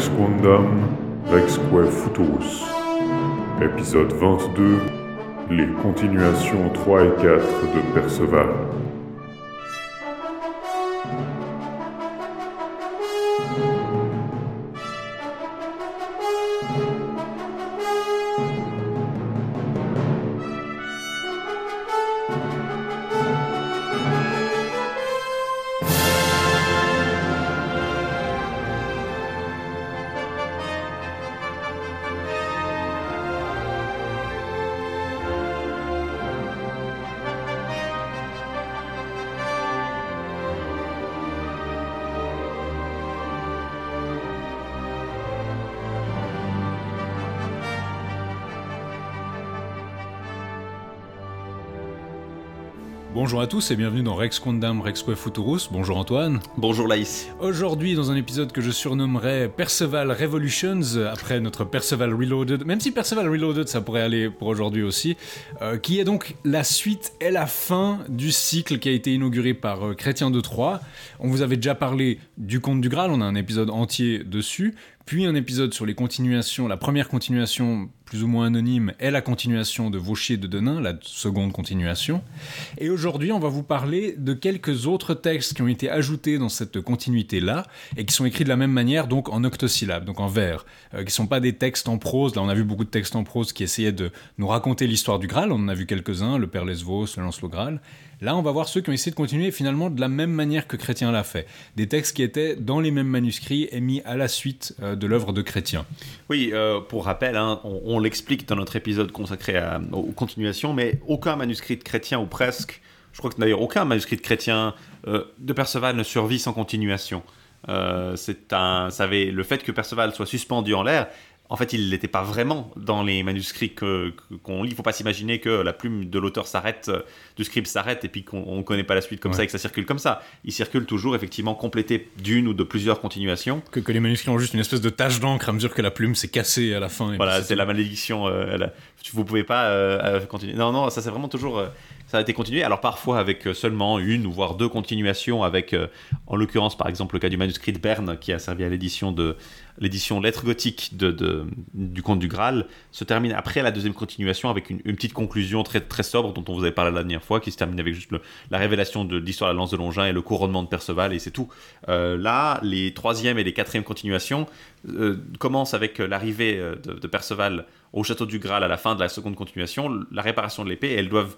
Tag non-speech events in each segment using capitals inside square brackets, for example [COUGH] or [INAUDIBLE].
Rex Quandam, Rexque Futurus. Épisode 22 Les continuations 3 et 4 de Perceval. Bonjour à tous et bienvenue dans Rex Quandam Rexque Futurus. Bonjour Antoine. Bonjour Laïs. Aujourd'hui, dans un épisode que je surnommerai Perceval Revolutions, après notre Perceval Reloaded, même si Perceval Reloaded ça pourrait aller pour aujourd'hui aussi, euh, qui est donc la suite et la fin du cycle qui a été inauguré par euh, Chrétien de Troyes. On vous avait déjà parlé du Conte du Graal, on a un épisode entier dessus, puis un épisode sur les continuations, la première continuation plus ou moins anonyme est la continuation de Vauchier de Denain, la seconde continuation. Et aujourd'hui, on va vous parler de quelques autres textes qui ont été ajoutés dans cette continuité-là et qui sont écrits de la même manière, donc en octosyllabes, donc en vers, euh, qui ne sont pas des textes en prose. Là, on a vu beaucoup de textes en prose qui essayaient de nous raconter l'histoire du Graal. On en a vu quelques-uns, le Père Lesvos, le Lancelot Graal. Là, on va voir ceux qui ont essayé de continuer finalement de la même manière que Chrétien l'a fait. Des textes qui étaient dans les mêmes manuscrits et mis à la suite euh, de l'œuvre de Chrétien. Oui, euh, pour rappel, hein, on, l'explique dans notre épisode consacré aux continuations, mais aucun manuscrit de Chrétien, ou presque, je crois que d'ailleurs aucun manuscrit de Chrétien euh, de Perceval ne survit sans continuation. C'est un, ça avait, le fait que Perceval soit suspendu en l'air, en fait, il n'était pas vraiment dans les manuscrits qu'on lit. Il ne faut pas s'imaginer que la plume de l'auteur s'arrête, euh, du script s'arrête et puis qu'on ne connaît pas la suite comme Ouais. ça et que ça circule comme ça. Il circule toujours effectivement complété d'une ou de plusieurs continuations. Que, que les manuscrits ont juste une espèce de tache d'encre à mesure que la plume s'est cassée à la fin. et Voilà, c'est la malédiction. euh, la- Vous pouvez pas euh, continuer. Non, non, ça c'est vraiment toujours. Ça a été continué. Alors parfois avec euh, seulement une ou voire deux continuations, avec euh, en l'occurrence par exemple le cas du manuscrit de Berne qui a servi à l'édition de l'édition lettres gothiques de, du conte du Graal, se termine après la deuxième continuation avec une, petite conclusion très très sobre dont on vous avait parlé la dernière fois, qui se termine avec juste la révélation de l'histoire de la lance de Longin et le couronnement de Perceval et c'est tout. Euh, là, les troisième et les quatrième continuations commencent avec l'arrivée de, de Perceval au château du Graal à la fin de la seconde continuation, la réparation de l'épée, et elles doivent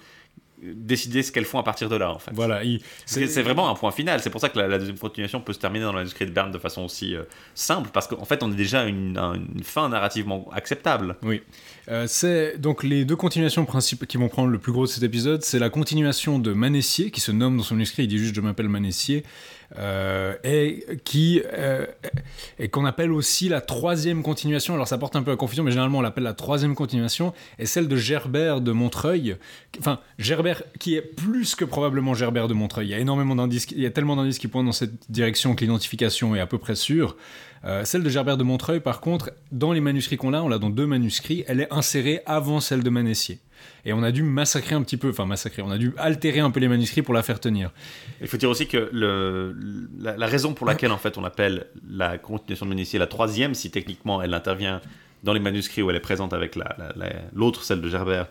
décider ce qu'elles font à partir de là, en fait. Voilà, il- C'est vraiment un point final. C'est pour ça que la, la deuxième continuation peut se terminer dans le manuscrit de Berne de façon aussi euh, simple, parce qu'en fait, on est déjà à une, à une fin narrativement acceptable. Oui. Euh, c'est donc les deux continuations principales qui vont prendre le plus gros de cet épisode. C'est la continuation de Manessier, qui se nomme dans son manuscrit, il dit juste je m'appelle Manessier, euh, et qui euh, et qu'on appelle aussi la troisième continuation. Alors ça porte un peu à confusion, mais généralement on l'appelle la troisième continuation, et celle de Gerbert de Montreuil. Enfin, Gerbert qui est plus que probablement Gerbert de Montreuil. Il y a énormément d'indices, il y a tellement d'indices qui pointent dans cette direction que l'identification est à peu près sûre. Euh, celle de Gerbert de Montreuil, par contre, dans les manuscrits qu'on a, on l'a dans deux manuscrits, elle est insérée avant celle de Manessier. Et on a dû massacrer un petit peu, enfin massacrer, on a dû altérer un peu les manuscrits pour la faire tenir. Il faut dire aussi que le, la, la raison pour laquelle en fait on appelle la continuation de Ménissier la troisième, si techniquement elle intervient dans les manuscrits où elle est présente avec la- la- la- l'autre, celle de Gerbert,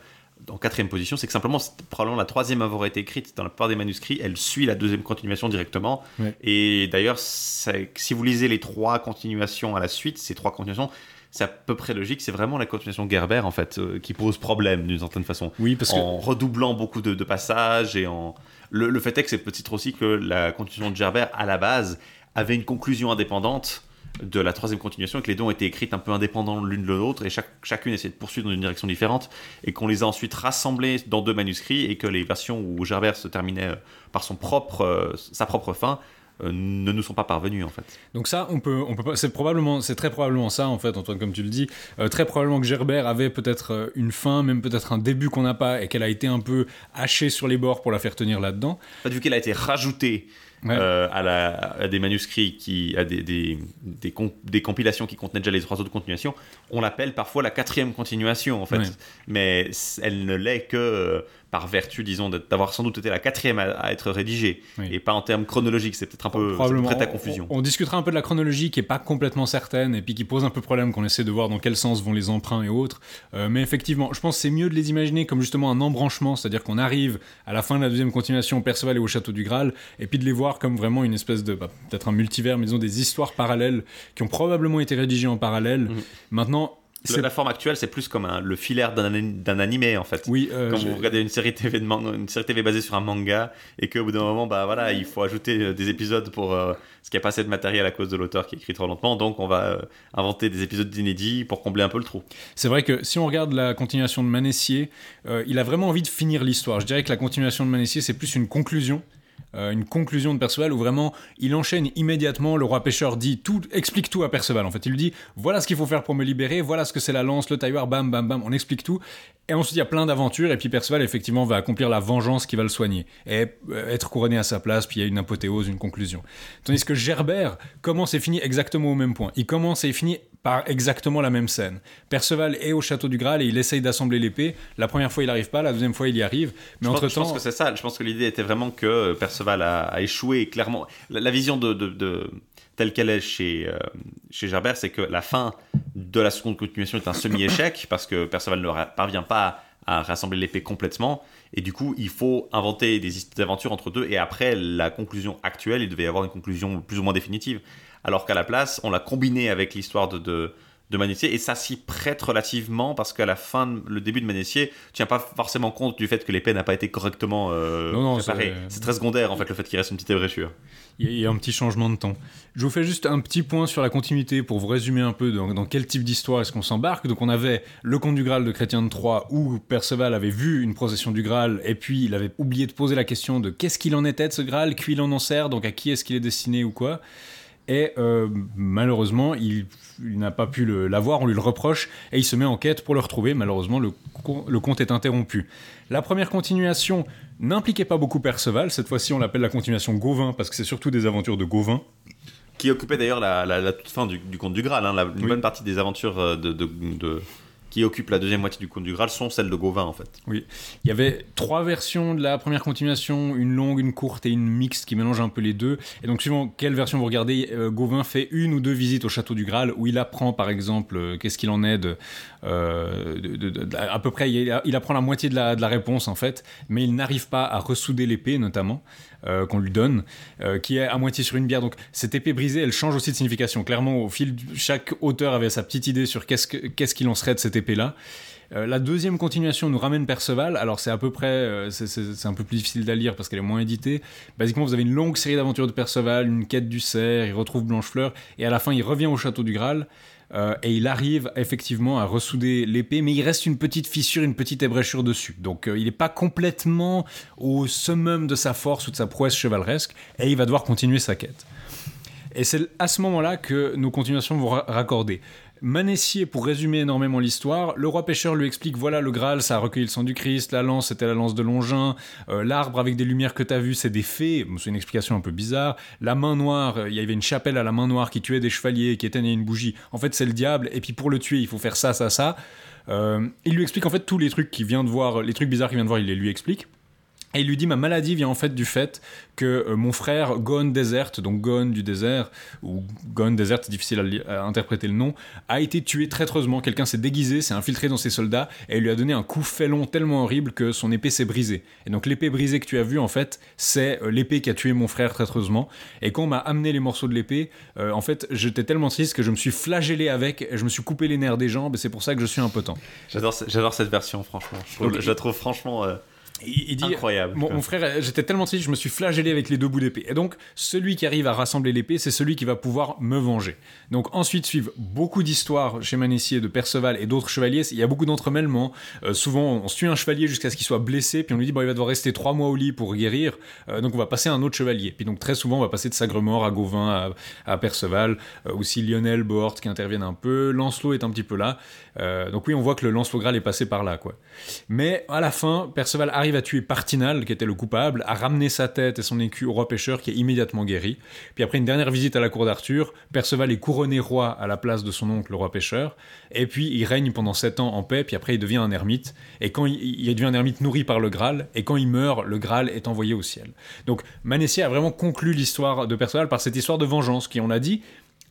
en quatrième position, c'est que simplement probablement la troisième à avoir été écrite dans la plupart des manuscrits, elle suit la deuxième continuation directement. Ouais. Et d'ailleurs, si vous lisez les trois continuations à la suite, ces trois continuations, c'est à peu près logique. C'est vraiment la continuation Gerber en fait euh, qui pose problème d'une certaine façon Oui, parce que en redoublant beaucoup de, de passages et en le, le fait est que c'est peut-être aussi que la continuation de Gerbert à la base avait une conclusion indépendante de la troisième continuation et que les deux ont été écrites un peu indépendants l'une de l'autre et chaque, chacune essayait de poursuivre dans une direction différente et qu'on les a ensuite rassemblés dans deux manuscrits et que les versions où Gerbert se terminait euh, par son propre, euh, sa propre fin ne nous sont pas parvenus en fait. Donc ça, on peut, on peut pas. C'est probablement, c'est très probablement ça en fait, Antoine, comme tu le dis. Euh, très probablement que Gerbert avait peut-être euh, une fin, même peut-être un début qu'on n'a pas, et qu'elle a été un peu hachée sur les bords pour la faire tenir là-dedans. En fait, vu qu'elle a été rajoutée Ouais. euh, à, la- à des manuscrits, qui, à des, des, des, com- des compilations qui contenaient déjà les trois autres continuations, on l'appelle parfois la quatrième continuation en fait. Ouais. Mais elle ne l'est que euh, par vertu, disons, d'avoir sans doute été la quatrième à, être rédigée, Oui. et pas en termes chronologiques. C'est peut-être un peu Probablement. prêt à On- confusion. On, on discutera un peu de la chronologie qui est pas complètement certaine et puis qui pose un peu problème qu'on essaie de voir dans quel sens vont les emprunts et autres. Euh, mais effectivement, je pense que c'est mieux de les imaginer comme justement un embranchement, c'est-à-dire qu'on arrive à la fin de la deuxième continuation, Perceval est au château du Graal, et puis de les voir comme vraiment une espèce de, bah, peut-être un multivers, mais disons des histoires parallèles qui ont probablement été rédigées en parallèle. Mhm. Maintenant, Le- c'est la forme actuelle, c'est plus comme un- le filaire d'un ani- d'un animé, en fait. oui, euh, Quand vous regardez une série TV de une série TV basée sur un manga et qu'au bout d'un moment bah voilà il faut ajouter euh, des épisodes pour euh, ce qui a pas assez de matériel à cause de l'auteur qui écrit trop lentement donc on va euh, inventer des épisodes inédits pour combler un peu le trou. C'est vrai que si on regarde la continuation de Manessier, il a vraiment envie de finir l'histoire. Je dirais que la continuation de Manessier, c'est plus une conclusion. Euh, une conclusion de Perceval où vraiment il enchaîne immédiatement. Le roi pêcheur dit tout, explique tout à Perceval. En fait, il lui dit voilà ce qu'il faut faire pour me libérer, voilà ce que c'est la lance, le tailleur, bam, bam, bam. On explique tout. Et ensuite, il y a plein d'aventures. Et puis Perceval, effectivement, va accomplir la vengeance qui va le soigner et euh, être couronné à sa place. Puis il y a une apothéose, une conclusion. Tandis que Gerbert commence et finit exactement au même point. Il commence et finit par exactement la même scène. Perceval est au château du Graal et il essaye d'assembler l'épée. La première fois, il arrive pas. La deuxième fois, il y arrive. Mais Je pense, entre je pense temps, que c'est ça. Je pense que l'idée était vraiment que euh, Perceval a, a échoué clairement. La, la vision de, de- de- telle qu'elle est chez, euh, chez Gerbert, c'est que la fin de la seconde continuation est un semi-échec [LAUGHS] parce que Perceval ne parvient pas à rassembler l'épée complètement. Et du coup, il faut inventer des hist- des aventures entre deux. Et après, la conclusion actuelle, il devait y avoir une conclusion plus ou moins définitive. Alors qu'à la place, on l'a combiné avec l'histoire de, de. Et ça s'y prête relativement parce qu'à la fin, le début de Manessier, tient pas forcément compte du fait que l'épée n'a pas été correctement euh, Non, non, préparée. c'est- très secondaire en fait le fait qu'il reste une petite ébréchure. il y a- il y, a un petit changement de temps. Je vous fais juste un petit point sur la continuité pour vous résumer un peu dans, dans quel type d'histoire est-ce qu'on s'embarque. Donc on avait le conte du Graal de Chrétien de Troyes où Perceval avait vu une procession du Graal et puis il avait oublié de poser la question de qu'est-ce qu'il en était de ce Graal, qui il en en sert, donc à qui est-ce qu'il est destiné ou quoi. Et euh, malheureusement, il, il n'a pas pu le- l'avoir, on lui le reproche, et il se met en quête pour le retrouver. Malheureusement, le, con- le conte est interrompu. La première continuation n'impliquait pas beaucoup Perceval. Cette fois-ci, on l'appelle la continuation Gauvin, parce que c'est surtout des aventures de Gauvin. Qui occupait d'ailleurs la, la- la toute fin du, du conte du Graal. hein. La- une Oui. bonne partie des aventures euh, de, de- de- qui occupent la deuxième moitié du conte du Graal sont celles de Gauvin en fait. Il y avait trois versions de la première continuation, une longue, une courte et une mixte qui mélangent un peu les deux. Et donc, suivant quelle version vous regardez, euh, Gauvin fait une ou deux visites au château du Graal où il apprend, par exemple, euh, qu'est-ce qu'il en est de, euh, à peu près, il, il apprend la moitié de la, de la réponse en fait, mais il n'arrive pas à ressouder l'épée notamment. Euh, qu'on lui donne, euh, qui est à moitié sur une bière. Donc cette épée brisée, elle change aussi de signification. Clairement, au fil, du- chaque auteur avait sa petite idée sur qu'est-ce que- qu'est-ce qu'il en serait de cette épée-là. Euh, la deuxième continuation nous ramène Perceval. Alors c'est à peu près, c'est un peu plus difficile à lire parce qu'elle est moins éditée. Basiquement, vous avez une longue série d'aventures de Perceval, une quête du cerf, il retrouve Blanchefleur et à la fin, il revient au château du Graal. Euh, et il arrive effectivement à ressouder l'épée, mais il reste une petite fissure, une petite ébréchure dessus. Donc euh, il n'est pas complètement au summum de sa force ou de sa prouesse chevaleresque, et il va devoir continuer sa quête. Et c'est à ce moment-là que nos continuations vont ra- raccorder. Manessier, pour résumer énormément l'histoire, le roi pêcheur lui explique voilà, le Graal, ça a recueilli le sang du Christ, la lance, c'était la lance de Longin, euh, l'arbre avec des lumières que t'as vu, c'est des fées, c'est une explication un peu bizarre, la main noire, euh, il y avait une chapelle à la main noire qui tuait des chevaliers, qui éteignait une bougie, en fait c'est le diable, et puis pour le tuer, il faut faire ça, ça, ça. Euh, il lui explique en fait tous les trucs qu'il vient de voir, les trucs bizarres qu'il vient de voir, il les lui explique. Et il lui dit ma maladie vient en fait du fait que euh, mon frère Gon Desert, donc Gon du désert, ou Gon Desert, c'est difficile à, interpréter le nom, a été tué traîtreusement. Quelqu'un s'est déguisé, s'est infiltré dans ses soldats et lui a donné un coup félon tellement horrible que son épée s'est brisée. Et donc l'épée brisée que tu as vue en fait, c'est euh, l'épée qui a tué mon frère traîtreusement. Et quand on m'a amené les morceaux de l'épée, euh, en fait j'étais tellement triste que je me suis flagellé avec, et je me suis coupé les nerfs des jambes et c'est pour ça que je suis impotent. J'adore ce- j'adore cette version franchement. Je, trouve- je la trouve franchement Il, dit incroyable. Mon, frère, j'étais tellement triste, je me suis flagellé avec les deux bouts d'épée. Et donc, celui qui arrive à rassembler l'épée, c'est celui qui va pouvoir me venger. Donc, ensuite suivent beaucoup d'histoires chez Manessier de Perceval et d'autres chevaliers. Il y a beaucoup d'entremêlements. Euh, souvent, on suit un chevalier jusqu'à ce qu'il soit blessé, puis on lui dit bon, il va devoir rester trois mois au lit pour guérir. Euh, donc, on va passer à un autre chevalier. Puis donc, très souvent, on va passer de Sagremort à Gauvin, à, à Perceval. Euh, aussi Lionel, Bohort qui interviennent un peu. Lancelot est un petit peu là. Donc oui, on voit que le Lancelot Graal est passé par là, quoi. Mais à la fin, Perceval arrive arrive à tuer Partinal, qui était le coupable, à ramener sa tête et son écu au roi pêcheur, qui est immédiatement guéri. Puis après une dernière visite à la cour d'Arthur, Perceval est couronné roi à la place de son oncle, le roi pêcheur. Et puis il règne pendant sept ans en paix, puis après il devient un ermite. Et quand il, devient un ermite nourri par le Graal, et quand il meurt, le Graal est envoyé au ciel. Donc Manessia a vraiment conclu l'histoire de Perceval par cette histoire de vengeance, qui on l'a dit,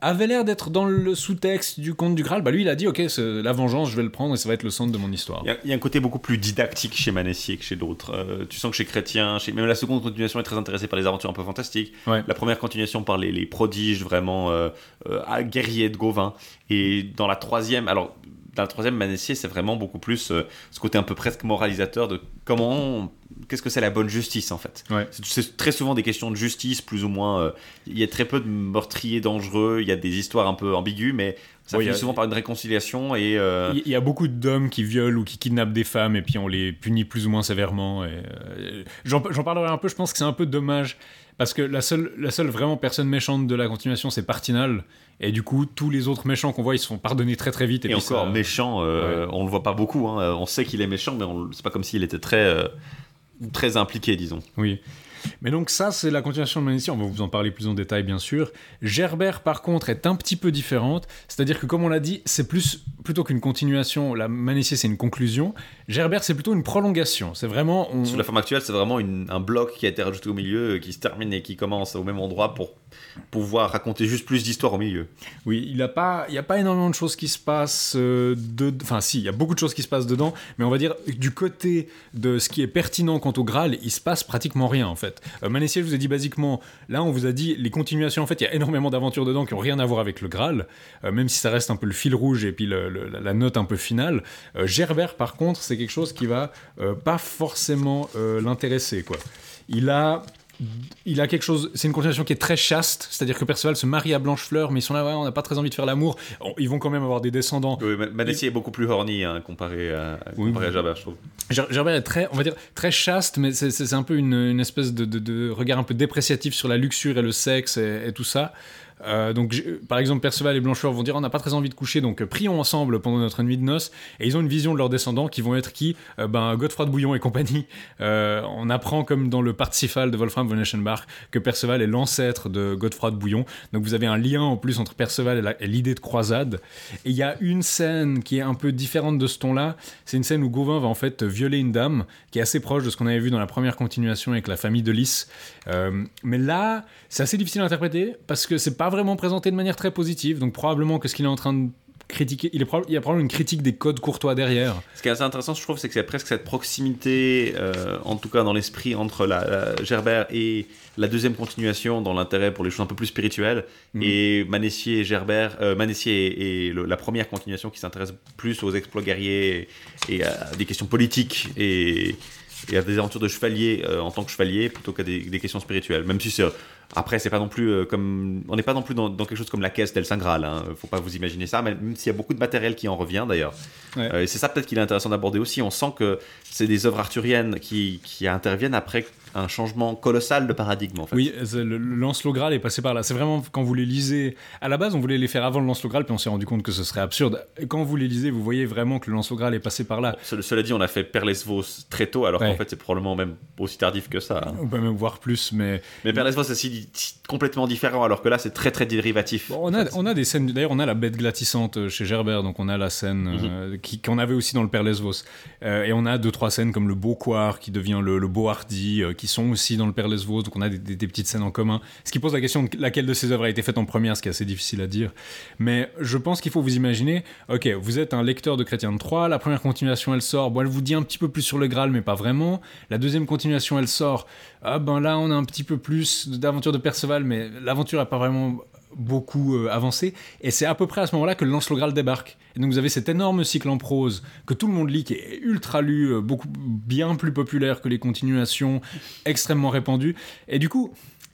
avait l'air d'être dans le sous-texte du conte du Graal. Bah lui, il a dit, ok, la vengeance, je vais le prendre et ça va être le centre de mon histoire. Il y a, il y a un côté beaucoup plus didactique chez Manessier que chez d'autres. Euh, tu sens que chez Chrétien, chez... même la seconde continuation est très intéressée par les aventures un peu fantastiques. Ouais. La première continuation par les, les prodiges vraiment euh, euh, guerriers de Gauvin. Et dans la troisième, alors dans la troisième Manessier, c'est vraiment beaucoup plus euh, ce côté un peu presque moralisateur de comment, qu'est-ce que c'est la bonne justice en fait. Ouais. C'est- très souvent des questions de justice, plus ou moins. euh, Il y a très peu de meurtriers dangereux, il y a des histoires un peu ambiguës, mais ça Ouais, finit a- souvent par une réconciliation et. euh, Il y a beaucoup d'hommes qui violent ou qui kidnappent des femmes et puis on les punit plus ou moins sévèrement. et, j'en parlerai un peu, je pense que c'est un peu dommage parce que la seule, la seule vraiment personne méchante de la continuation c'est Partinal et du coup tous les autres méchants qu'on voit ils se font pardonner très très vite. Et, Et, puis encore, ça- méchant, euh, on le voit pas beaucoup. hein. On sait qu'il est méchant, mais on- c'est pas comme s'il était très, euh, très impliqué, disons. Oui. Mais donc ça, c'est la continuation de Manessi, on va vous en parler plus en détail bien sûr. Gerbert par contre est un petit peu différente, c'est-à-dire que comme on l'a dit, c'est plus plutôt qu'une continuation, la Manessi c'est une conclusion, Gerbert c'est plutôt une prolongation, c'est vraiment... On... Sous la forme actuelle, c'est vraiment une- un bloc qui a été rajouté au milieu, euh, qui se termine et qui commence au même endroit pour pouvoir raconter juste plus d'histoires au milieu. Oui, il n'y a, pas- il y a pas énormément de choses qui se passent euh. Enfin si, il y a beaucoup de choses qui se passent dedans, mais on va dire du côté de ce qui est pertinent quant au Graal, il se passe pratiquement rien en fait. Euh, Manessier, je vous ai dit basiquement, là on vous a dit les continuations, en fait il y a énormément d'aventures dedans qui ont rien à voir avec le Graal, euh, même si ça reste un peu le fil rouge et puis la- note un peu finale. Euh, Gerbert par contre, c'est quelque chose qui va pas forcément l'intéresser quoi. Il a il a quelque chose, c'est une continuation qui est très chaste, c'est-à-dire que Perceval se marie à Blanchefleur, mais ils sont là, ouais, on n'a pas très envie de faire l'amour. On- Ils vont quand même avoir des descendants. Oui, est beaucoup plus horny hein, comparé à, comparé à Jabber, je trouve. Ger- Gerbert est très, on va dire, très chaste, mais c'est- un peu une, une espèce de, de- de regard un peu dépréciatif sur la luxure et le sexe et, et tout ça. Euh, donc, par exemple, Perceval et Blanchefleur vont dire on n'a pas très envie de coucher, donc euh, prions ensemble pendant notre nuit de noces. Et ils ont une vision de leurs descendants qui vont être qui? Euh, Ben Godefroy de Bouillon et compagnie. Euh, on apprend comme dans le Parsifal de Wolfram von Eschenbach que Perceval est l'ancêtre de Godefroy de Bouillon. Donc vous avez un lien en plus entre Perceval et l'idée de croisade. Et il y a une scène qui est un peu différente de ce ton-là. C'est une scène où Gauvin va en fait violer une dame qui est assez proche de ce qu'on avait vu dans la première continuation avec la famille de Lys. Mais là, c'est assez difficile à interpréter parce que c'est pas vraiment présenté de manière très positive. Donc probablement que ce qu'il est en train de critiquer, il, est proba- il y a probablement une critique des codes courtois derrière. Ce qui est assez intéressant, je trouve, c'est que c'est presque cette proximité, euh, en tout cas dans l'esprit, entre la, la Gerbert et la deuxième continuation, dans l'intérêt pour les choses un peu plus spirituelles, Mhm. et Manessier et Gerbert, euh, Manessier et, et le- la première continuation qui s'intéresse plus aux exploits guerriers et, et à des questions politiques et, et à des aventures de chevalier euh, en tant que chevalier plutôt qu'à des, des questions spirituelles. Même si c'est après, c'est pas non plus euh, comme. On n'est pas non plus dans, dans quelque chose comme la caisse d'El Saint Graal. Hein. Faut pas vous imaginer ça, mais même s'il y a beaucoup de matériel qui en revient d'ailleurs. Ouais. Euh, et c'est ça peut-être qu'il est intéressant d'aborder aussi. On sent que c'est des œuvres arthuriennes qui, qui interviennent après un changement colossal de paradigme en fait. Oui, le, Lancelot Graal est passé par là. C'est vraiment quand vous les lisez. À la base, on voulait les faire avant le Lancelot Graal, puis on s'est rendu compte que ce serait absurde. Quand vous les lisez, vous voyez vraiment que le Lancelot Graal est passé par là. Ce- Cela dit, on a fait Perlesvos très tôt, alors Ouais. qu'en fait c'est probablement même aussi tardif que ça. hein. On peut même voir plus, mais Mais Perlesvos c'est si, si complètement différent, alors que là c'est très très dérivatif. Bon, on, a, on a des scènes. D'ailleurs, on a la bête glatissante euh, chez Gerbert, donc on a la scène euh, qui- qu'on avait aussi dans le Père Lesvos. Euh, et on a deux, trois scènes comme le Beau Coir qui devient le, le Beau Hardy, euh, qui sont aussi dans le Père Lesvos, donc on a des, petites scènes en commun. Ce qui pose la question de laquelle de ces œuvres a été faite en première, ce qui est assez difficile à dire. Mais je pense qu'il faut vous imaginer, ok, vous êtes un lecteur de Chrétien de Troyes, la première continuation elle sort, bon, elle vous dit un petit peu plus sur le Graal, mais pas vraiment. La deuxième continuation elle sort, ah ben là on a un petit peu plus d'aventure de Perceval, mais l'aventure n'a pas vraiment beaucoup euh, avancé. Et c'est à peu près à ce moment-là que Lancelot Graal débarque. Et donc vous avez cet énorme cycle en prose que tout le monde lit, qui est ultra lu, euh, beaucoup bien plus populaire que les continuations, extrêmement répandu. Et du coup.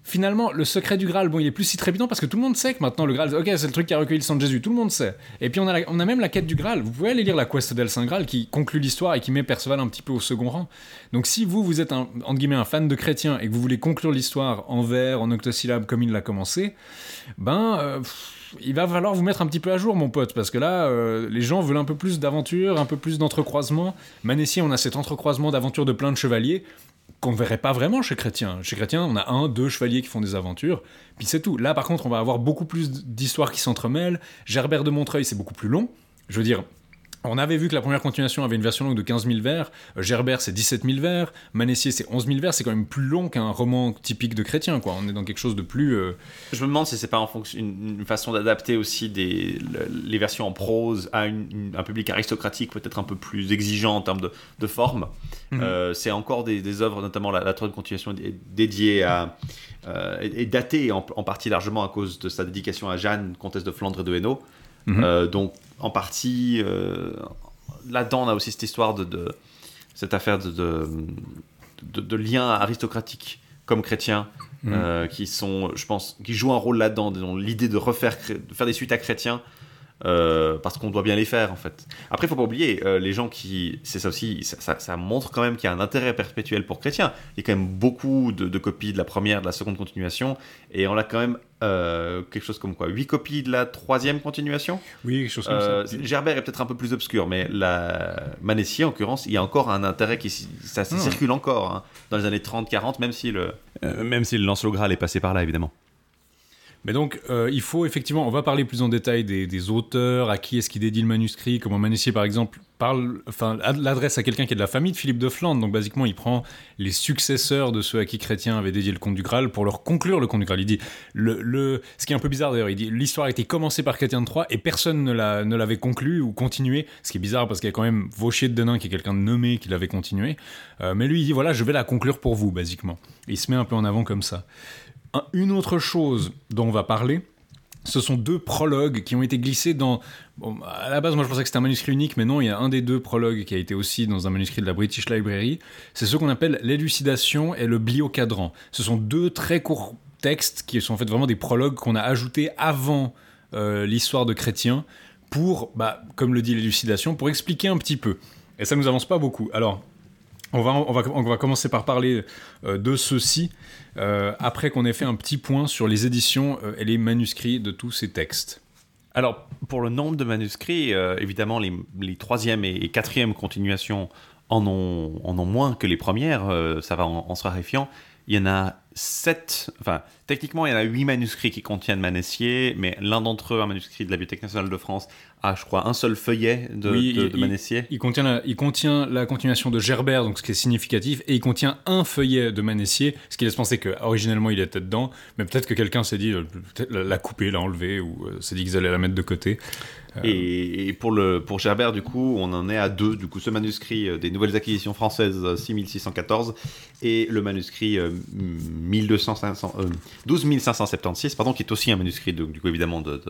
Finalement, le secret du Graal, bon, il est plus si trépitant parce que tout le monde sait que maintenant le Graal, ok, c'est le truc qui a recueilli le sang de Jésus, tout le monde sait. Et puis on a, même la quête du Graal. Vous pouvez aller lire la quest d'El Saint Graal qui conclut l'histoire et qui met Perceval un petit peu au second rang. Donc si vous, vous êtes un, fan de chrétien et que vous voulez conclure l'histoire en vers, en octosyllabes comme il l'a commencé, ben, euh, il va falloir vous mettre un petit peu à jour, mon pote, parce que là, euh, les gens veulent un peu plus d'aventure, un peu plus d'entrecroisement. Manessier, on a cet entrecroisement d'aventure de plein de chevaliers qu'on ne verrait pas vraiment chez Chrétien. Chez Chrétien, on a un, deux chevaliers qui font des aventures, puis c'est tout. Là, par contre, on va avoir beaucoup plus d'histoires qui s'entremêlent. Gerbert de Montreuil, c'est beaucoup plus long. Je veux dire, on avait vu que la première continuation avait une version longue de 15 000 vers, Gerbert c'est 17 000 vers, Manessier c'est 11 000 vers, c'est quand même plus long qu'un roman typique de chrétien, quoi. On est dans quelque chose de plus. euh, Je me demande si c'est pas en fonction, une, une façon d'adapter aussi des, les versions en prose à une- une- un public aristocratique peut-être un peu plus exigeant en termes de, de forme. Mhm. Euh, c'est encore des, des œuvres, notamment la, la troisième continuation, est dédiée à. euh, est est datée en, en partie largement à cause de sa dédication à Jeanne, comtesse de Flandre et de Hainaut. Mhm. Euh, donc, en partie, euh, là-dedans, on a aussi cette histoire de. de- cette affaire de, de, de, de liens aristocratiques comme chrétiens Mhm. euh, qui sont, je pense, qui jouent un rôle là-dedans. L'idée de refaire, de faire des suites à chrétiens, euh, parce qu'on doit bien les faire en fait. Après, il faut pas oublier, euh, les gens qui, c'est ça aussi, ça, ça- ça montre quand même qu'il y a un intérêt perpétuel pour chrétiens. Il y a quand même beaucoup de, de copies de la première, de la seconde continuation, et on a quand même euh, quelque chose comme quoi, 8 copies de la troisième continuation? Oui, quelque chose comme Euh, ça. Gerbert est peut-être un peu plus obscur, mais la Manessier, en l'occurrence, il y a encore un intérêt qui ça, ça Ah. circule encore hein, dans les années 30-40, même si le euh, même si le Lancelot Graal est passé par là, évidemment. Mais donc, euh, il faut effectivement, on va parler plus en détail des, auteurs, à qui est-ce qui dédie le manuscrit, comment Manessier, par exemple, parle, enfin, ad- l'adresse à quelqu'un qui est de la famille de Philippe de Flandre. Donc, basiquement, il prend les successeurs de ceux à qui Chrétien avait dédié le Conte du Graal pour leur conclure le Conte du Graal. Il dit, le, ce qui est un peu bizarre d'ailleurs, il dit, l'histoire a été commencée par Chrétien de Troyes et personne ne l'a- ne l'avait conclu ou continué. Ce qui est bizarre parce qu'il y a quand même Vauchier de Denain qui est quelqu'un de nommé qui l'avait continué. Euh, mais lui, il dit, voilà, je vais la conclure pour vous, basiquement. Et il se met un peu en avant comme ça. Un- une autre chose dont on va parler, ce sont deux prologues qui ont été glissés dans. À la base, moi je pensais que c'était un manuscrit unique, mais non, il y a un des deux prologues qui a été aussi dans un manuscrit de la British Library. C'est ce qu'on appelle l'élucidation et le bliocadran. Ce sont deux très courts textes qui sont en fait vraiment des prologues qu'on a ajoutés avant euh, l'histoire de Chrétien pour, bah, comme le dit l'élucidation, pour expliquer un petit peu. Et ça nous avance pas beaucoup. Alors, on va, on va, on va commencer par parler euh, de ceux-ci, euh, après qu'on ait fait un petit point sur les éditions euh, et les manuscrits de tous ces textes. Alors, pour le nombre de manuscrits, évidemment, les, troisième et, quatrième continuations en ont, en ont moins que les premières, ça va en, en se raréfiant. Il y en a sept, enfin, techniquement, il y en a huit manuscrits qui contiennent Manessier, mais l'un d'entre eux, un manuscrit de la Bibliothèque nationale de France, a, je crois, un seul feuillet de, Oui, de, il- de Manessier. Il contient, la, il contient la continuation de Gerbert, donc ce qui est significatif, et il contient un feuillet de Manessier, ce qui laisse penser qu'originellement il était dedans, mais peut-être que quelqu'un s'est dit, euh, peut-être la, la couper, l'a enlever, ou euh, s'est dit qu'ils allaient la mettre de côté. Et, et pour, le, pour Gerbert, du coup, on en est à deux. Du coup, ce manuscrit euh, des Nouvelles Acquisitions Françaises euh, 6614 et le manuscrit euh, 1200, 500, euh, 12576, pardon, qui est aussi un manuscrit, du coup, évidemment, de,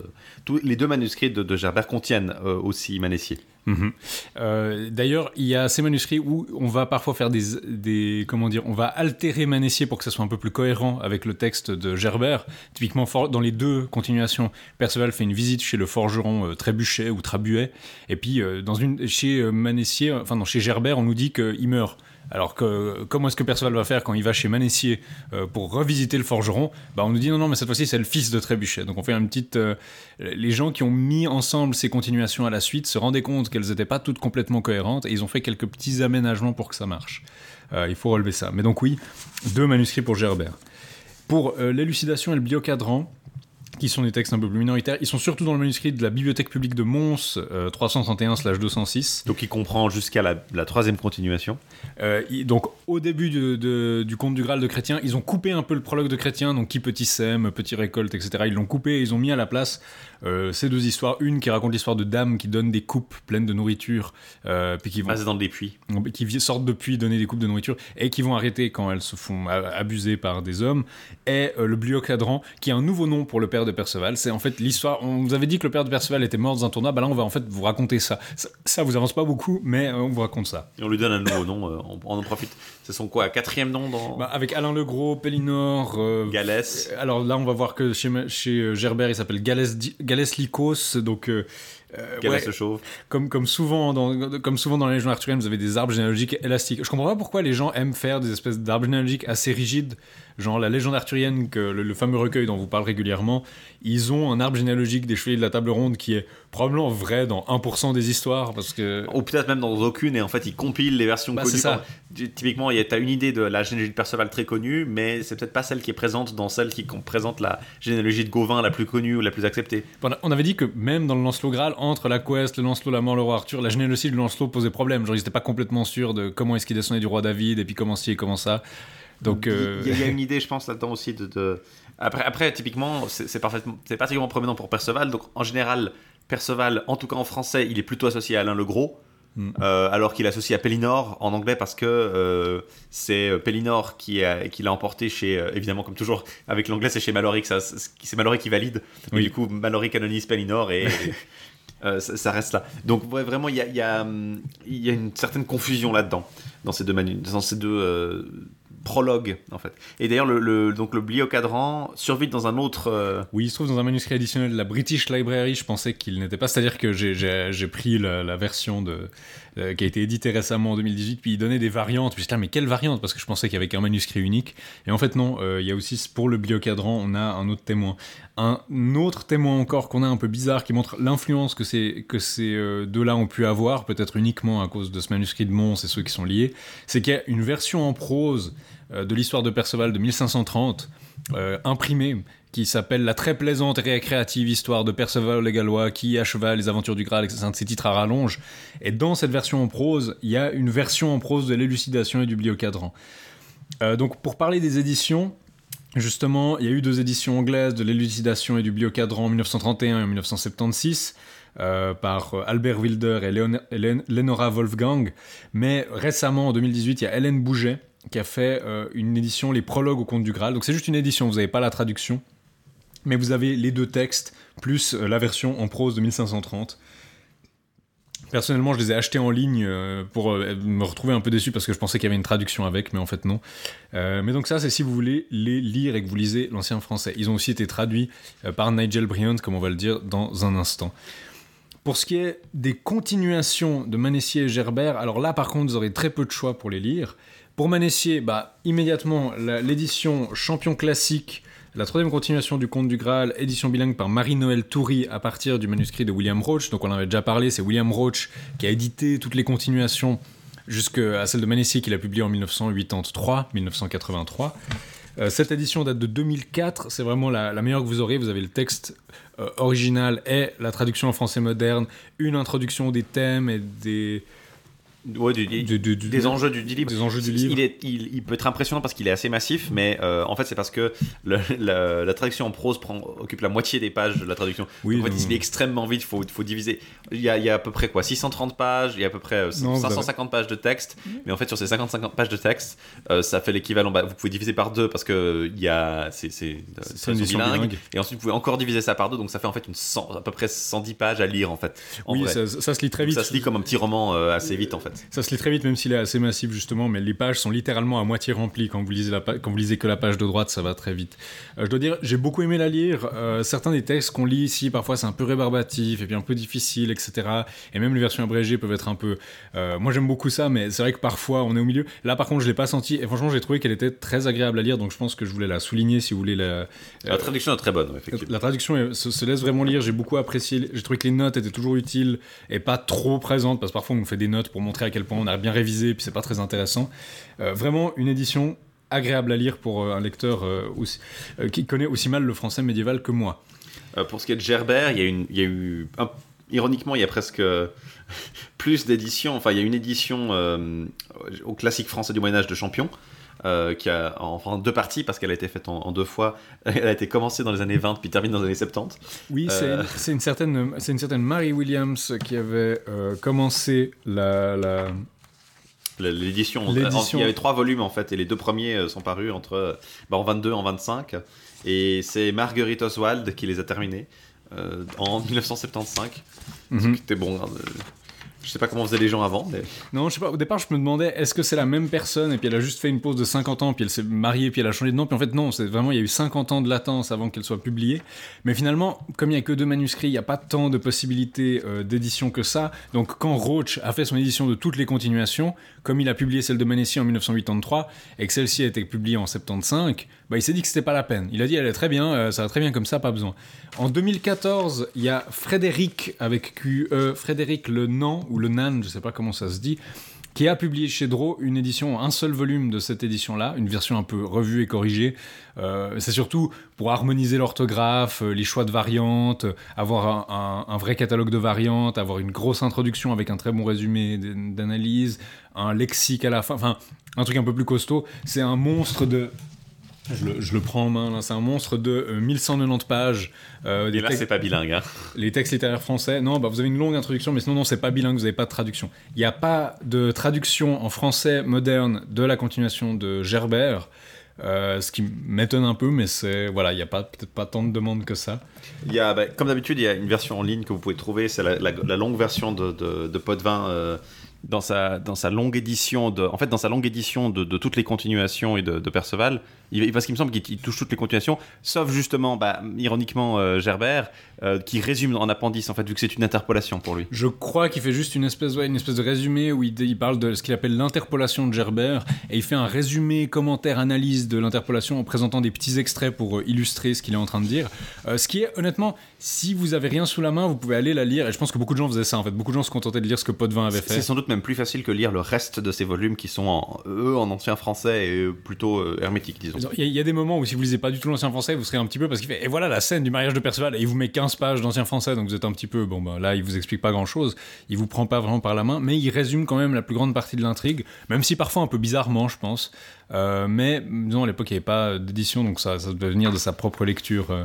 tous les deux manuscrits de, Gerbert contiennent euh, aussi Manessier. Mhm. Euh, D'ailleurs, il y a ces manuscrits où on va parfois faire des, comment dire, on va altérer Manessier pour que ça soit un peu plus cohérent avec le texte de Gerbert. Typiquement, dans les deux continuations, Perceval fait une visite chez le forgeron euh, Trébuchet ou Trabuet, et puis euh, dans une chez Manessier, enfin non, chez Gerbert, on nous dit qu'il meurt. Alors que comment est-ce que Perceval va faire quand il va chez Manessier euh, pour revisiter le forgeron? Bah on nous dit non non mais cette fois-ci c'est le fils de Trébuchet. Donc on fait une petite euh, les gens qui ont mis ensemble ces continuations à la suite se rendaient compte qu'elles n'étaient pas toutes complètement cohérentes et ils ont fait quelques petits aménagements pour que ça marche. Euh, il faut relever ça. Mais donc oui, deux manuscrits pour Gerbert. Pour l'élucidation et le biocadran, qui sont des textes un peu plus minoritaires, ils sont surtout dans le manuscrit de la Bibliothèque publique de Mons, euh, 331/206. Donc, il comprend jusqu'à la, la troisième continuation. Euh, il- donc, au début de- de- du conte du Graal de Chrétien, ils ont coupé un peu le prologue de Chrétien, donc qui petit sème, petit récolte, etc. Ils l'ont coupé et ils ont mis à la place euh, ces deux histoires. Une qui raconte l'histoire de dames qui donnent des coupes pleines de nourriture, euh, puis qui vont Ah, dans des puits. qui sortent donner des coupes de nourriture et qui vont arrêter quand elles se font abuser par des hommes, et euh, le Bliocadran, qui est un nouveau nom pour le père de Perceval. C'est en fait l'histoire. On vous avait dit que le père de Perceval était mort dans un tournoi, bah là on va en fait vous raconter ça. Ça, ça vous avance pas beaucoup, mais euh, on vous raconte ça. Et on lui donne un nouveau nom, on, on en profite. C'est son quoi Quatrième nom dans Bah, avec Alain Legros, Pellinor. euh, Galès. alors là, on va voir que chez, chez euh, Gerbert, il s'appelle Galès, Galès Lycos, donc euh, euh, ouais, ce chauve comme, comme, souvent dans, comme souvent dans les légendes arthuriennes, vous avez des arbres généalogiques élastiques. Je comprends pas pourquoi les gens aiment faire des espèces d'arbres généalogiques assez rigides. Genre la légende arthurienne, que le, le fameux recueil dont vous parle régulièrement, ils ont un arbre généalogique des chevaliers de la table ronde qui est probablement vrai dans 1% des histoires parce que Ou peut-être même dans aucune, et en fait, ils compilent les versions Bah, connues. ça. Tu- Typiquement, il y a- t'as une idée de la généalogie de Perceval très connue, mais c'est peut-être pas celle qui est présente dans celle qui présente la généalogie de Gauvin la plus connue ou la plus acceptée. On avait dit que même dans le Lancelot Graal, entre la Quest, le Lancelot, la mort, le roi Arthur, la généalogie de Lancelot posait problème. Genre, ils n'étaient pas complètement sûrs de comment est-ce qu'il descendait du roi David, et puis comment ci et comment ça. Donc, euh, Il y, a- il y a une [LAUGHS] idée, je pense, là-dedans aussi de. de- Après, après, typiquement, c'est parfaitement, c'est particulièrement prominent pour Perceval. Donc, en général, Perceval, en tout cas en français, il est plutôt associé à Alain le Gros. Mm. euh, alors qu'il est associé à Pellinor en anglais parce que euh, c'est euh, Pellinor qui, a- qui l'a emporté chez, euh, évidemment, comme toujours, avec l'anglais, c'est chez Mallory que ça- c'est Mallory qui valide. Et Oui. du coup, Mallory canonise Pellinor et. [LAUGHS] euh, ça, ça reste là. Donc ouais, vraiment, il y a, il y, a, hum, il y a une certaine confusion là-dedans, dans ces deux, manu- dans ces deux prologues, en fait. Et d'ailleurs, le, le- donc, le survit dans un autre... euh, Oui, il se trouve dans un manuscrit additionnel de la British Library. Je pensais qu'il n'était pas. C'est-à-dire que j'ai- pris la, version de, euh, qui a été éditée récemment en 2018, puis il donnait des variantes. Puis là, mais quelle variante? Parce que je pensais qu'il y avait qu'un manuscrit unique. Et en fait, non. euh, Il y a aussi, pour le biocadran, on a un autre témoin. Un autre témoin encore qu'on a un peu bizarre qui montre l'influence que ces, que ces deux-là ont pu avoir, peut-être uniquement à cause de ce manuscrit de Mons et ceux qui sont liés. C'est qu'il y a une version en prose de l'histoire de Perceval de 1530, euh, imprimée, qui s'appelle La très plaisante et récréative histoire de Perceval le Gallois qui acheva les aventures du Graal, c'est un de ses titres à rallonge. Et dans cette version en prose, il y a une version en prose de l'élucidation et du biocadran. Euh, donc pour parler des éditions, justement, il y a eu deux éditions anglaises de l'élucidation et du biocadran en 1931 et en 1976. euh, par euh, Albert Wilder et Léon- Hélène- Lenora Wolfgang. Mais récemment, en 2018, il y a Hélène Bouget qui a fait euh, une édition, les prologues au conte du Graal. Donc c'est juste une édition, vous n'avez pas la traduction. Mais vous avez les deux textes, plus euh, la version en prose de 1530. Personnellement, je les ai achetés en ligne euh, pour me retrouver un peu déçu parce que je pensais qu'il y avait une traduction avec, mais en fait non. Mais donc ça, c'est si vous voulez les lire et que vous lisez l'ancien français. Ils ont aussi été traduits par Nigel Bryant, comme on va le dire dans un instant. Pour ce qui est des continuations de Manessier et Gerbert, alors là par contre, vous aurez très peu de choix pour les lire. Pour Manessier, bah, immédiatement, l'édition Champion classique, la troisième continuation du Conte du Graal, édition bilingue par Marie-Noël Toury à partir du manuscrit de William Roach. Donc on en avait déjà parlé, c'est William Roach qui a édité toutes les continuations jusqu'à celle de Manessier qu'il a publiée en 1983-1983. Euh, cette édition date de 2004, c'est vraiment la, la meilleure que vous aurez. Vous avez le texte euh, original et la traduction en français moderne, une introduction des thèmes et des, ouais, du- du- du- du- du- des enjeux du, livre. des enjeux du livre. Il, est, il, il peut être impressionnant parce qu'il est assez massif, mais euh, en fait c'est parce que le- la, la traduction en prose prend, occupe la moitié des pages de la traduction. Oui, Donc, en fait, il est extrêmement vite, il faut, faut diviser. Il y, a, il y a à peu près quoi 630 pages, il y a à peu près euh, Non, vous 550 pages de texte, mais en fait sur ces 50 pages de texte, euh, ça fait l'équivalent. bah, vous pouvez diviser par deux parce que il y a c'est c'est C'est une bilingue. bilingue. et ensuite vous pouvez encore diviser ça par deux, donc ça fait en fait une 100 à peu près 110 pages à lire en fait. En Oui, ça, ça se lit très Donc, vite. ça se lit comme un petit roman euh, assez vite en fait. Ça se lit très vite, même s'il est assez massif justement, mais les pages sont littéralement à moitié remplies. Quand vous lisez, la quand vous lisez que la page de droite, ça va très vite. Euh, je dois dire, j'ai beaucoup aimé la lire. Euh, certains des textes qu'on lit ici, parfois c'est un peu rébarbatif et puis un peu difficile, etc. Et même les versions abrégées peuvent être un peu. euh, moi j'aime beaucoup ça, mais c'est vrai que parfois on est au milieu. Là par contre, je l'ai pas senti et franchement j'ai trouvé qu'elle était très agréable à lire, donc je pense que je voulais la souligner si vous voulez la. La traduction est très bonne, effectivement. La traduction est- se, se laisse vraiment lire, j'ai beaucoup apprécié, j'ai trouvé que les notes étaient toujours utiles et pas trop présentes, parce que parfois on fait des notes pour montrer à quel point on a bien révisé, puis c'est pas très intéressant. Euh, vraiment une édition agréable à lire pour euh, un lecteur euh, qui connaît aussi mal le français médiéval que moi. Pour ce qui est de Gerbert, il y a, eu. ironiquement, il y a presque [LAUGHS] plus d'éditions. Enfin, il y a une édition au classique français du Moyen-Âge de Champion. Euh, qui a en deux parties parce qu'elle a été faite en, en deux fois. [LAUGHS] Elle a été commencée dans les années 20 puis terminée dans les années 70. Oui, c'est Euh. c'est une certaine, c'est une certaine Mary Williams qui avait euh, commencé la, la, L'édition, il y avait trois volumes en fait et les deux premiers euh, sont parus entre euh, bah, en 22 et en 25 et c'est Marguerite Oswald qui les a terminés euh, en 1975. Mhm. C'était bon. hein, Je sais pas comment faisaient les gens avant. Non, je sais pas. Au départ, je me demandais est-ce que c'est la même personne? Et puis elle a juste fait une pause de 50 ans, puis elle s'est mariée, puis elle a changé de nom. Puis en fait, non, c'est vraiment, il y a eu 50 ans de latence avant qu'elle soit publiée. Mais finalement, comme il n'y a que deux manuscrits, il n'y a pas tant de possibilités euh, d'édition que ça. Donc quand Roach a fait son édition de toutes les continuations, comme il a publié celle de Manessi en 1983 et que celle-ci a été publiée en 75, bah, il s'est dit que c'était pas la peine. Il a dit elle est très bien, euh, ça va très bien comme ça, pas besoin. En 2014, il y a Frédéric avec QE, Frédéric Le Nan ou Le Nan, je sais pas comment ça se dit, qui a publié chez Draw une édition, un seul volume de cette édition-là, une version un peu revue et corrigée. Euh, c'est surtout pour harmoniser l'orthographe, euh, les choix de variantes, avoir un, un, vrai catalogue de variantes, avoir une grosse introduction avec un très bon résumé d'analyse, un lexique à la fin, enfin un truc un peu plus costaud. C'est un monstre de je le, prends en main, c'est un monstre de 1190 euh, pages. Euh, Et là, c'est pas bilingue. Hein. Les textes littéraires français, non, bah, vous avez une longue introduction, mais sinon, non, c'est pas bilingue, vous n'avez pas de traduction. Il n'y a pas de traduction en français moderne de la continuation de Gerbert. Euh, ce qui m'étonne un peu, mais c'est voilà, il n'y a pas peut-être pas tant de demandes que ça. Il y a, bah, comme d'habitude, il y a une version en ligne que vous pouvez trouver, c'est la, longue version de, de, de Potvin dans sa, dans sa longue édition de, en fait, dans sa longue édition de, de toutes les continuations et de, de Perceval, il, parce qu'il me semble qu'il touche toutes les continuations, sauf justement, bah, ironiquement, euh, Gerbert, euh, qui résume en appendice, en fait, vu que c'est une interpolation pour lui. Je crois qu'il fait juste une espèce, ouais, une espèce de résumé où il, il parle de ce qu'il appelle l'interpolation de Gerbert, et il fait un résumé, commentaire, analyse de l'interpolation en présentant des petits extraits pour euh, illustrer ce qu'il est en train de dire. ce qui est, honnêtement, si vous avez rien sous la main, vous pouvez aller la lire, et je pense que beaucoup de gens faisaient ça, en fait. Beaucoup de gens se contentaient de lire ce que Potvin avait fait. C'est sans doute même plus facile que lire le reste de ces volumes qui sont, en, eux, en ancien français et plutôt hermétiques, disons. Il y, a des moments où si vous lisez pas du tout l'ancien français, vous serez un petit peu parce qu'il fait et voilà la scène du mariage de Perceval et il vous met 15 pages d'ancien français donc vous êtes un petit peu bon bah là il vous explique pas grand chose, il vous prend pas vraiment par la main mais il résume quand même la plus grande partie de l'intrigue, même si parfois un peu bizarrement je pense. Euh, mais disons à l'époque il n'y avait pas d'édition donc ça, ça devait venir de sa propre lecture. Euh.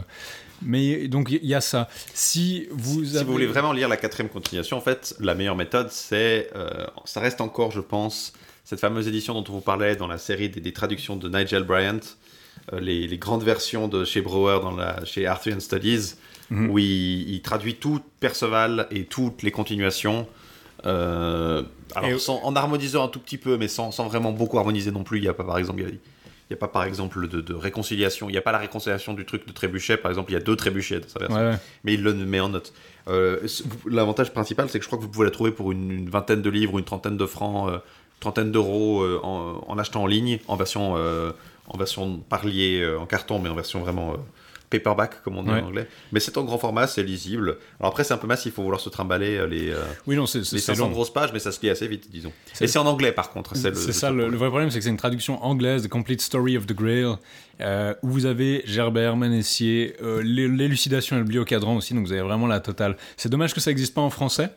Mais donc il y a ça. Si vous, si vous voulez vraiment lire la quatrième continuation, en fait, la meilleure méthode, c'est, euh, ça reste encore, je pense, cette fameuse édition dont on vous parlait dans la série des, traductions de Nigel Bryant, euh, les, grandes versions de chez Brouwer, dans la, chez Arthurian Studies, mhm. où il, traduit tout Perceval et toutes les continuations. Euh, alors, en harmonisant un tout petit peu, mais sans, vraiment beaucoup harmoniser non plus. Il n'y a pas, par exemple, il y a, pas, par exemple, de, réconciliation. Il n'y a pas la réconciliation du truc de trébuchet. Par exemple, il y a deux trébuchets dans sa version. Mais il le met en note. Euh, l'avantage principal, c'est que je crois que vous pouvez la trouver pour une, vingtaine de livres, une trentaine de francs, trentaine d'euros en, en, achetant en ligne, en version en version parlier euh, en carton, mais en version vraiment euh, paperback, comme on dit en anglais. Mais c'est en grand format, c'est lisible. Alors après, c'est un peu massif, il faut vouloir se trimballer euh, les, oui, non, c'est, les 500 grosses pages, mais ça se lit assez vite, disons. Et c'est en anglais, par contre. C'est, ça, le, vrai problème, c'est que c'est une traduction anglaise, The Complete Story of the Grail, où vous avez Gerbert, Manessier, l'élucidation et le biocadran aussi, donc vous avez vraiment la totale. C'est dommage que ça n'existe pas en français.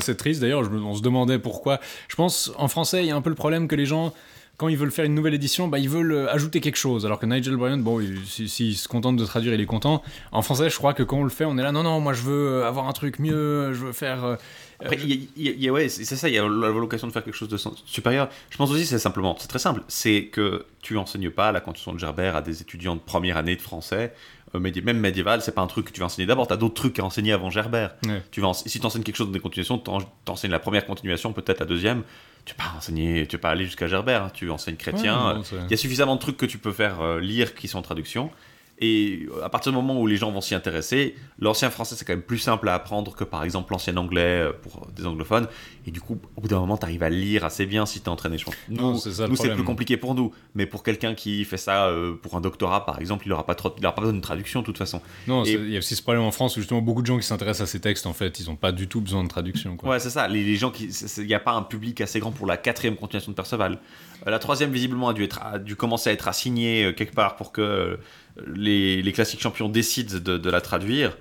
C'est triste d'ailleurs, on se demandait pourquoi. Je pense en français, il y a un peu le problème que les gens quand ils veulent faire une nouvelle édition, bah, ils veulent euh, ajouter quelque chose. Alors que Nigel Bryant, bon, s'il si, se contente de traduire, il est content. En français, je crois que quand on le fait, on est là, non, non, moi je veux euh, avoir un truc mieux, je veux faire. Euh, y ouais, c'est ça, il y a la vocation de faire quelque chose de supérieur. Je pense aussi, c'est simplement, c'est très simple, c'est que tu enseignes pas la constitution de Gerbert à des étudiants de première année de français même médiéval, c'est pas un truc que tu vas enseigner d'abord. Tu as d'autres trucs à enseigner avant Gerbert. Tu vas si tu enseignes quelque chose dans des continuations, tu enseignes la première continuation, peut-être la deuxième tu vas pas enseigner, tu vas pas aller jusqu'à Gerbert, hein. tu enseignes chrétien. Il y a suffisamment de trucs que tu peux faire euh, lire qui sont en traduction. Et à partir du moment où les gens vont s'y intéresser, l'ancien français c'est quand même plus simple à apprendre que par exemple l'ancien anglais euh, pour des anglophones. Et du coup, au bout d'un moment, tu arrives à lire assez bien si tu es entraîné. Je pense. Nous, c'est plus compliqué pour nous. Mais pour quelqu'un qui fait ça euh, pour un doctorat, par exemple, il n'aura pas, trop, il aura pas besoin de traduction de toute façon. Non, il y a aussi ce problème en France où justement beaucoup de gens qui s'intéressent à ces textes, en fait, ils n'ont pas du tout besoin de traduction. Quoi. Ouais, c'est ça. Les, gens qui. Il n'y a pas un public assez grand pour la quatrième continuation de Perceval. Euh, la troisième, visiblement, a dû, être, a dû commencer à être assignée quelque part pour que les, classiques champions décident de, la traduire,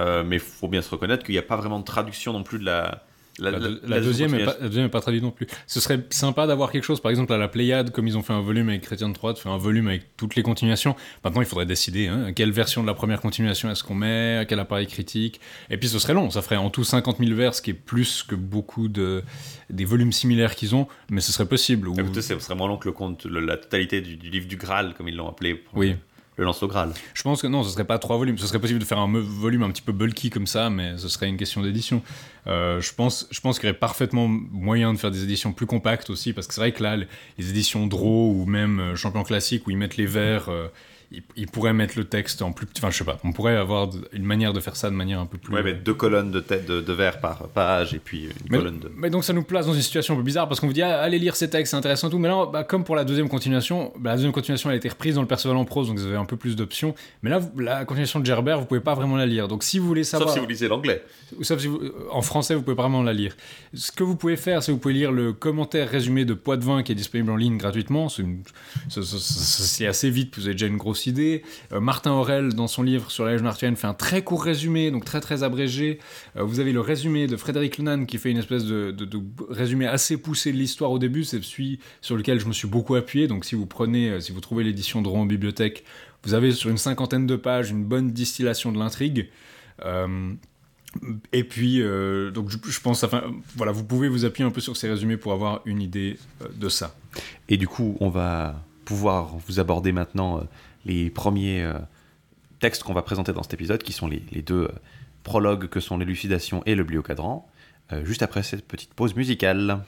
euh, mais il faut bien se reconnaître qu'il n'y a pas vraiment de traduction non plus de la. La, deuxième n'est pas, pas, traduite non plus. Ce serait sympa d'avoir quelque chose, par exemple à la Pléiade, comme ils ont fait un volume avec Chrétien de Troyes, de faire un volume avec toutes les continuations. Maintenant, il faudrait décider hein, quelle version de la première continuation est-ce qu'on met, quel appareil critique. Et puis ce serait long, ça ferait en tout 50 000 vers, ce qui est plus que beaucoup de, des volumes similaires qu'ils ont, mais ce serait possible. Ou... ce serait moins long que le compte, la totalité du, livre du Graal, comme ils l'ont appelé. Oui. Lance au Graal. Je pense que non, ce serait pas trois volumes. Ce serait possible de faire un volume un petit peu bulky comme ça, mais ce serait une question d'édition. Euh, je pense, je pense qu'il y aurait parfaitement moyen de faire des éditions plus compactes aussi, parce que c'est vrai que là, les éditions Draw ou même euh, Champion Classique où ils mettent les vers il, pourrait mettre le texte en plus petit. Enfin, je sais pas. On pourrait avoir une manière de faire ça de manière un peu plus. Ouais, mais deux colonnes de, tête, de, vers par page et puis une colonne de. Mais donc ça nous place dans une situation un peu bizarre parce qu'on vous dit ah, allez lire ces textes, c'est intéressant tout. Mais là, bah, comme pour la deuxième continuation, bah, la deuxième continuation elle a été reprise dans le Perceval en prose, donc vous avez un peu plus d'options. Mais là, la continuation de Gerbert, vous pouvez pas vraiment la lire. Donc si vous voulez savoir. Sauf si vous lisez l'anglais. Sauf si vous... en français, vous pouvez pas vraiment la lire. Ce que vous pouvez faire, c'est vous pouvez lire le commentaire résumé de Poitvin qui est disponible en ligne gratuitement. C'est assez vite, vous avez déjà une grosse idée. Euh, euh, Martin Aurel, dans son livre sur la Légion arthurienne, fait un très court résumé, donc très très abrégé. Euh, vous avez le résumé de Frédéric Lunan qui fait une espèce de, résumé assez poussé de l'histoire au début. C'est celui sur lequel je me suis beaucoup appuyé. Donc si vous prenez, euh, si vous trouvez l'édition de Rouen en bibliothèque, vous avez sur une cinquantaine de pages une bonne distillation de l'intrigue. et puis, donc je, pense, enfin, voilà, vous pouvez vous appuyer un peu sur ces résumés pour avoir une idée de ça. Et du coup, on va pouvoir vous aborder maintenant les premiers euh, textes qu'on va présenter dans cet épisode, qui sont les, deux euh, prologues que sont l'élucidation et le cadran, euh, juste après cette petite pause musicale.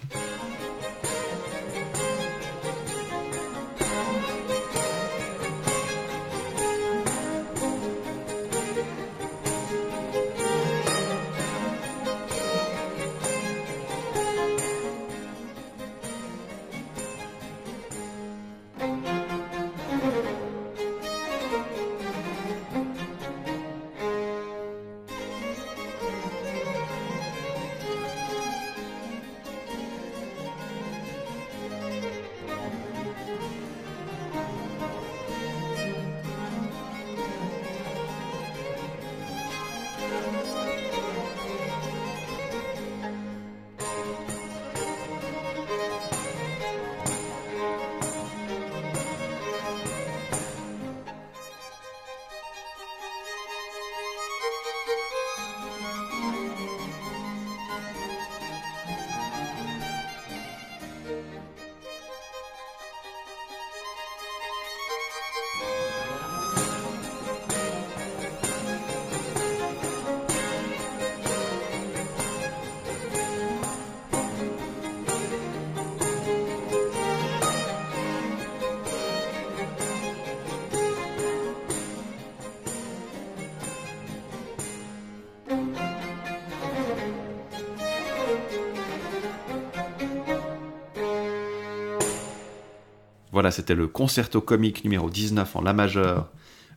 C'était le concerto comique numéro 19 en La majeure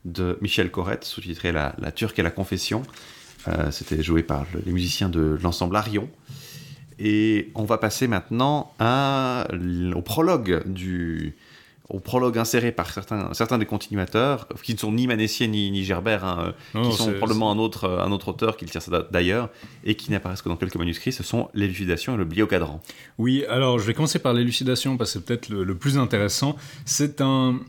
de Michel Corrette, sous-titré la, Turque et la Confession. Euh, c'était joué par les musiciens de l'ensemble Arion. Et on va passer maintenant au prologue du, au prologue inséré par certains, certains des continuateurs, qui ne sont ni Manessier ni, ni Gerbert, hein, euh, qui sont probablement un autre, un autre auteur qui le tire ça d'ailleurs, et qui n'apparaissent que dans quelques manuscrits, ce sont l'élucidation et le biocadran. Oui, alors je vais commencer par l'élucidation, parce que c'est peut-être le, plus intéressant. C'est un,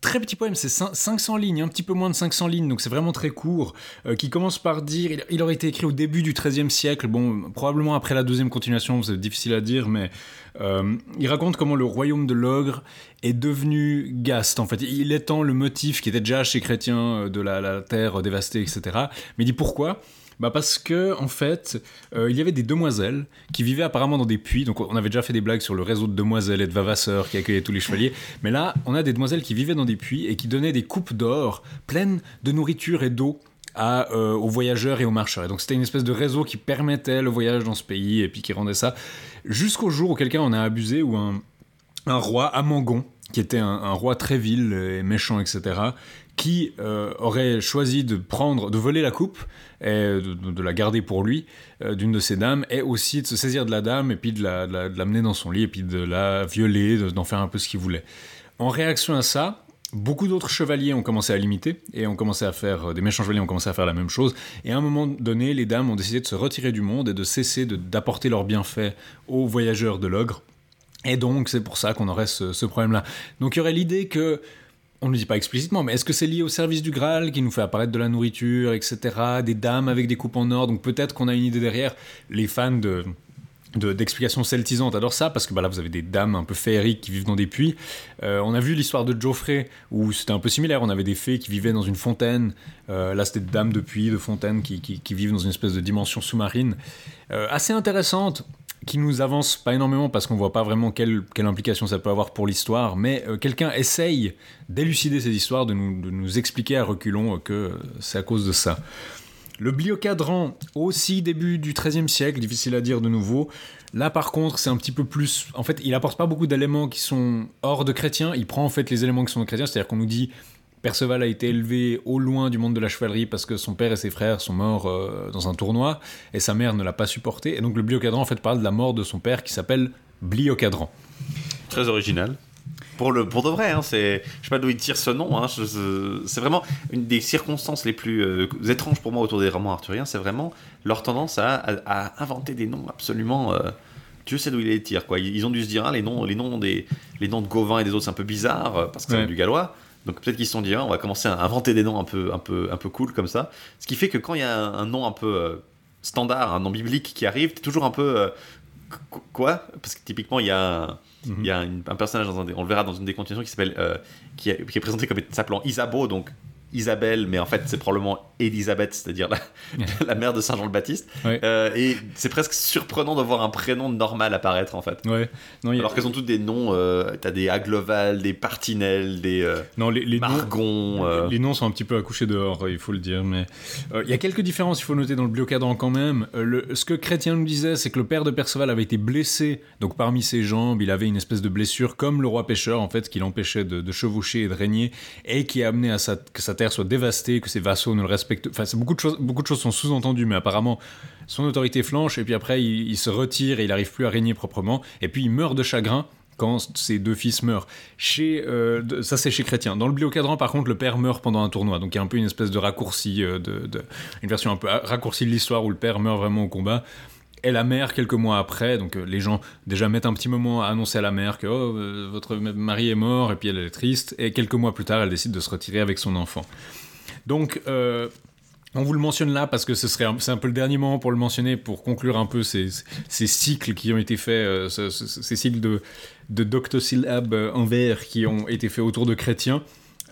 très petit poème, c'est 500 lignes, un petit peu moins de 500 lignes, donc c'est vraiment très court, euh, qui commence par dire, il, aurait été écrit au début du XIIIe siècle, bon, probablement après la deuxième continuation, c'est difficile à dire, mais euh, il raconte comment le royaume de l'ogre est devenu Gaste, en fait. Il étend le motif qui était déjà chez Chrétien euh, de la, terre dévastée, etc. Mais il dit pourquoi? Bah parce que en fait, euh, il y avait des demoiselles qui vivaient apparemment dans des puits. Donc on avait déjà fait des blagues sur le réseau de demoiselles et de vavasseurs qui accueillaient tous les chevaliers. [LAUGHS] Mais là, on a des demoiselles qui vivaient dans des puits et qui donnaient des coupes d'or pleines de nourriture et d'eau à, aux voyageurs et aux marcheurs. Et donc c'était une espèce de réseau qui permettait le voyage dans ce pays et puis qui rendait ça jusqu'au jour où quelqu'un en a abusé, où un, un roi, Amangon, qui était un, roi très vil et méchant, etc., qui euh, aurait choisi de prendre, de voler la coupe et de, la garder pour lui euh, d'une de ses dames, et aussi de se saisir de la dame et puis de l'amener dans son lit et puis de la violer, d'en faire un peu ce qu'il voulait. En réaction à ça, Beaucoup d'autres chevaliers ont commencé à l'imiter et ont commencé à faire des méchants chevaliers ont commencé à faire la même chose. Et à un moment donné, les dames ont décidé de se retirer du monde et de cesser d'apporter leurs bienfaits aux voyageurs de l'ogre. Et donc c'est pour ça qu'on aurait ce, problème-là. Donc il y aurait l'idée que on ne le dit pas explicitement, mais est-ce que c'est lié au service du Graal qui nous fait apparaître de la nourriture, etc., des dames avec des coupes en or, donc peut-être qu'on a une idée derrière. Les fans de, de- d'explications celtisantes. Adore ça parce que bah, là vous avez des dames un peu féeriques qui vivent dans des puits. Euh, on a vu l'histoire de Geoffrey où c'était un peu similaire. On avait des fées qui vivaient dans une fontaine. Euh, là c'était des dames de puits, de fontaines qui, qui- qui vivent dans une espèce de dimension sous-marine. Euh, assez intéressante qui nous avance pas énormément parce qu'on voit pas vraiment quelle, implication ça peut avoir pour l'histoire, mais euh, quelqu'un essaye d'élucider ces histoires, de nous, expliquer à reculons euh, que euh, c'est à cause de ça. Le bliocadran, aussi début du XIIIe siècle, difficile à dire de nouveau. Là, par contre, c'est un petit peu plus. En fait, il apporte pas beaucoup d'éléments qui sont hors de chrétiens. Il prend en fait les éléments qui sont de chrétiens, c'est-à-dire qu'on nous dit Perceval a été élevé au loin du monde de la chevalerie parce que son père et ses frères sont morts euh, dans un tournoi et sa mère ne l'a pas supporté. Et donc le bliocadran en fait parle de la mort de son père qui s'appelle Bliocadran. Très original. Pour, le, pour de vrai, hein, c'est, je sais pas d'où il tire ce nom. hein, c'est vraiment une des circonstances les plus euh, étranges pour moi autour des romans arthuriens. C'est vraiment leur tendance à, à- à inventer des noms absolument. euh, Dieu sait d'où ils les tirent. Quoi. Ils, ils ont dû se dire, hein, les, noms, les, noms des, les noms de Gauvin et des autres, c'est un peu bizarre euh, parce que c'est Ouais. du gallois. Donc peut-être qu'ils se sont dit, hein, on va commencer à inventer des noms un peu, un peu, un peu cool comme ça. Ce qui fait que quand il y a un, un nom un peu euh, standard, un nom biblique qui arrive, t'es toujours un peu. euh, qu- quoi? Parce que typiquement, il y a. Mhm. il y a une- un personnage, dans un on le verra dans une des continuations, qui s'appelle, euh, qui, est, qui est présenté comme s'appelant Isabeau, donc Isabelle, mais en fait c'est probablement Élisabeth, c'est-à-dire la, [LAUGHS] la mère de Saint Jean le Baptiste. Ouais. Euh, et c'est presque surprenant de voir un prénom normal apparaître en fait. Ouais. Non, a- Alors qu'elles ont toutes des noms, euh, t'as des Agloval, des Partinel, des euh, non, les, les noms- Margon. euh, Les noms sont un petit peu accouchés dehors, il faut le dire, mais euh, il y a quelques différences, il faut noter dans le bliocadran quand même. Le- ce que Chrétien nous disait, c'est que le père de Perceval avait été blessé, donc parmi ses jambes, il avait une espèce de blessure, comme le roi pêcheur en fait, qui l'empêchait de, de chevaucher et de régner, et qui a amené à sa, que sa soit dévastée, que ses vassaux ne le respectent. Enfin, beaucoup de choses, beaucoup de choses sont sous-entendues, mais apparemment son autorité flanche, et puis après il, se retire et il n'arrive plus à régner proprement, et puis il meurt de chagrin quand ses deux fils meurent. Chez, euh, ça c'est chez Chrétien. Dans le bliocadran, par contre, le père meurt pendant un tournoi. Donc il y a un peu une espèce de raccourci, euh, de, de- une version un peu raccourcie de l'histoire où le père meurt vraiment au combat. Et la mère, quelques mois après, donc euh, les gens déjà mettent un petit moment à annoncer à la mère que oh, euh, votre mari est mort, et puis elle est triste. Et quelques mois plus tard, elle décide de se retirer avec son enfant. Donc, euh, on vous le mentionne là parce que ce serait c'est un peu le dernier moment pour le mentionner, pour conclure un peu ces, ces cycles qui ont été faits, ce- ce- ces cycles de, de doctosyllabes euh, en vers qui ont été faits autour de chrétiens.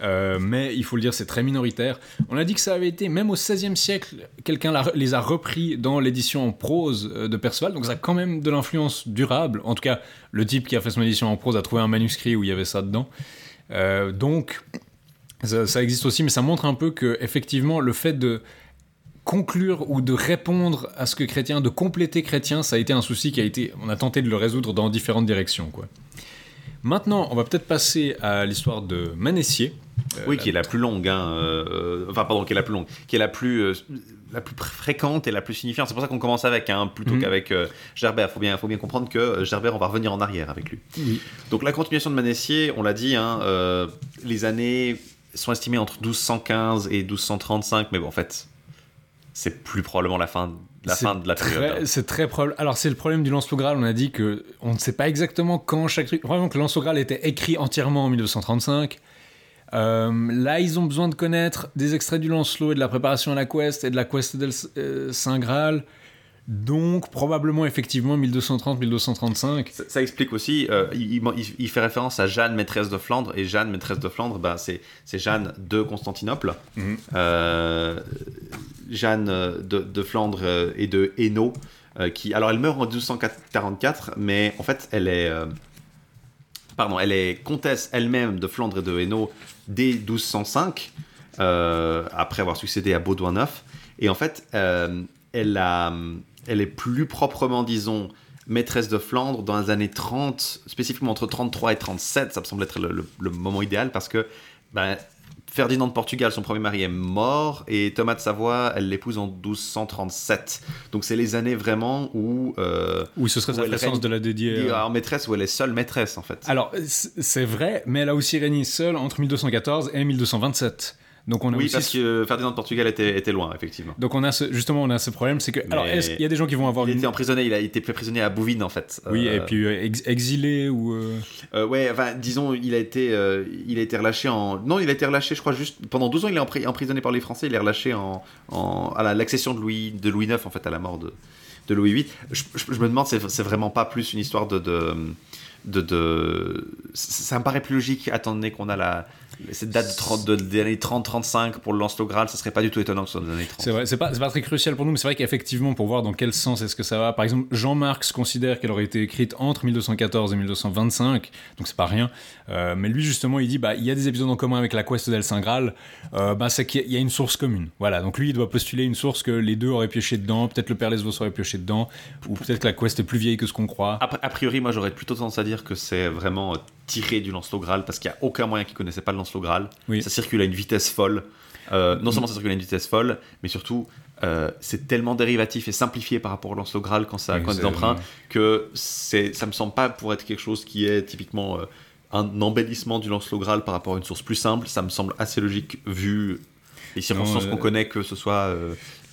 Euh, mais il faut le dire, c'est très minoritaire. On a dit que ça avait été, même au XVIe siècle, quelqu'un les a repris dans l'édition en prose euh, de Perceval, donc ça a quand même de l'influence durable. En tout cas, le type qui a fait son édition en prose a trouvé un manuscrit où il y avait ça dedans. Euh, donc, ça, existe aussi, mais ça montre un peu que effectivement le fait de conclure ou de répondre à ce que chrétien, de compléter chrétien, ça a été un souci qui a été, on a tenté de le résoudre dans différentes directions. Maintenant, on va peut-être passer à l'histoire de Manessier. Euh, oui, qui est la plus longue. hein, euh, enfin, pardon, qui est la plus longue, qui est la plus, euh, la plus fréquente et la plus signifiante. C'est pour ça qu'on commence avec, hein, plutôt Mhm. qu'avec euh, Gerbert. Faut bien, faut bien comprendre que Gerbert, on va revenir en arrière avec lui. Oui. Donc la continuation de Manessier, on l'a dit, hein, les années sont estimées entre 1215 et 1235, mais bon, en fait, c'est plus probablement la fin, la fin de la période. C'est très probable. Alors, c'est le problème du Lance Graal. On a dit que on ne sait pas exactement quand chaque truc. Vraiment que le Lance Graal était écrit entièrement en 1935. Euh, là, ils ont besoin de connaître des extraits du Lancelot et de la préparation à la quest et de la quest del euh, Saint Graal. Donc, probablement, effectivement, 1230-1235. Ça, ça explique aussi, euh, il, il- il fait référence à Jeanne, maîtresse de Flandre, et Jeanne, maîtresse de Flandre, bah, c'est Jeanne de Constantinople. Mhm. Jeanne de, de Flandre et de Hainaut, qui, alors elle meurt en 1244, mais en fait elle est, pardon, elle est comtesse elle-même de Flandre et de Hainaut dès 1205, euh, après avoir succédé à Baudouin IX, et en fait euh, elle, est plus proprement, disons, maîtresse de Flandre dans les années 30, spécifiquement entre 33 et 37, ça me semble être le moment idéal parce que ben, Ferdinand de Portugal, son premier mari, est mort et Thomas de Savoie, elle l'épouse en 1237. Donc c'est les années vraiment où euh, Oui, ce serait sa façon de la dédier. euh, en maîtresse où elle est seule maîtresse en fait. Alors, c'est vrai, mais elle a aussi régné seule entre 1214 et 1227. Donc, on a oui, aussi parce que Ferdinand de Portugal était, était loin effectivement. Donc on a ce, justement on a ce problème, c'est que alors qu'il y a des gens qui vont avoir Il une était emprisonné, il a été fait prisonnier à Bouvines en fait. oui Euh, et puis euh, ex- exilé ou euh, Euh, ouais, enfin, disons, il a été, euh, il a été relâché en. Non, il a été relâché, je crois, juste pendant 12 ans. Il est empri- emprisonné par les Français. Il est relâché en, en- à la- l'accession de Louis, de Louis IX, en fait, à la mort de, de Louis VIII. Je, je- je me demande, c'est c'est vraiment pas plus une histoire de. de de, de- ça me paraît plus logique étant donné qu'on a la cette date de 30 de- des années 30-35 pour le Lancelot Graal, ça serait pas du tout étonnant que ce soit dans les années 30. C'est vrai, c'est pas, pas très crucial pour nous, mais c'est vrai qu'effectivement, pour voir dans quel sens est-ce que ça va, par exemple, Jean Marx considère qu'elle aurait été écrite entre 1214 et 1225, donc c'est pas rien. Euh, mais lui, justement, il dit, bah, il y a des épisodes en commun avec la quest d'El Saint Graal, euh, bah, c'est qu'il y a- une source commune. Voilà, donc lui, il doit postuler une source que les deux auraient pioché dedans, peut-être le père Lesvos aurait pioché dedans, ou peut-être que la quest est plus vieille que ce qu'on croit. A priori, moi j'aurais plutôt tendance à dire que c'est vraiment tiré du Lancelot Graal parce qu'il n'y a aucun moyen qu'ils connaissaient pas le Lancelot Graal. Oui. Ça circule à une vitesse folle. Euh, non seulement ça circule à une vitesse folle, mais surtout euh, c'est tellement dérivatif et simplifié par rapport au Lancelot Graal quand ça Oui, quand des emprunts que c'est ça me semble pas pour être quelque chose qui est typiquement euh, un embellissement du Lancelot Graal par rapport à une source plus simple. Ça me semble assez logique vu les circonstances qu'on connaît que ce soit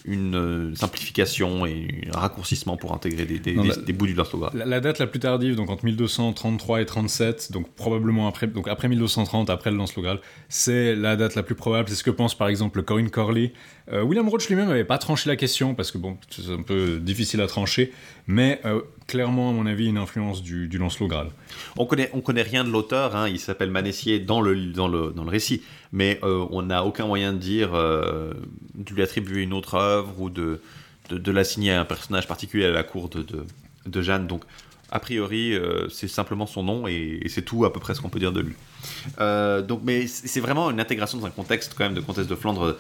une euh, simplification et un raccourcissement pour intégrer des, des- Non, des- bah- des bouts du Graal. La, la date la plus tardive, donc entre 1233 et 37, donc probablement après, donc après 1230, après le Lancelot c'est la date la plus probable. C'est ce que pense par exemple Corinne Corley. Euh, William Roach lui-même n'avait pas tranché la question parce que bon, c'est un peu difficile à trancher, mais euh, clairement, à mon avis, une influence du, du Lancelot Graal. On connaît, on connaît rien de l'auteur, hein, il s'appelle Manessier dans le, dans le, dans le récit, mais euh, on n'a aucun moyen de dire, euh, de lui attribuer une autre œuvre ou de, de, de l'assigner à un personnage particulier à la cour de, de, de Jeanne. Donc, a priori, euh, c'est simplement son nom et, et c'est tout à peu près ce qu'on peut dire de lui. Euh, donc, mais c'est vraiment une intégration dans un contexte quand même de contexte de Flandre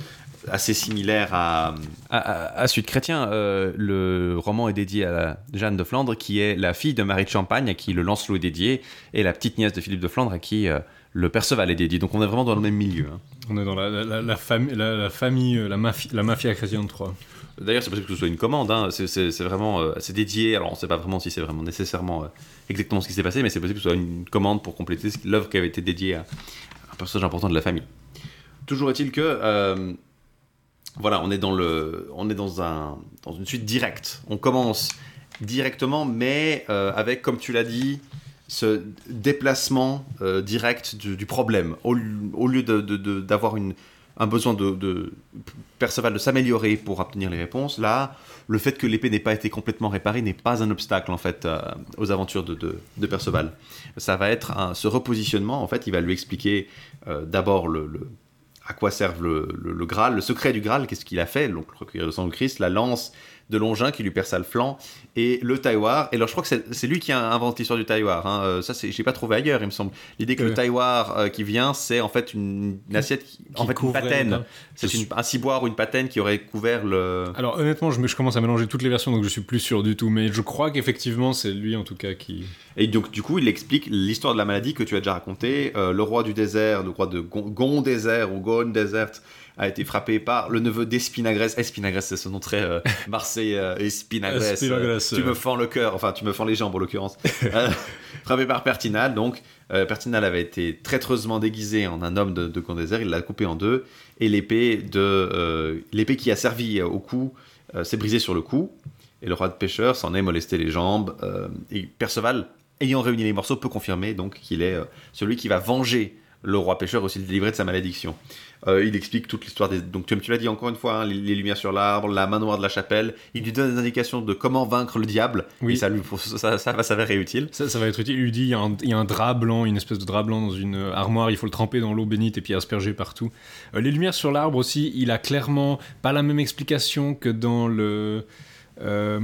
assez similaire à, à, Chrétien. Euh, le roman est dédié à Jeanne de Flandre, qui est la fille de Marie de Champagne, à qui le Lancelot est dédié, et la petite nièce de Philippe de Flandre, à qui euh, le Perceval est dédié. Donc on est vraiment dans le même milieu. hein. On est dans la, la, la, la fami- la- la famille, la, mafia, la mafia chrétienne de Troyes. D'ailleurs, c'est possible que ce soit une commande. hein. C'est- vraiment, euh, c'est dédié. Alors, on ne sait pas vraiment si c'est vraiment nécessairement euh, exactement ce qui s'est passé, mais c'est possible que ce soit une commande pour compléter l'œuvre qui avait été dédiée à un personnage important de la famille. Toujours est-il que, euh, voilà, on est dans le, on est dans un, dans une suite directe. On commence directement, mais avec, comme tu l'as dit, ce déplacement direct du, problème. Au, lieu de- de- d'avoir une un besoin de, Perceval de s'améliorer pour obtenir les réponses, là, le fait que l'épée n'ait pas été complètement réparée n'est pas un obstacle en fait euh, aux aventures de, Perceval. Ça va être ce repositionnement. En fait, il va lui expliquer euh, d'abord le, le- à quoi servent le, le- le Graal, le secret du Graal, qu'est-ce qu'il a fait, donc le recueillir de sang du Christ, la lance de Longin qui lui perça le flanc et le tailloir. Et alors je crois que c'est lui qui a inventé l'histoire du tailloir. Hein. Euh, Ça, j'ai pas trouvé ailleurs, il me semble. L'idée que Ouais. le tailloir euh, qui vient, c'est en fait une, une assiette, qui, en fait une patène. C'est un ciboire ou une patène qui aurait couvert le. Alors honnêtement, je, me- je commence à mélanger toutes les versions, donc je suis plus sûr du tout, mais je crois qu'effectivement, c'est lui en tout cas qui... Et donc, du coup, il explique l'histoire de la maladie que tu as déjà racontée. Euh, le roi du désert, le roi de Gon, Gon désert ou Gon Desert, a été frappé par le neveu d'Espinagrès. Espinagrès, c'est ce nom très euh, [LAUGHS] marseillais. euh, Espinagrès. Espinagrès, tu me fends le cœur, enfin, tu me fends les jambes en l'occurrence. [LAUGHS] Euh, frappé par Pertinal, donc. euh, Pertinal avait été traîtreusement déguisé en un homme de, de. Il l'a coupé en deux. Et l'épée de l'épée qui a servi au cou s'est brisée sur le cou. Et le roi de pêcheur s'en est molesté les jambes. et Perceval, ayant réuni les morceaux, peut confirmer donc qu'il est euh, celui qui va venger le roi pêcheur aussi le délivrer de sa malédiction. Euh, il explique toute l'histoire des. Donc, comme tu l'as dit encore une fois, hein, les, les lumières sur l'arbre, la main noire de la chapelle. Il lui donne des indications de comment vaincre le diable. Oui. Et ça, lui, ça, ça va s'avérer utile. Ça, ça va être utile. Il lui dit il y, a un, il y a un drap blanc, une espèce de drap blanc dans une euh, armoire, il faut le tremper dans l'eau bénite et puis asperger partout. Euh, les lumières sur l'arbre aussi, il a clairement pas la même explication que dans le. Euh,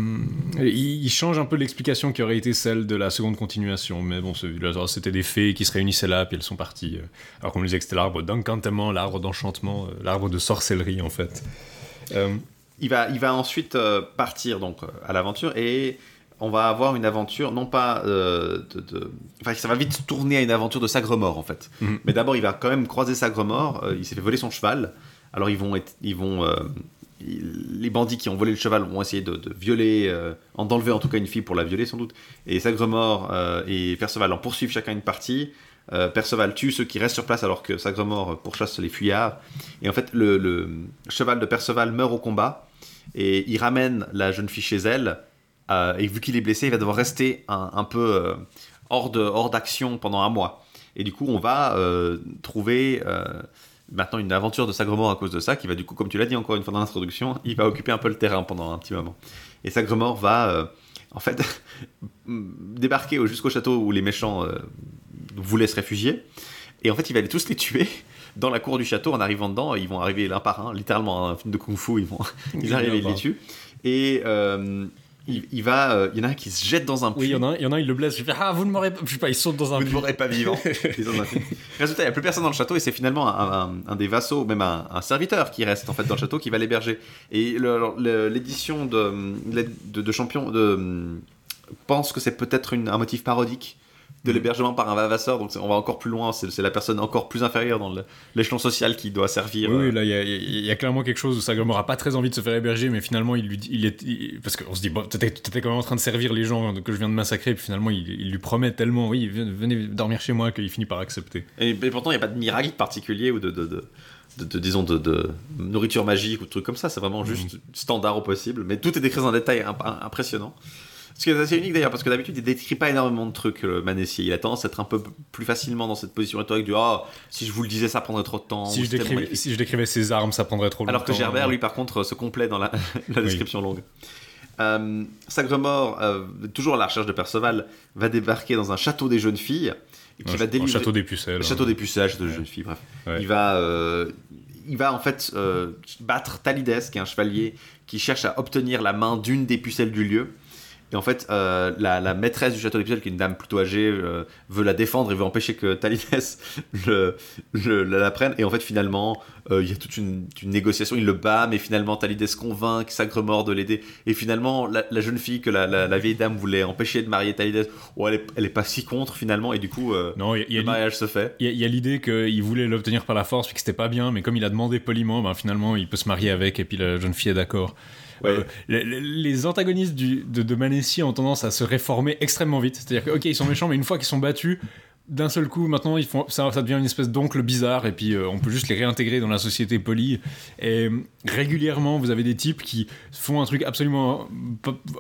il, change un peu l'explication qui aurait été celle de la seconde continuation, mais bon, c'était des fées qui se réunissaient là, puis elles sont parties. euh, alors qu'on me disait que c'était l'arbre d'encantement, l'arbre d'enchantement, euh, l'arbre de sorcellerie en fait. Euh, Il va, il va ensuite partir donc à l'aventure et on va avoir une aventure, non pas euh, de, de- Enfin, ça va vite tourner à une aventure de Sagremort en fait. Mhm. Mais d'abord, il va quand même croiser Sagremort. euh, il s'est fait voler son cheval. Alors, ils vont. Être, ils vont euh, les bandits qui ont volé le cheval vont essayer de, violer, euh, en- d'enlever en tout cas une fille pour la violer sans doute. Et Sagremort euh, et Perceval en poursuivent chacun une partie. Euh, Perceval tue ceux qui restent sur place alors que Sagremort pourchasse les fuyards. Et en fait, le, cheval de Perceval meurt au combat et il ramène la jeune fille chez elle. et vu qu'il est blessé, il va devoir rester un, peu hors de hors d'action pendant un mois. Et du coup, on va trouver maintenant une aventure de Sagremort à cause de ça, qui va du coup, comme tu l'as dit encore une fois dans l'introduction, il va occuper un peu le terrain pendant un petit moment. Et Sagremor va, euh, en fait, [LAUGHS] débarquer jusqu'au château où les méchants euh, voulaient se réfugier. Et en fait, il va aller tous les tuer [LAUGHS] dans la cour du château. En arrivant dedans, ils vont arriver l'un par un, littéralement un film de kung-fu. Ils vont, [LAUGHS] ils arrivent, ils les tuent. Et euh, il, il va, euh, il y en a un qui se jette dans un puits. Oui, il y en a un, il y en a un, il le blesse. Je fais Ah, vous ne m'aurez pas. Je sais pas, il saute dans un Vous ne puits. m'aurez pas vivant. [LAUGHS] Résultat, il n'y a plus personne dans le château et c'est finalement un, un- un des vassaux, même un, serviteur qui reste en fait dans le château qui va l'héberger. Et l'édition de, de, de Champion de, pense que c'est peut-être un motif parodique de Mhm. l'hébergement par un vasseur, donc on va encore plus loin, c'est la personne encore plus inférieure dans l'échelon social qui doit servir. Oui, euh, oui, là, il y, a- il y a clairement quelque chose où Sagamore a pas très envie de se faire héberger, mais finalement, il lui dit, il est, il- parce qu'on se dit, bon, t'étais quand même en train de servir les gens que je viens de massacrer, puis finalement, il, il lui promet tellement, oui, venez dormir chez moi, qu'il finit par accepter. Et, pourtant, il n'y a pas de miracle particulier ou de, de, de, de- de- disons, de, de nourriture magique ou de trucs comme ça. C'est vraiment juste standard au possible. Mais tout est décrit dans un détail imp- impressionnant. Ce qui est assez unique d'ailleurs, parce que d'habitude, il décrit pas énormément de trucs, le Manessier. Il a tendance à être un peu plus facilement dans cette position rhétorique du Ah, si je vous le disais, ça prendrait trop de temps. Si je, décrivais, magnifique. si je décrivais ses armes, ça prendrait trop Alors que. Gerbert, lui, par contre, se complaît dans la, [LAUGHS] la Oui. description longue. Euh, Sagremor, euh, toujours à la recherche de Perceval, va débarquer dans un château des jeunes filles. Qui Un va délivrer... château des pucelles. Le hein. château des pucelles, château des jeunes filles, bref. Ouais. Il va, euh, il va en fait euh, battre Talides, qui est un chevalier qui cherche à obtenir la main d'une des pucelles du lieu. Et en fait, euh, la, la maîtresse du château pucelles, qui est une dame plutôt âgée, euh, veut la défendre et veut empêcher que Talides [LAUGHS] le, le- la, prenne. Et en fait, finalement, euh, il y a toute une, une négociation. Il le bat, mais finalement, Talides convainc Sagremor de l'aider. Et finalement, la, la jeune fille que la, vieille dame voulait empêcher de marier Talides, oh, elle, est, elle est pas si contre finalement. Et du coup, Non, y a- il y a le mariage se fait. Il y a, il y a l'idée qu'il voulait l'obtenir par la force, puis que c'était pas bien, mais comme il a demandé poliment, ben finalement il peut se marier avec, et puis la jeune fille est d'accord. Euh, les, antagonistes de, Manessi ont tendance à se réformer extrêmement vite. C'est-à-dire que, ok, ils sont méchants, mais une fois qu'ils sont battus, d'un seul coup, maintenant, ils font, ça, devient une espèce d'oncle bizarre, et puis euh, on peut juste les réintégrer dans la société polie. Et régulièrement, vous avez des types qui font un truc absolument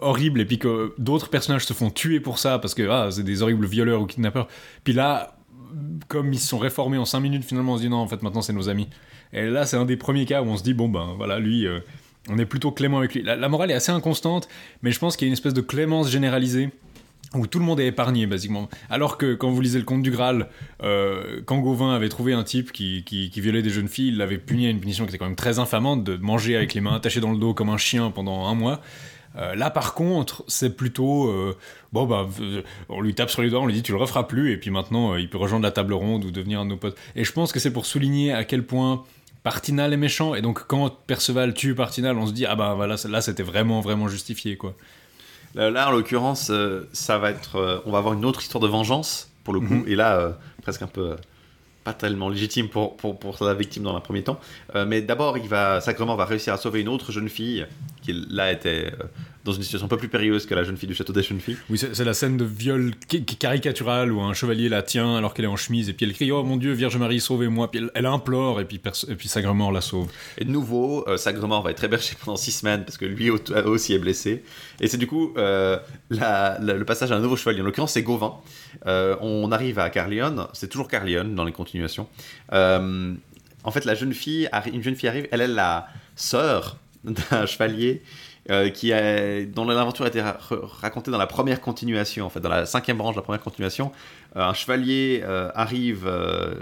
horrible, et puis que d'autres personnages se font tuer pour ça, parce que ah, c'est des horribles violeurs ou kidnappeurs. Puis là, comme ils se sont réformés en 5 minutes, finalement, on se dit non, en fait, maintenant, c'est nos amis. Et là, c'est un des premiers cas où on se dit, bon, ben voilà, lui, euh, on est plutôt clément avec lui. La, morale est assez inconstante, mais je pense qu'il y a une espèce de clémence généralisée où tout le monde est épargné, basiquement. Alors que quand vous lisez le Conte du Graal, euh, quand Gauvin avait trouvé un type qui, qui, violait des jeunes filles, il l'avait puni à une punition qui était quand même très infamante, de manger avec les mains attachées dans le dos comme un chien pendant un mois. Euh, là, par contre, c'est plutôt euh, bon bah on lui tape sur les doigts, on lui dit tu le referas plus, et puis maintenant il peut rejoindre la table ronde ou devenir un de nos potes. Et je pense que c'est pour souligner à quel point Partinal est méchant, et donc quand Perceval tue Partinal, on se dit ah bah voilà là c'était vraiment vraiment justifié quoi. Là, là, en l'occurrence, euh, ça va être, euh, on va avoir une autre histoire de vengeance pour le coup, Mhm. et là, euh, presque un peu pas tellement légitime pour, pour, pour la victime dans un premier temps. Mais d'abord, il va, Sacrement va réussir à sauver une autre jeune fille qui là était dans une situation un peu plus périlleuse que la jeune fille du château des jeunes filles. Oui, c'est la scène de viol qui- qui- caricaturale où un chevalier la tient alors qu'elle est en chemise et puis elle crie Oh mon Dieu, Vierge Marie, sauvez-moi. Puis elle, elle implore et puis, et puis Sagremor la sauve. Et de nouveau, euh, Sagremor va être hébergé pendant six semaines parce que lui au- aussi est blessé. Et c'est du coup euh, la- la- le passage à un nouveau chevalier. En l'occurrence, c'est Gauvin. Euh, on arrive à Carlion. C'est toujours Carlion dans les continuations. Euh, en fait, la jeune fille, une jeune fille arrive. Elle est la sœur d'un chevalier. Euh, qui a, dont l'aventure a été ra- racontée dans la première continuation, en fait, dans la cinquième branche de la première continuation. Euh, un chevalier euh, arrive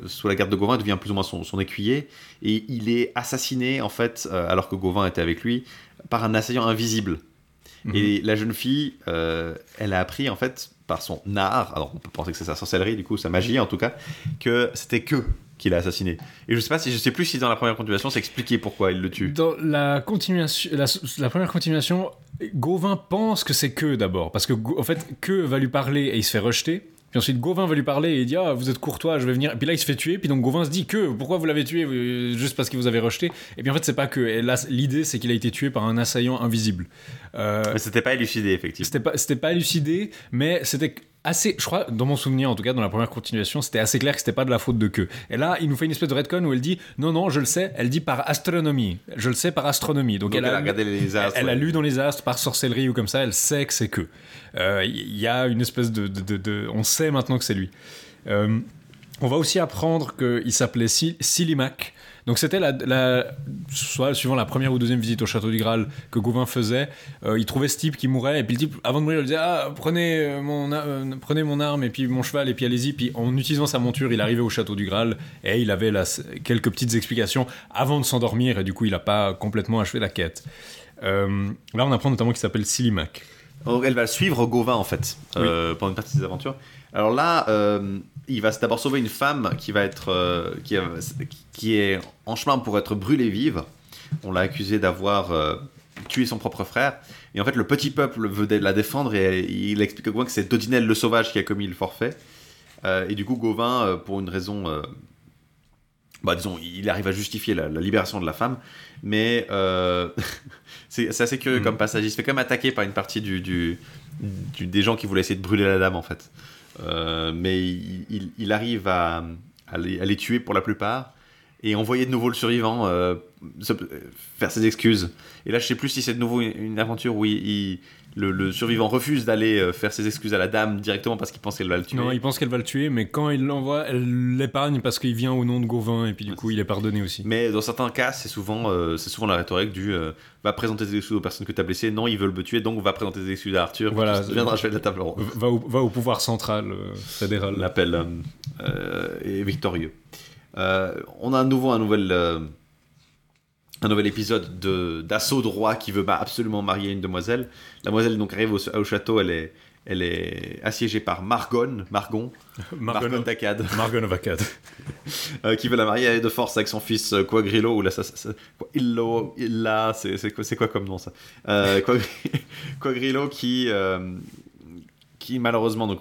sous la garde de Gauvin, devient plus ou moins son, son écuyer, et il est assassiné, en fait, alors que Gauvin était avec lui, par un assaillant invisible. Mhm. Et la jeune fille, elle a appris, en fait, par son art, alors on peut penser que c'est sa sorcellerie, du coup, sa magie en tout cas, que c'était que qu'il a assassiné. Et je sais pas si, je sais plus si dans la première continuation c'est expliqué pourquoi il le tue. Dans la continuation, la, la première continuation, Gauvin pense que c'est que d'abord, parce que en fait, que va lui parler et il se fait rejeter. Puis ensuite, Gauvin va lui parler et il dit Ah, vous êtes courtois, je vais venir. Et puis là, il se fait tuer. Puis donc, Gauvin se dit Que Pourquoi vous l'avez tué euh, Juste parce qu'il vous avait rejeté? Et puis en fait, c'est pas que. Et là, l'idée, c'est qu'il a été tué par un assaillant invisible. Euh, Mais c'était pas élucidé, effectivement. C'était pas, c'était pas élucidé, mais c'était assez, je crois, dans mon souvenir en tout cas, dans la première continuation, c'était assez clair que c'était pas de la faute de que. Et là, il nous fait une espèce de redcon où elle dit non, non, je le sais, elle dit par astronomie. Je le sais par astronomie. Donc, Donc elle a regardé les astres. elle a lu dans les astres par sorcellerie ou comme ça, elle sait que c'est que. Euh, Il y a une espèce de, de- de- de- On sait maintenant que c'est lui. Euh, On va aussi apprendre qu'il s'appelait Sil- Silimac. Donc c'était la, la- soit suivant la première ou deuxième visite au château du Graal que Gauvin faisait, euh, il trouvait ce type qui mourait et puis le type avant de mourir il disait ah prenez euh, mon euh, prenez mon arme et puis mon cheval et puis allez-y puis en utilisant sa monture il arrivait au château du Graal et il avait là, quelques petites explications avant de s'endormir et du coup il n'a pas complètement achevé la quête. Euh, là on apprend notamment qu'il s'appelle Silimac. Elle va suivre Gauvin en fait pendant une partie de ses aventures. Alors là, il va d'abord sauver une femme qui va être euh, qui, a- qui est en chemin pour être brûlée vive. On l'a accusé d'avoir euh, tué son propre frère. Et en fait, le petit peuple veut la défendre et il explique à Gauvin que c'est Dodinel le sauvage qui a commis le forfait. Euh, et du coup, Gauvin, euh, pour une raison, euh, bah, disons, il arrive à justifier la, la libération de la femme, mais euh, [LAUGHS] c'est assez curieux Mhm. comme passage. Il se fait quand même attaquer par une partie du, du- du- des gens qui voulaient essayer de brûler la dame en fait. Euh, mais il, arrive à, les, tuer pour la plupart et envoyer de nouveau le survivant euh, se- faire ses excuses. Et là, je sais plus si c'est de nouveau une, aventure où il- le, le survivant refuse d'aller euh, faire ses excuses à la dame directement parce qu'il pense qu'elle va le tuer. Non, il pense qu'elle va le tuer, mais quand il l'envoie, elle l'épargne parce qu'il vient au nom de Gauvin et puis du coup il est pardonné aussi. Mais dans certains cas, c'est souvent, euh, c'est souvent la rhétorique du euh, va présenter des excuses aux personnes que tu as blessées. Non, ils veulent me tuer, donc va présenter des excuses à Arthur. Voilà. Viendra de la table ronde. Va au, va au pouvoir central euh, fédéral. L'appel est victorieux. On a à nouveau un nouvel, un nouvel épisode de d'assaut de roi qui veut bah, absolument marier une demoiselle. La demoiselle donc arrive au, au château, elle est, elle est assiégée par Margon, Margon, Margon. Margon of Akkad. Euh, qui veut la marier de force avec son fils euh, Quagrillo ou là ça, ça- ça- quoi, Illo Illa c'est c'est quoi comme nom ça? Euh, Quagri- [LAUGHS] Quagrillo qui euh, qui malheureusement donc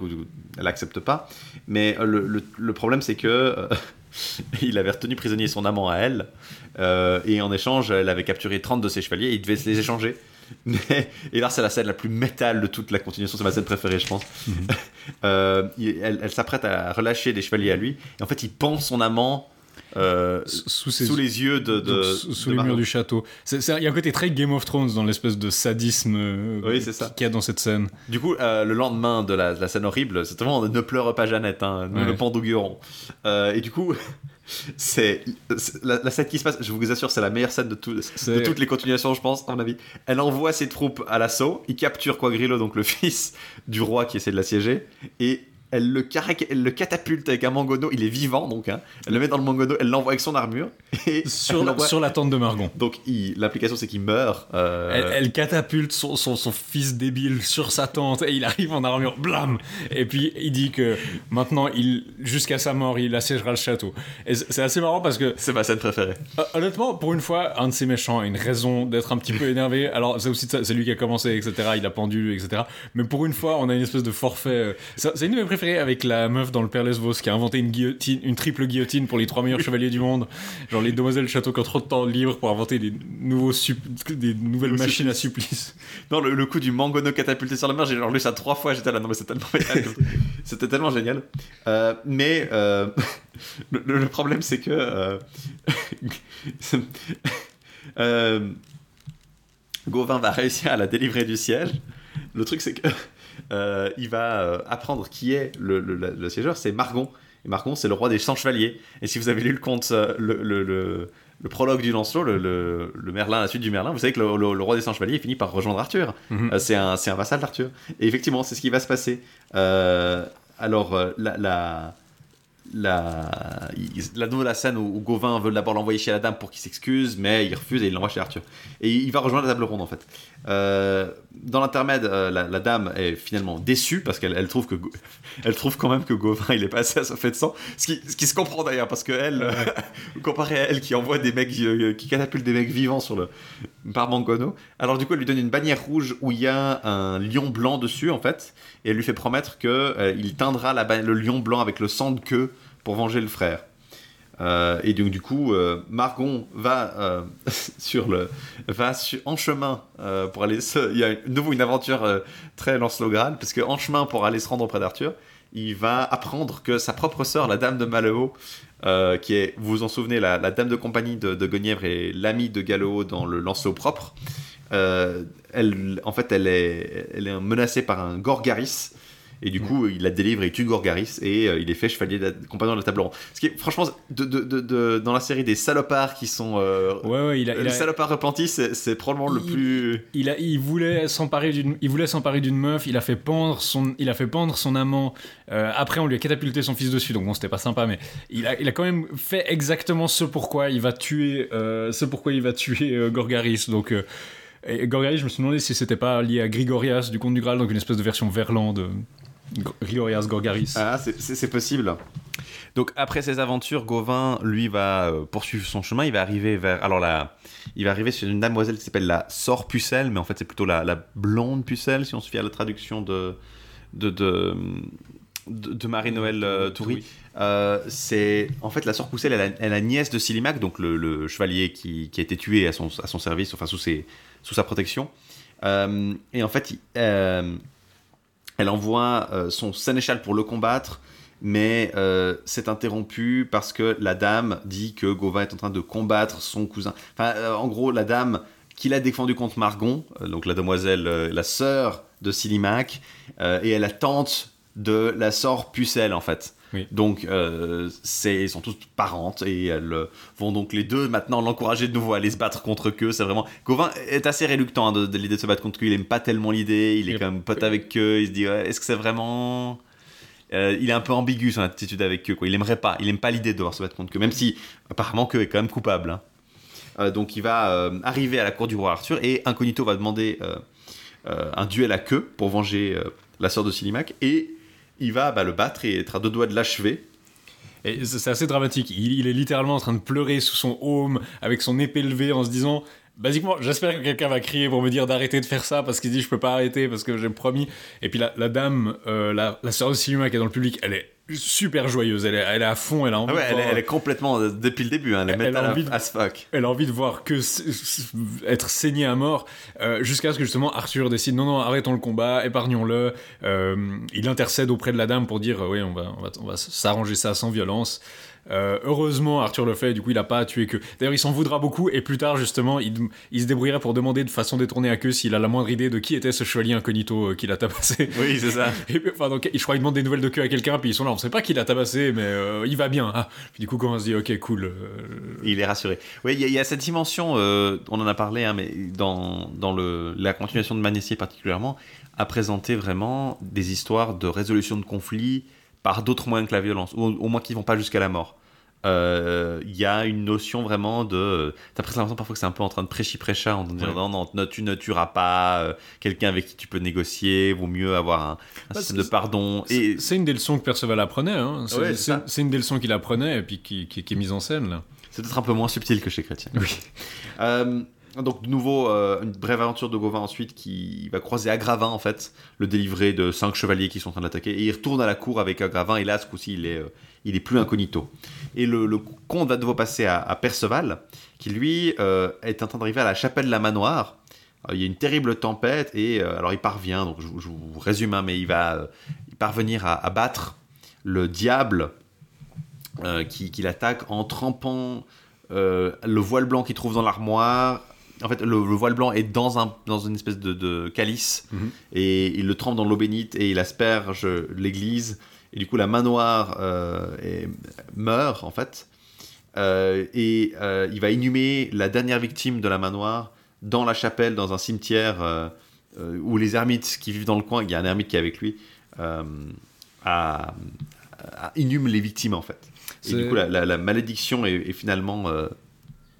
elle accepte pas mais euh, le, le- le problème c'est que [LAUGHS] il avait retenu prisonnier son amant à elle euh, et en échange elle avait capturé 30 de ses chevaliers et il devait se les échanger [LAUGHS] mais, et là c'est la scène la plus métal de toute la continuation c'est ma scène préférée je pense [LAUGHS] Euh, il- elle, elle s'apprête à relâcher des chevaliers à lui et en fait il pend son amant euh, Sous, ses- sous les yeux de, de- sous, sous de les Margot. murs du château. Il y a un côté très Game of Thrones dans l'espèce de sadisme euh, Oui, qu'il y a dans cette scène. Du coup, euh, le lendemain de la, de la scène horrible, c'est vraiment ne pleure pas Jeannette, hein, nous Ouais. le pendouguerons. Euh, et du coup, c'est la, la scène qui se passe, je vous assure, c'est la meilleure scène de, tout- de C'est- toutes les continuations, je pense, à mon avis. Elle envoie ses troupes à l'assaut, il capture Quagrillo, donc le [LAUGHS] fils du roi qui essaie de l'assiéger, et elle le, carac- elle le catapulte avec un mangono, il est vivant donc, hein. elle le met dans le mangono, elle l'envoie avec son armure, [LAUGHS] et Sur, la, sur la tente de Margon. Donc l'application c'est qu'il meurt. euh, Elle, elle catapulte son, son, son fils débile sur sa tente et il arrive en armure, blam Et puis il dit que maintenant, il jusqu'à sa mort, il assiégera le château. Et c'est assez marrant parce que C'est ma scène préférée. Honnêtement, pour une fois, un de ces méchants a une raison d'être un petit peu énervé. Alors, c'est aussi c'est lui qui a commencé, etc. Il a pendu, etc. Mais pour une fois, on a une espèce de forfait. euh, C'est une de mes avec la meuf dans le Père Lesvos qui a inventé une guillotine, une triple guillotine pour les trois meilleurs chevaliers du monde. Genre les demoiselles château qui ont trop de temps libre pour inventer des nouveaux sup- des nouvelles machines à supplice. Non, le, le coup du mangono catapulté sur la mer, j'ai genre lu ça trois fois, j'étais là, non mais c'est tellement. C'était tellement génial. Euh, mais euh, [LAUGHS] le, problème c'est que... [LAUGHS] euh, Gauvin va réussir à la délivrer du siège. Le truc c'est que... euh, il va euh, apprendre qui est le, le- le- le siégeur, c'est Margon. Et Margon, c'est le roi des 100 chevaliers. Et si vous avez lu le conte, euh, le, prologue du Lancelot, le, le- le Merlin, la suite du Merlin, vous savez que le, roi des 100 chevaliers finit par rejoindre Arthur. Mhm. Euh, c'est un, vassal d'Arthur. Et effectivement, c'est ce qui va se passer. Euh, alors, la, la, la, la, la scène où, où Gauvin veut d'abord l'envoyer chez la dame pour qu'il s'excuse, mais il refuse et il l'envoie chez Arthur. Et il va rejoindre la table ronde en fait. Euh, dans l'intermède, euh, la, la dame est finalement déçue parce qu'elle elle trouve que [LAUGHS] elle trouve quand même que Gauvin il est passé à fait de sang, ce qui, ce qui se comprend d'ailleurs parce que elle, euh, [LAUGHS] comparé à elle qui envoie des mecs euh, qui catapulte des mecs vivants sur le par Mangono, alors du coup elle lui donne une bannière rouge où il y a un lion blanc dessus en fait et elle lui fait promettre que il teindra la le lion blanc avec le sang de queue pour venger le frère. Euh, et donc du coup, euh, Margon va euh, [LAUGHS] sur le va en chemin pour aller. Se, il y a de nouveau une aventure très Lancelot Graal parce que en chemin pour aller se rendre auprès d'Arthur, il va apprendre que sa propre sœur, la Dame de Malheureux, qui est, vous vous en souvenez, la, Dame de compagnie de, de Guenièvre et l'amie de Gallo dans le Lancelot propre. elle, en fait, elle est, elle est menacée par un Gorgaris. Et du coup, il la délivre et il tue Gorgaris et euh, il est fait chevalier de la- compagnon de la table ronde. Ce qui est, franchement, de, de- de- de- dans la série des salopards qui sont. euh, Ouais, ouais, il a, il le a- salopard repenti, c'est probablement le plus. il, a, il voulait s'emparer d'une, il voulait s'emparer d'une meuf. Il a fait pendre son, il a fait pendre son amant. Euh, après, on lui a catapulté son fils dessus, donc bon, c'était pas sympa, mais il a, il a quand même fait exactement ce pourquoi il va tuer, euh, ce pourquoi il va tuer Gorgaris. Donc, et Gorgaris, je me suis demandé si c'était pas lié à Grigorias du Comte du Graal, donc une espèce de version Verlan Grigorias Gorgaris. Ah, c'est- possible. Donc après ces aventures, Gauvin, lui, va euh, poursuivre son chemin. Il va arriver vers. Alors là, il va arriver sur une damoiselle qui s'appelle la Sœur Pucelle, mais en fait c'est plutôt la, la blonde Pucelle, si on se fie à la traduction de de de, de, de Marie-Noël euh, Toury. Euh, c'est en fait la Sœur Pucelle, elle, est la nièce de Silimac, donc le, le chevalier qui, qui a été tué à son, à son service, enfin sous, ses, sous sa protection. Euh, et en fait, il- euh, elle envoie euh, son sénéchal pour le combattre, mais euh, c'est interrompu parce que la dame dit que Gauvin est en train de combattre son cousin. Enfin, euh, en gros, la dame qui l'a défendu contre Margon, donc la demoiselle, la sœur de Silimac, et elle la tante de la sœur Pucelle, en fait. Oui. Donc, euh, ils sont toutes parentes et elles euh, vont donc les deux maintenant l'encourager de nouveau à aller se battre contre eux. C'est vraiment. Gauvin est assez réluctant hein, de, de l'idée de se battre contre eux. Il aime pas tellement l'idée. Il est Et- quand même pote avec eux. Il se dit ouais, est-ce que c'est vraiment. Euh, il est un peu ambigu son attitude avec eux. Quoi. Il aimerait pas. Il aime pas l'idée de devoir se battre contre eux. Même si apparemment qu'eux est quand même coupable. hein. Euh, donc il va arriver à la cour du roi Arthur et Incognito va demander un duel à queue pour venger la sœur de Silimac et il va bah, le battre et être à deux doigts de l'achever. Et c'est assez dramatique. Il, il est littéralement en train de pleurer sous son home avec son épée levée en se disant. Basiquement, j'espère que quelqu'un va crier pour me dire d'arrêter de faire ça parce qu'il dit je peux pas arrêter parce que j'ai promis. Et puis la, la dame, euh, la, la sœur de Siluma qui est dans le public, elle est super joyeuse. Elle est, elle est à fond. Elle a envie. Ah ouais, de elle, est- voir- elle est complètement euh, depuis le début. Hein, elle a envie de- as fuck. elle a envie de voir que être saigné à mort euh, jusqu'à ce que justement Arthur décide non non arrêtons le combat épargnons-le Euh, il intercède auprès de la dame pour dire oui on va on va, on va s'arranger ça sans violence Euh, heureusement Arthur le fait du coup il a pas à tuer que d'ailleurs il s'en voudra beaucoup et plus tard justement il, il se débrouillera pour demander de façon détournée à que s'il a la moindre idée de qui était ce chevalier incognito euh, qui l'a tabassé [LAUGHS] Oui, c'est ça. [LAUGHS] et, puis, enfin, donc, je crois qu'il demande des nouvelles de queue à quelqu'un puis ils sont là on sait pas qui l'a tabassé mais euh, il va bien ah. puis du coup quand on se dit ok cool euh, Il est rassuré. Oui, il y, a- il y a cette dimension, on en a parlé, hein, mais dans, dans le, la continuation de Magnésier particulièrement, à présenter vraiment des histoires de résolution de conflits par d'autres moyens que la violence, ou au moins qui vont pas jusqu'à la mort. Euh, Il y a une notion vraiment de. T'as presque l'impression parfois que c'est un peu en train de prêchi-prêcha, en disant Ouais. non, non, non, tu ne tueras pas euh, quelqu'un avec qui tu peux négocier, vaut mieux avoir un, un Bah, système de pardon. C'est Et c'est une des leçons que Perceval apprenait. Hein. C'est Ouais, une des leçons qu'il apprenait et puis qui, qui- qui est mise en scène là. c'est peut-être un peu moins subtil que chez Chrétien. Oui. [LAUGHS] Euh, donc de nouveau euh, une brève aventure de Gauvin ensuite qui va croiser Agravin en fait, le délivré de cinq chevaliers qui sont en train de l'attaquer et il retourne à la cour avec Agravin et là ce coup-ci il est euh, il est plus incognito. Et le, le comte va devoir passer à, à Perceval qui lui euh, est en train d'arriver à la chapelle de la manoire. Euh, il y a une terrible tempête et euh, alors il parvient donc je, vous- je vous résume hein, mais il va euh, parvenir à, à battre le diable qui, qui l'attaque en trempant le voile blanc qu'il trouve dans l'armoire. En fait, le, le voile blanc est dans, un, dans une espèce de, de calice Mhm. et il le trempe dans l'eau bénite et il asperge l'église. Et du coup, la main noire euh, est- meurt en fait. Euh, et euh, il va inhumer la dernière victime de la main noire dans la chapelle, dans un cimetière où les ermites qui vivent dans le coin, il y a un ermite qui est avec lui, à, à- inhume les victimes en fait. Et du coup, la, la- la malédiction est, est finalement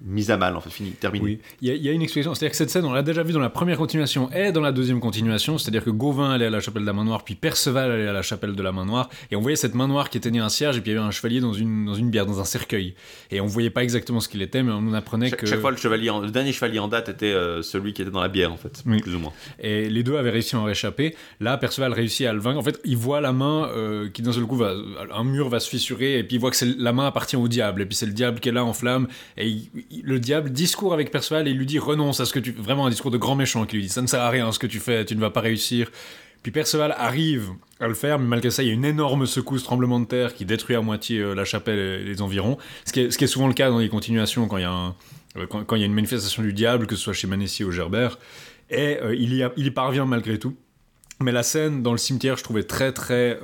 mise à mal, en fait, finie, terminée. Oui, il y, a- il y a une explication. C'est-à-dire que cette scène, on l'a déjà vue dans la première continuation et dans la deuxième continuation. C'est-à-dire que Gauvin allait à la chapelle de la main noire, puis Perceval allait à la chapelle de la main noire. Et on voyait cette main noire qui éteignait un cierge, et puis il y avait un chevalier dans une, dans une bière, dans un cercueil. Et on voyait pas exactement ce qu'il était, mais on nous apprenait que. chaque fois, le, chevalier en- le dernier chevalier en date était euh, celui qui était dans la bière, en fait, Oui. plus ou moins. Et les deux avaient réussi à en réchapper. Là, Perceval réussit à le vaincre. En fait, il voit la main euh, qui d'un seul coup va, un mur va se fissurer, et puis il voit que la main appartient au diable. Et puis c'est le diable qui est là en flamme. Et il- le diable discourt avec Perceval et lui dit renonce à ce que tu. Vraiment un discours de grand méchant qui lui dit ça ne sert à rien ce que tu fais, tu ne vas pas réussir. Puis Perceval arrive à le faire, mais malgré ça, il y a une énorme secousse, tremblement de terre qui détruit à moitié euh, la chapelle et les environs. Ce qui, est, souvent le cas dans les continuations quand il y a euh, quand, il y a une manifestation du diable, que ce soit chez Manessi ou Gerbert. Et euh, il, y il y parvient malgré tout. Mais la scène dans le cimetière, je trouvais très très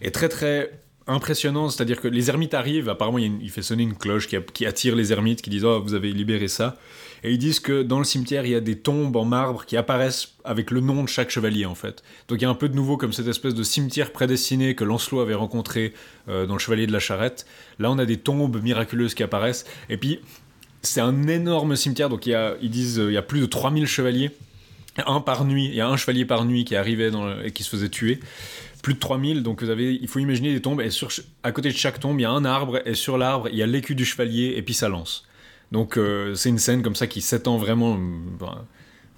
est très très impressionnante. C'est-à-dire que les ermites arrivent. Apparemment, il, fait sonner une cloche qui, attire les ermites, qui disent oh vous avez libéré ça. Et ils disent que dans le cimetière, il y a des tombes en marbre qui apparaissent avec le nom de chaque chevalier en fait. Donc il y a un peu de nouveau comme cette espèce de cimetière prédestiné que Lancelot avait rencontré euh, dans le Chevalier de la Charrette. Là, on a des tombes miraculeuses qui apparaissent. Et puis c'est un énorme cimetière. Donc il y a, ils disent euh, il y a plus de 3000 chevaliers un par nuit, il y a un chevalier par nuit qui arrivait et qui se faisait tuer. Plus de 3000, donc vous avez, il faut imaginer des tombes, et sur, à côté de chaque tombe, il y a un arbre, et sur l'arbre, il y a l'écu du chevalier, et puis sa lance. Donc euh, c'est une scène comme ça qui s'étend vraiment. euh, ben,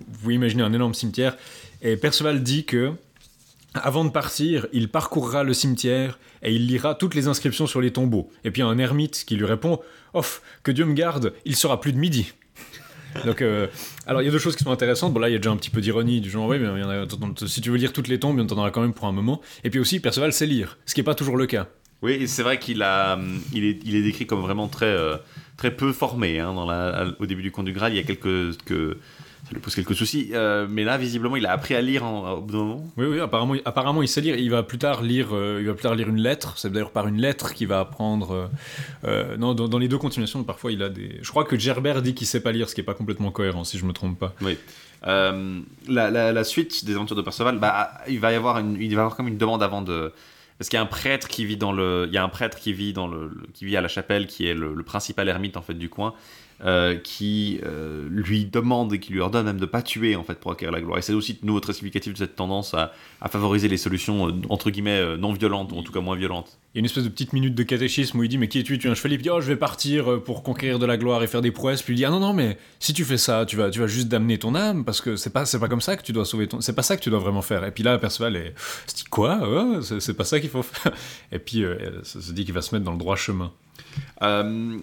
vous imaginez un énorme cimetière. Et Perceval dit que, avant de partir, il parcourra le cimetière et il lira toutes les inscriptions sur les tombeaux. Et puis un ermite qui lui répond Off, que Dieu me garde, il sera plus de midi. Donc, euh, alors il y a deux choses qui sont intéressantes. Bon, là, il y a déjà un petit peu d'ironie, du genre, oui, mais si tu veux lire toutes les tombes, il y en aura quand même pour un moment. Et puis aussi, Perceval sait lire, ce qui n'est pas toujours le cas. Oui, c'est vrai qu'il hum, il est, il est décrit comme vraiment très, euh, très peu formé. hein, dans la, au début du Conte du Graal, il y a quelques, que, lui pose quelques soucis. euh, mais là, visiblement, il a appris à lire en, au bout d'un moment. Oui, oui, apparemment, apparemment il sait lire. Il va plus tard lire, euh, il va plus tard lire une lettre. C'est d'ailleurs par une lettre qu'il va apprendre. euh, non, dans, dans les deux continuations, parfois il a des. Je crois que Gerbert dit qu'il sait pas lire, ce qui est pas complètement cohérent, si je me trompe pas. Oui. La, la- la suite des aventures de Perceval, bah, il va y avoir une, il va y avoir comme une demande avant de. Parce qu'il y a un prêtre qui vit dans le, il y a un prêtre qui vit dans le- qui vit à la chapelle, qui est le, le principal ermite en fait du coin, euh, qui euh, lui demande et qui lui ordonne même de pas tuer en fait pour acquérir la gloire. Et c'est aussi de nouveau très significatif de cette tendance à, à favoriser les solutions euh, entre guillemets non violentes ou en tout cas moins violentes. Il y a une espèce de petite minute de catéchisme où il dit mais qui es-tu? Tu es un chevalier Puis il dit oh je vais partir pour conquérir de la gloire et faire des prouesses. Puis il dit ah non non mais si tu fais ça tu vas tu vas juste damner ton âme parce que c'est pas c'est pas comme ça que tu dois sauver ton c'est pas ça que tu dois vraiment faire. Et puis là Perceval est se dit quoi? Ouais, c'est pas ça qu'il faut faire. [LAUGHS] Et puis ça se dit qu'il va se mettre dans le droit chemin. Euh,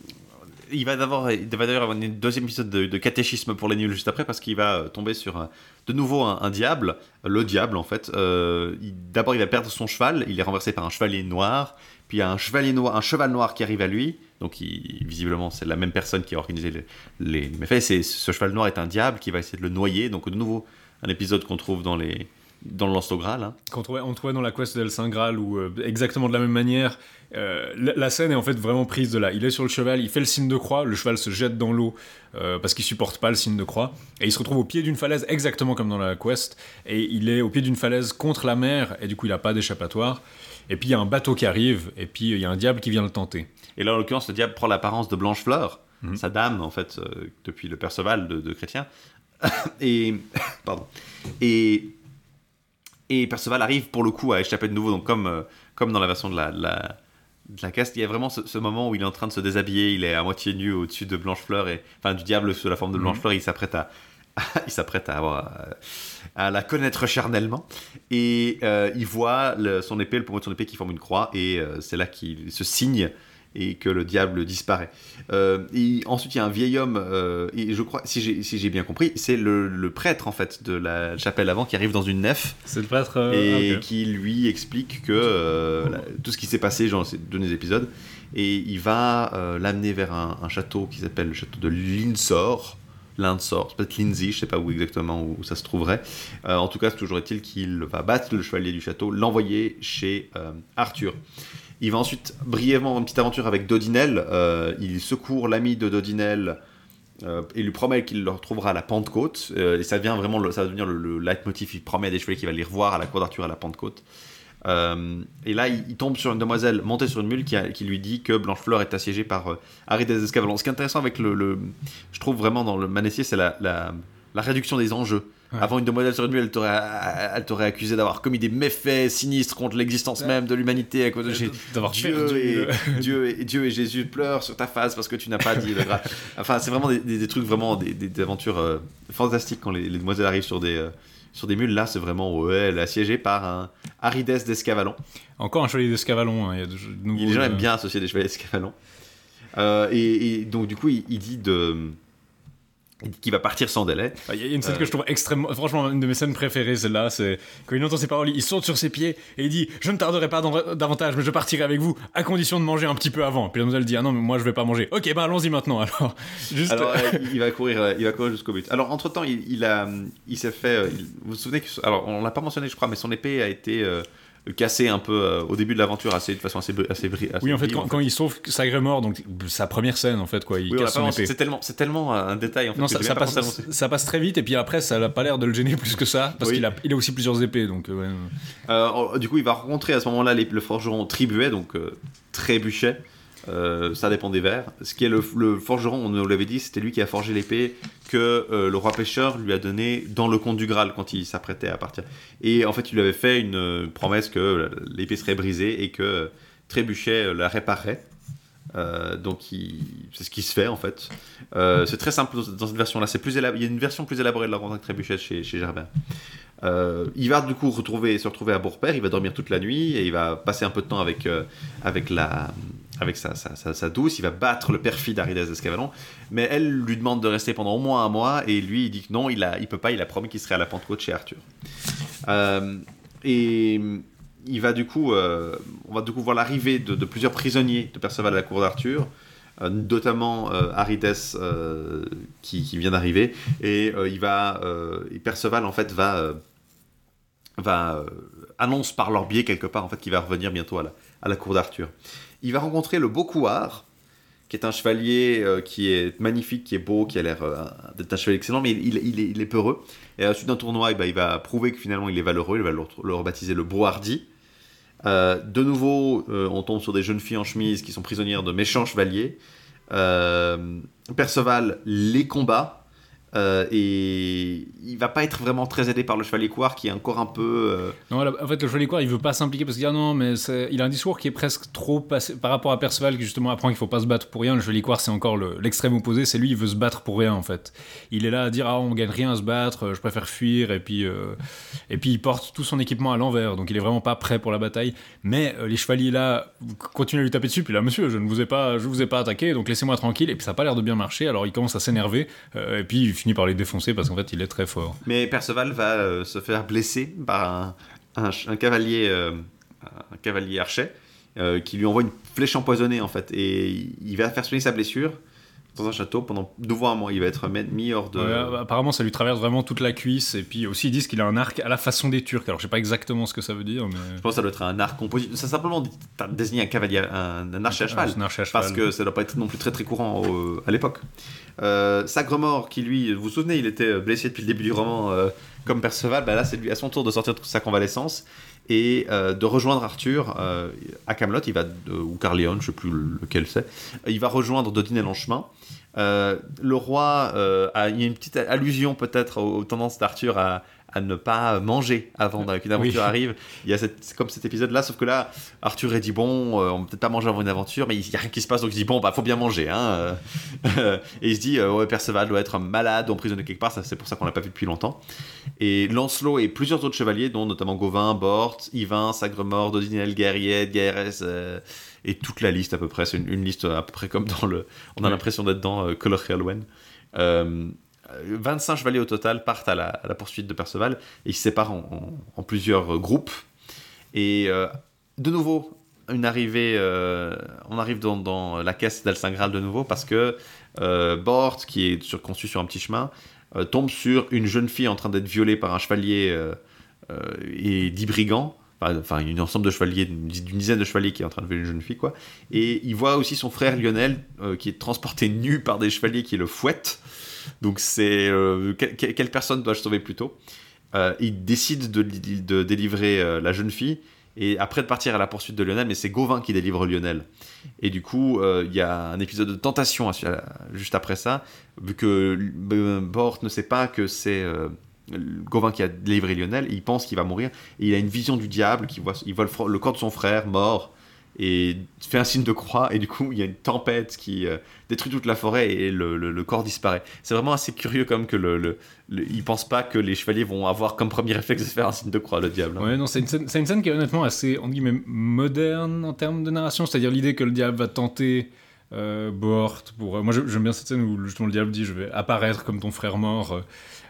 il va va d'ailleurs avoir un deuxième épisode de, catéchisme pour les nuls juste après parce qu'il va euh, tomber sur un- de nouveau un, diable, le diable en fait. Euh, d'abord, il va perdre son cheval, il est renversé par un chevalier noir, puis il y a un chevalier noir, un cheval noir qui arrive à lui. Donc, visiblement, c'est la même personne qui a organisé les, les méfaits. C'est, ce cheval noir est un diable qui va essayer de le noyer. Donc, de nouveau, un épisode qu'on trouve dans les dans le Graal. hein. Trouvait, on trouvait dans la quest d'El Saint Graal où euh, exactement de la même manière, euh, la, la scène est en fait vraiment prise de là. Il est sur le cheval, il fait le signe de croix, le cheval se jette dans l'eau euh, parce qu'il supporte pas le signe de croix, et il se retrouve au pied d'une falaise exactement comme dans la quest, et il est au pied d'une falaise contre la mer, et du coup il a pas d'échappatoire. Et puis il y a un bateau qui arrive, et puis il y a un diable qui vient le tenter. Et là, en l'occurrence, le diable prend l'apparence de Blanche-Fleur, Mhm. sa dame, en fait, euh, depuis le Perceval de, de Chrétien. [COUGHS] et, [COUGHS] pardon. Et, et Perceval arrive pour le coup à échapper de nouveau, donc comme, euh, comme dans la version de la, de la, de la caste, il y a vraiment ce, ce moment où il est en train de se déshabiller, il est à moitié nu au-dessus de Blanche-Fleur, et, enfin du diable sous la forme de. Blanche-Fleur, il s'apprête à, [LAUGHS] il s'apprête à, avoir, euh, à la connaître charnellement et euh, il voit le- son épée, le poumon de son épée qui forme une croix et euh, c'est là qu'il se signe et que le diable disparaît. Euh, et ensuite, il y a un vieil homme, euh, et je crois, si j'ai si bien compris, c'est le, le prêtre en fait de la chapelle avant qui arrive dans une nef C'est le prêtre. euh, et ah, qui lui explique que euh, la- tout ce qui s'est passé dans ces deux épisodes et il va l'amener vers un, un château qui s'appelle le château de Linsor. Linsor, peut-être Lindsay, je sais pas où exactement où ça se trouverait. En tout cas, toujours est-il qu'il va battre le chevalier du château, l'envoyer chez Arthur. Il va ensuite brièvement avoir une petite aventure avec Dodinel. Euh, il secourt l'ami de Dodinel euh, et lui promet qu'il le retrouvera à la Pentecôte. Euh, et ça, devient vraiment le- ça va devenir le, le leitmotiv. Il promet à des chevaliers qu'il va les revoir à la cour d'Arthur à la Pentecôte. Euh, et là, il, il tombe sur une demoiselle montée sur une mule qui, a- qui lui dit que Blanchefleur est assiégée par euh, Harry des Escavalons. Ce qui est intéressant avec le, le- je trouve vraiment dans le Manessier, c'est la, la, la réduction des enjeux. Ouais. Avant une demoiselle sur une elle t'aurait, accusé d'avoir commis des méfaits sinistres contre l'existence Ouais. même de l'humanité à cause de Jésus. D'avoir Dieu et, le- [LAUGHS] Dieu, et, Dieu et Jésus pleurent sur ta face parce que tu n'as pas dit le. [LAUGHS] Enfin, c'est vraiment des, des- des trucs, vraiment des, aventures euh, fantastiques quand les, les demoiselles arrivent sur des, euh, sur des mules. Là, c'est vraiment, ouais, elle est assiégée par un Arides d'Escavalon. Encore un chevalier d'escavalon. hein, Il y a de, de nouveaux, Les gens euh, aiment bien associer des chevaliers d'Escavalon. Euh, et, et donc, du coup, il, il dit de. Qui va partir sans délai. Ah, Il y a une scène Euh. que je trouve extrêmement. Franchement, une de mes scènes préférées, celle-là, c'est quand il entend ses paroles, il saute sur ses pieds et il dit Je ne tarderai pas davantage, mais je partirai avec vous, à condition de manger un petit peu avant. Puis la demoiselle dit Ah non, mais moi je vais pas manger. Ok, bah allons-y maintenant alors. [LAUGHS] Juste. Alors, euh, il va courir, euh, il va courir jusqu'au but. Alors, entre temps, il, il a, il s'est fait. euh, il- vous vous souvenez que, alors, on l'a pas mentionné, je crois, mais son épée a été euh, cassée un peu euh, au début de l'aventure, assez de façon assez, assez, assez oui, en fait, quand, quand il sauve Sagremor, donc sa première scène, en fait, quoi, il Oui, casse son épée. C'est tellement, c'est tellement un détail en fait. Non, ça, pas passe, ça passe très vite, et puis après, ça n'a pas l'air de le gêner plus que ça, parce Oui. qu'il a, il a aussi plusieurs épées, donc euh, ouais. Euh, du coup, il va rencontrer à ce moment-là les- le forgeron Tribuet, donc euh, Trébuchet. Euh, ça dépend des vers. Ce qui est le, forgeron, on nous l'avait dit, c'était lui qui a forgé l'épée que euh, le roi pêcheur lui a donné dans le conte du Graal quand il s'apprêtait à partir. Et en fait, il lui avait fait une euh, promesse que l'épée serait brisée et que Trébuchet la réparerait. Donc c'est ce qui se fait en fait. C'est très simple dans cette version-là. Il y a une version plus élaborée de la rencontre avec Trébuchet chez, chez Gerbert. Il va du coup se retrouver à Bourpère, il va dormir toute la nuit et il va passer un peu de temps avec, avec, la, avec sa, sa, sa- douce, il va battre le perfide Arides d'Escavalon, mais elle lui demande de rester pendant au moins un mois et lui il dit que non, il, a, il peut pas, il a promis qu'il serait à la Pentecôte chez Arthur. Euh, et il va du coup, euh, on va du coup voir l'arrivée de, plusieurs prisonniers de Perceval à la cour d'Arthur, euh, notamment Arides qui, vient d'arriver, et il va, Perceval en fait va, va annonce par leur biais quelque part en fait qu'il va revenir bientôt à la, à la cour d'Arthur. Il va rencontrer le Beaucouard, qui est un chevalier euh, qui est magnifique, qui est beau, qui a l'air euh, d'être un chevalier excellent, mais il, est, peureux. Et à la suite d'un tournoi, eh ben, il va prouver que finalement il est valeureux, il va le, rebaptiser le Hardy. Euh, de nouveau, euh, on tombe sur des jeunes filles en chemise qui sont prisonnières de méchants chevaliers. Perceval les combat. Euh, et il va pas être vraiment très aidé par le chevalier Couard qui est encore un peu euh, Non, en fait, le chevalier Coir, il veut pas s'impliquer parce qu'il dit ah non, mais il a un discours qui est presque trop par rapport à Perceval qui justement apprend qu'il faut pas se battre pour rien. Le chevalier Coir, c'est encore le- l'extrême opposé. C'est lui, il veut se battre pour rien en fait. Il est là à dire ah on gagne rien à se battre, euh, je préfère fuir et puis et puis il porte tout son équipement à l'envers, donc il est vraiment pas prêt pour la bataille. Mais les chevaliers là continuent à lui taper dessus. Puis là, monsieur, je ne vous ai pas, je vous ai pas attaqué, donc laissez-moi tranquille. Et puis ça a pas l'air de bien marcher. Alors il commence à s'énerver et puis il finit par les défoncer parce qu'en fait il est très fort. Mais Perceval va euh, se faire blesser par un cavalier, euh, un cavalier archet euh, qui lui envoie une flèche empoisonnée en fait. Et il va faire soigner sa blessure dans un château pendant deux mois un mois. Il va être mis- hors de. Euh, apparemment, ça lui traverse vraiment toute la cuisse. Et puis aussi, ils disent qu'il a un arc à la façon des Turcs. Alors, je sais pas exactement ce que ça veut dire, mais. Je pense que ça doit être un arc composite. Ça simplement désigné un cavalier, un, un archer à cheval. Un archer à cheval. Parce que ça doit pas être non plus très très courant au- à l'époque. Euh, Sagremor, qui lui, vous vous souvenez, il était blessé depuis le début du roman euh, comme Perceval, bah là c'est lui à son tour de sortir de sa convalescence et euh, de rejoindre Arthur euh, à Camelot, il va ou Carleon, je sais plus lequel c'est. Il va rejoindre Dodin et Lonchemin. Euh, le roi a il y a une petite allusion peut-être aux tendances d'Arthur à, à ne pas manger avant qu'une aventure Oui. arrive. Il y a cette- comme cet épisode-là, sauf que là, Arthur est dit bon, euh, on peut peut-être pas manger avant une aventure, mais il y a rien qui se passe, donc il dit bon, bah faut bien manger. Hein, [LAUGHS] et il se dit euh, ouais, Perceval doit être malade, emprisonné quelque part, c'est pour ça qu'on l'a pas vu depuis longtemps. Et Lancelot et plusieurs autres chevaliers, dont notamment Gauvin, Bort, Yvain, Sagremor, Dodinel, Guerrier, Gaerès, euh, et toute la liste à peu près. C'est une, une liste à peu près comme dans le. On a l'impression d'être dans euh, Color. Euh, 25 chevaliers au total partent à la, poursuite de Perceval et ils se séparent en, plusieurs euh, groupes. Et euh, de nouveau, une arrivée, euh, on arrive dans, dans la caisse d'Al-Saint-Graal de nouveau parce que euh, Bort, qui est sur, conçu sur un petit chemin, euh, tombe sur une jeune fille en train d'être violée par un chevalier euh, euh, et dix brigands. Enfin, une ensemble de chevaliers, d'une dizaine de chevaliers qui est en train de violer une jeune fille, quoi. Et il voit aussi son frère Lionel euh, qui est transporté nu par des chevaliers qui le fouettent. Donc c'est euh, quelle, personne dois-je sauver plutôt Euh, Il décide de, li- de délivrer euh, la jeune fille et après de partir à la poursuite de Lionel, mais c'est Gauvin qui délivre Lionel. Et du coup, il y a un épisode de tentation juste après ça, vu que Bort ne sait pas que c'est Gauvin qui a délivré Lionel, il pense qu'il va mourir et il a une vision du diable qui voit, il voit le corps de son frère mort et fait un signe de croix et du coup il y a une tempête qui euh, détruit toute la forêt et le, le- corps disparaît. C'est vraiment assez curieux comme que le, le, il pense pas que les chevaliers vont avoir comme premier réflexe de faire un signe de croix le diable. hein. Ouais, non, c'est une, scène- qui est honnêtement assez, entre guillemets, moderne en termes de narration. C'est-à-dire l'idée que le diable va tenter euh, Bohort. Pour, euh, moi, j'aime bien cette scène où justement le diable dit Je vais apparaître comme ton frère mort. Euh,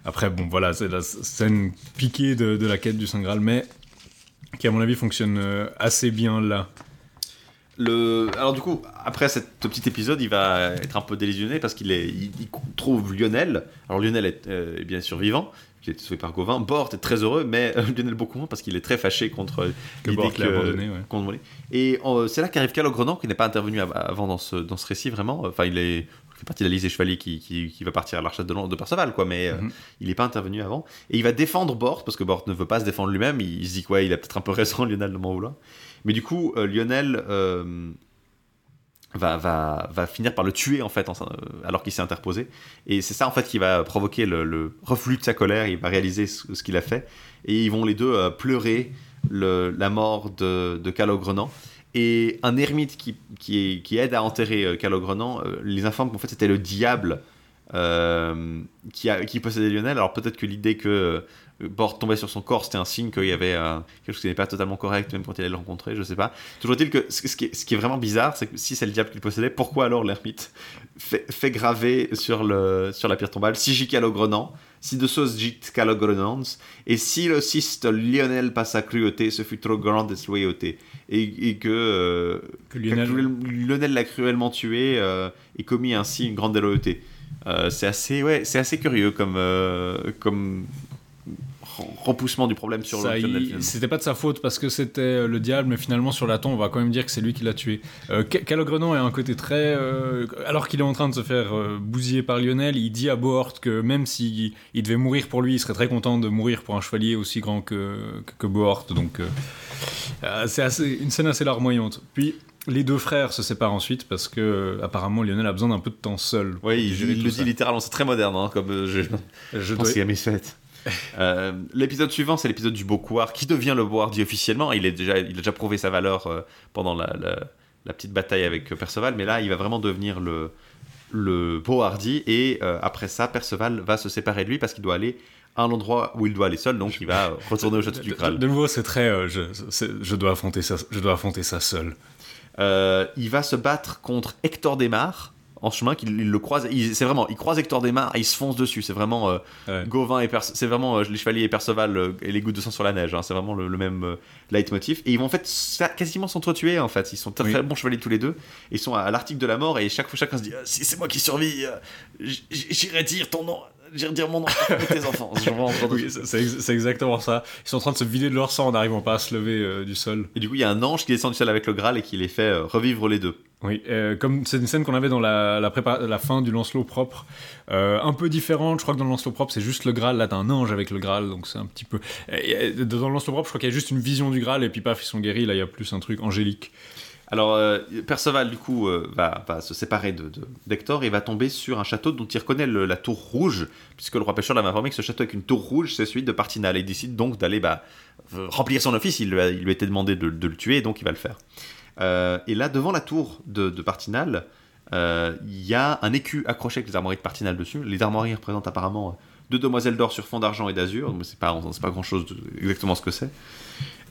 Après, bon, voilà, c'est la scène piquée de, de la quête du Saint Graal, mais qui, à mon avis, fonctionne assez bien là. Le... Alors du coup, après cet petit épisode, il va être un peu délusionné parce qu'il est... il, il trouve Lionel. Alors Lionel est, euh, est bien survivant, qui été sauvé par Gauvin. Bort est très heureux, mais euh, [LAUGHS] Lionel beaucoup moins parce qu'il est très fâché contre Que l'idée abandonné, ouais. Et euh, c'est là qu'arrive Calogrenant, qui n'est pas intervenu av- avant dans ce, dans ce récit vraiment. Enfin, il est fait partie de la liste des chevaliers qui, qui, qui va partir à l'archette de, Lon- de Perceval, quoi, mais euh, Mhm. il n'est pas intervenu avant. Et il va défendre Bort, parce que Bort ne veut pas se défendre lui-même. Il, se dit quoi, il a peut-être un peu raison, [LAUGHS] Lionel, de m'en vouloir. Mais du coup, euh, Lionel euh, va, finir par le tuer, en fait, alors qu'il s'est interposé. Et c'est ça, en fait, qui va provoquer le, reflux de sa colère. Il va réaliser ce, qu'il a fait. Et ils vont les deux euh, pleurer le- la mort de, Calogrenant. Et un ermite qui, aide à enterrer Calogrenant les informe qu'en fait c'était le diable qui, qui possédait Lionel. Alors peut-être que l'idée que Bort tombait sur son corps c'était un signe qu'il y avait euh, quelque chose qui n'est pas totalement correct même quand il allait le rencontrer, je sais pas. Toujours est-il que ce, ce qui est, ce qui est vraiment bizarre, c'est que si c'est le diable qui le possédait, pourquoi alors l'ermite fait, fait graver sur, le, sur la pierre tombale si Calogrenant si de sauce gît Calogrenans, et si le cyste Lionel passe à cruauté, ce fut trop grande loyauté. Et, et que, euh, Que Lionel- l'a cruellement tué euh, et commis ainsi une grande déloyauté. Euh, c'est assez, ouais, assez curieux comme, comme repoussement du problème sur Ça, le. C'était pas de sa faute parce que c'était euh, le diable, mais finalement sur la tombe, on va quand même dire que c'est lui qui l'a tué. Euh, Ca- Calogrenant a un côté très. euh, alors qu'il est en train de se faire euh, bousiller par Lionel, il dit à Bohort que même s'il il devait mourir pour lui, il serait très content de mourir pour un chevalier aussi grand que, que, que Bohort. Donc euh, euh, c'est assez- une scène assez larmoyante. Puis. Les deux frères se séparent ensuite parce que euh, apparemment Lionel a besoin d'un peu de temps seul. Oui, il, gérer il le ça. dit littéralement, c'est très moderne hein, comme euh, je, Je je dois- pense y a mes fêtes. Euh, l'épisode suivant, c'est l'épisode du Beaucoir, qui devient le Boardi officiellement. Il, est déjà, il a déjà prouvé sa valeur euh, pendant la, la- la petite bataille avec euh, Perceval, mais là, il va vraiment devenir le, le Beauhardy. Et euh, après ça, Perceval va se séparer de lui parce qu'il doit aller à un endroit où il doit aller seul, donc il va [LAUGHS] retourner au château du Graal. de nouveau, c'est très. je, dois affronter ça. Je dois affronter ça seul. Il va se battre contre Hector Desmar en chemin, qu'il il le croise. il- C'est vraiment, il croise Hector Desmar et il se fonce dessus. C'est vraiment euh, Ouais. Gauvin et c'est vraiment euh, les chevaliers et Perceval euh, et les gouttes de sang sur la neige. hein. C'est vraiment le, le même euh, leitmotiv. Et ils vont en fait ça- quasiment s'entretuer en fait. Ils sont très, Oui. très bons chevaliers tous les deux. Ils sont à, à l'article de la mort et chaque fois chacun se dit Ah, si c'est moi qui survis, j'irai dire ton nom, dire mon nom à tes enfants. Oui, c'est- c'est ex- c'est exactement ça. Ils sont en train de se vider de leur sang en n'arrivant pas à se lever euh, du sol. Et du coup, il y a un ange qui descend du ciel avec le Graal et qui les fait euh, revivre les deux. Oui, euh, comme c'est une scène qu'on avait dans la, la, prépa- la fin du Lancelot propre, euh, un peu différente. Je crois que dans le Lancelot propre, c'est juste le Graal. Là, t'as un ange avec le Graal, donc c'est un petit peu. Et, dans le Lancelot propre, je crois qu'il y a juste une vision du Graal et puis paf, ils sont guéris. Là, il y a plus un truc angélique. Alors, euh, Perceval, du coup, euh, va, se séparer de, d'Hector et va tomber sur un château dont il reconnaît la tour rouge, puisque le roi pêcheur l'avait informé que ce château avec une tour rouge, c'est celui de Partinal. Et il décide donc d'aller bah, euh, remplir son office. Il lui a, il été demandé de, le tuer, donc il va le faire. Et là, devant la tour de, Partinal, il y a un écu accroché avec les armoiries de Partinal dessus. Les armoiries représentent apparemment deux demoiselles d'or sur fond d'argent et d'azur, c'est pas, on pas grand chose exactement ce que c'est.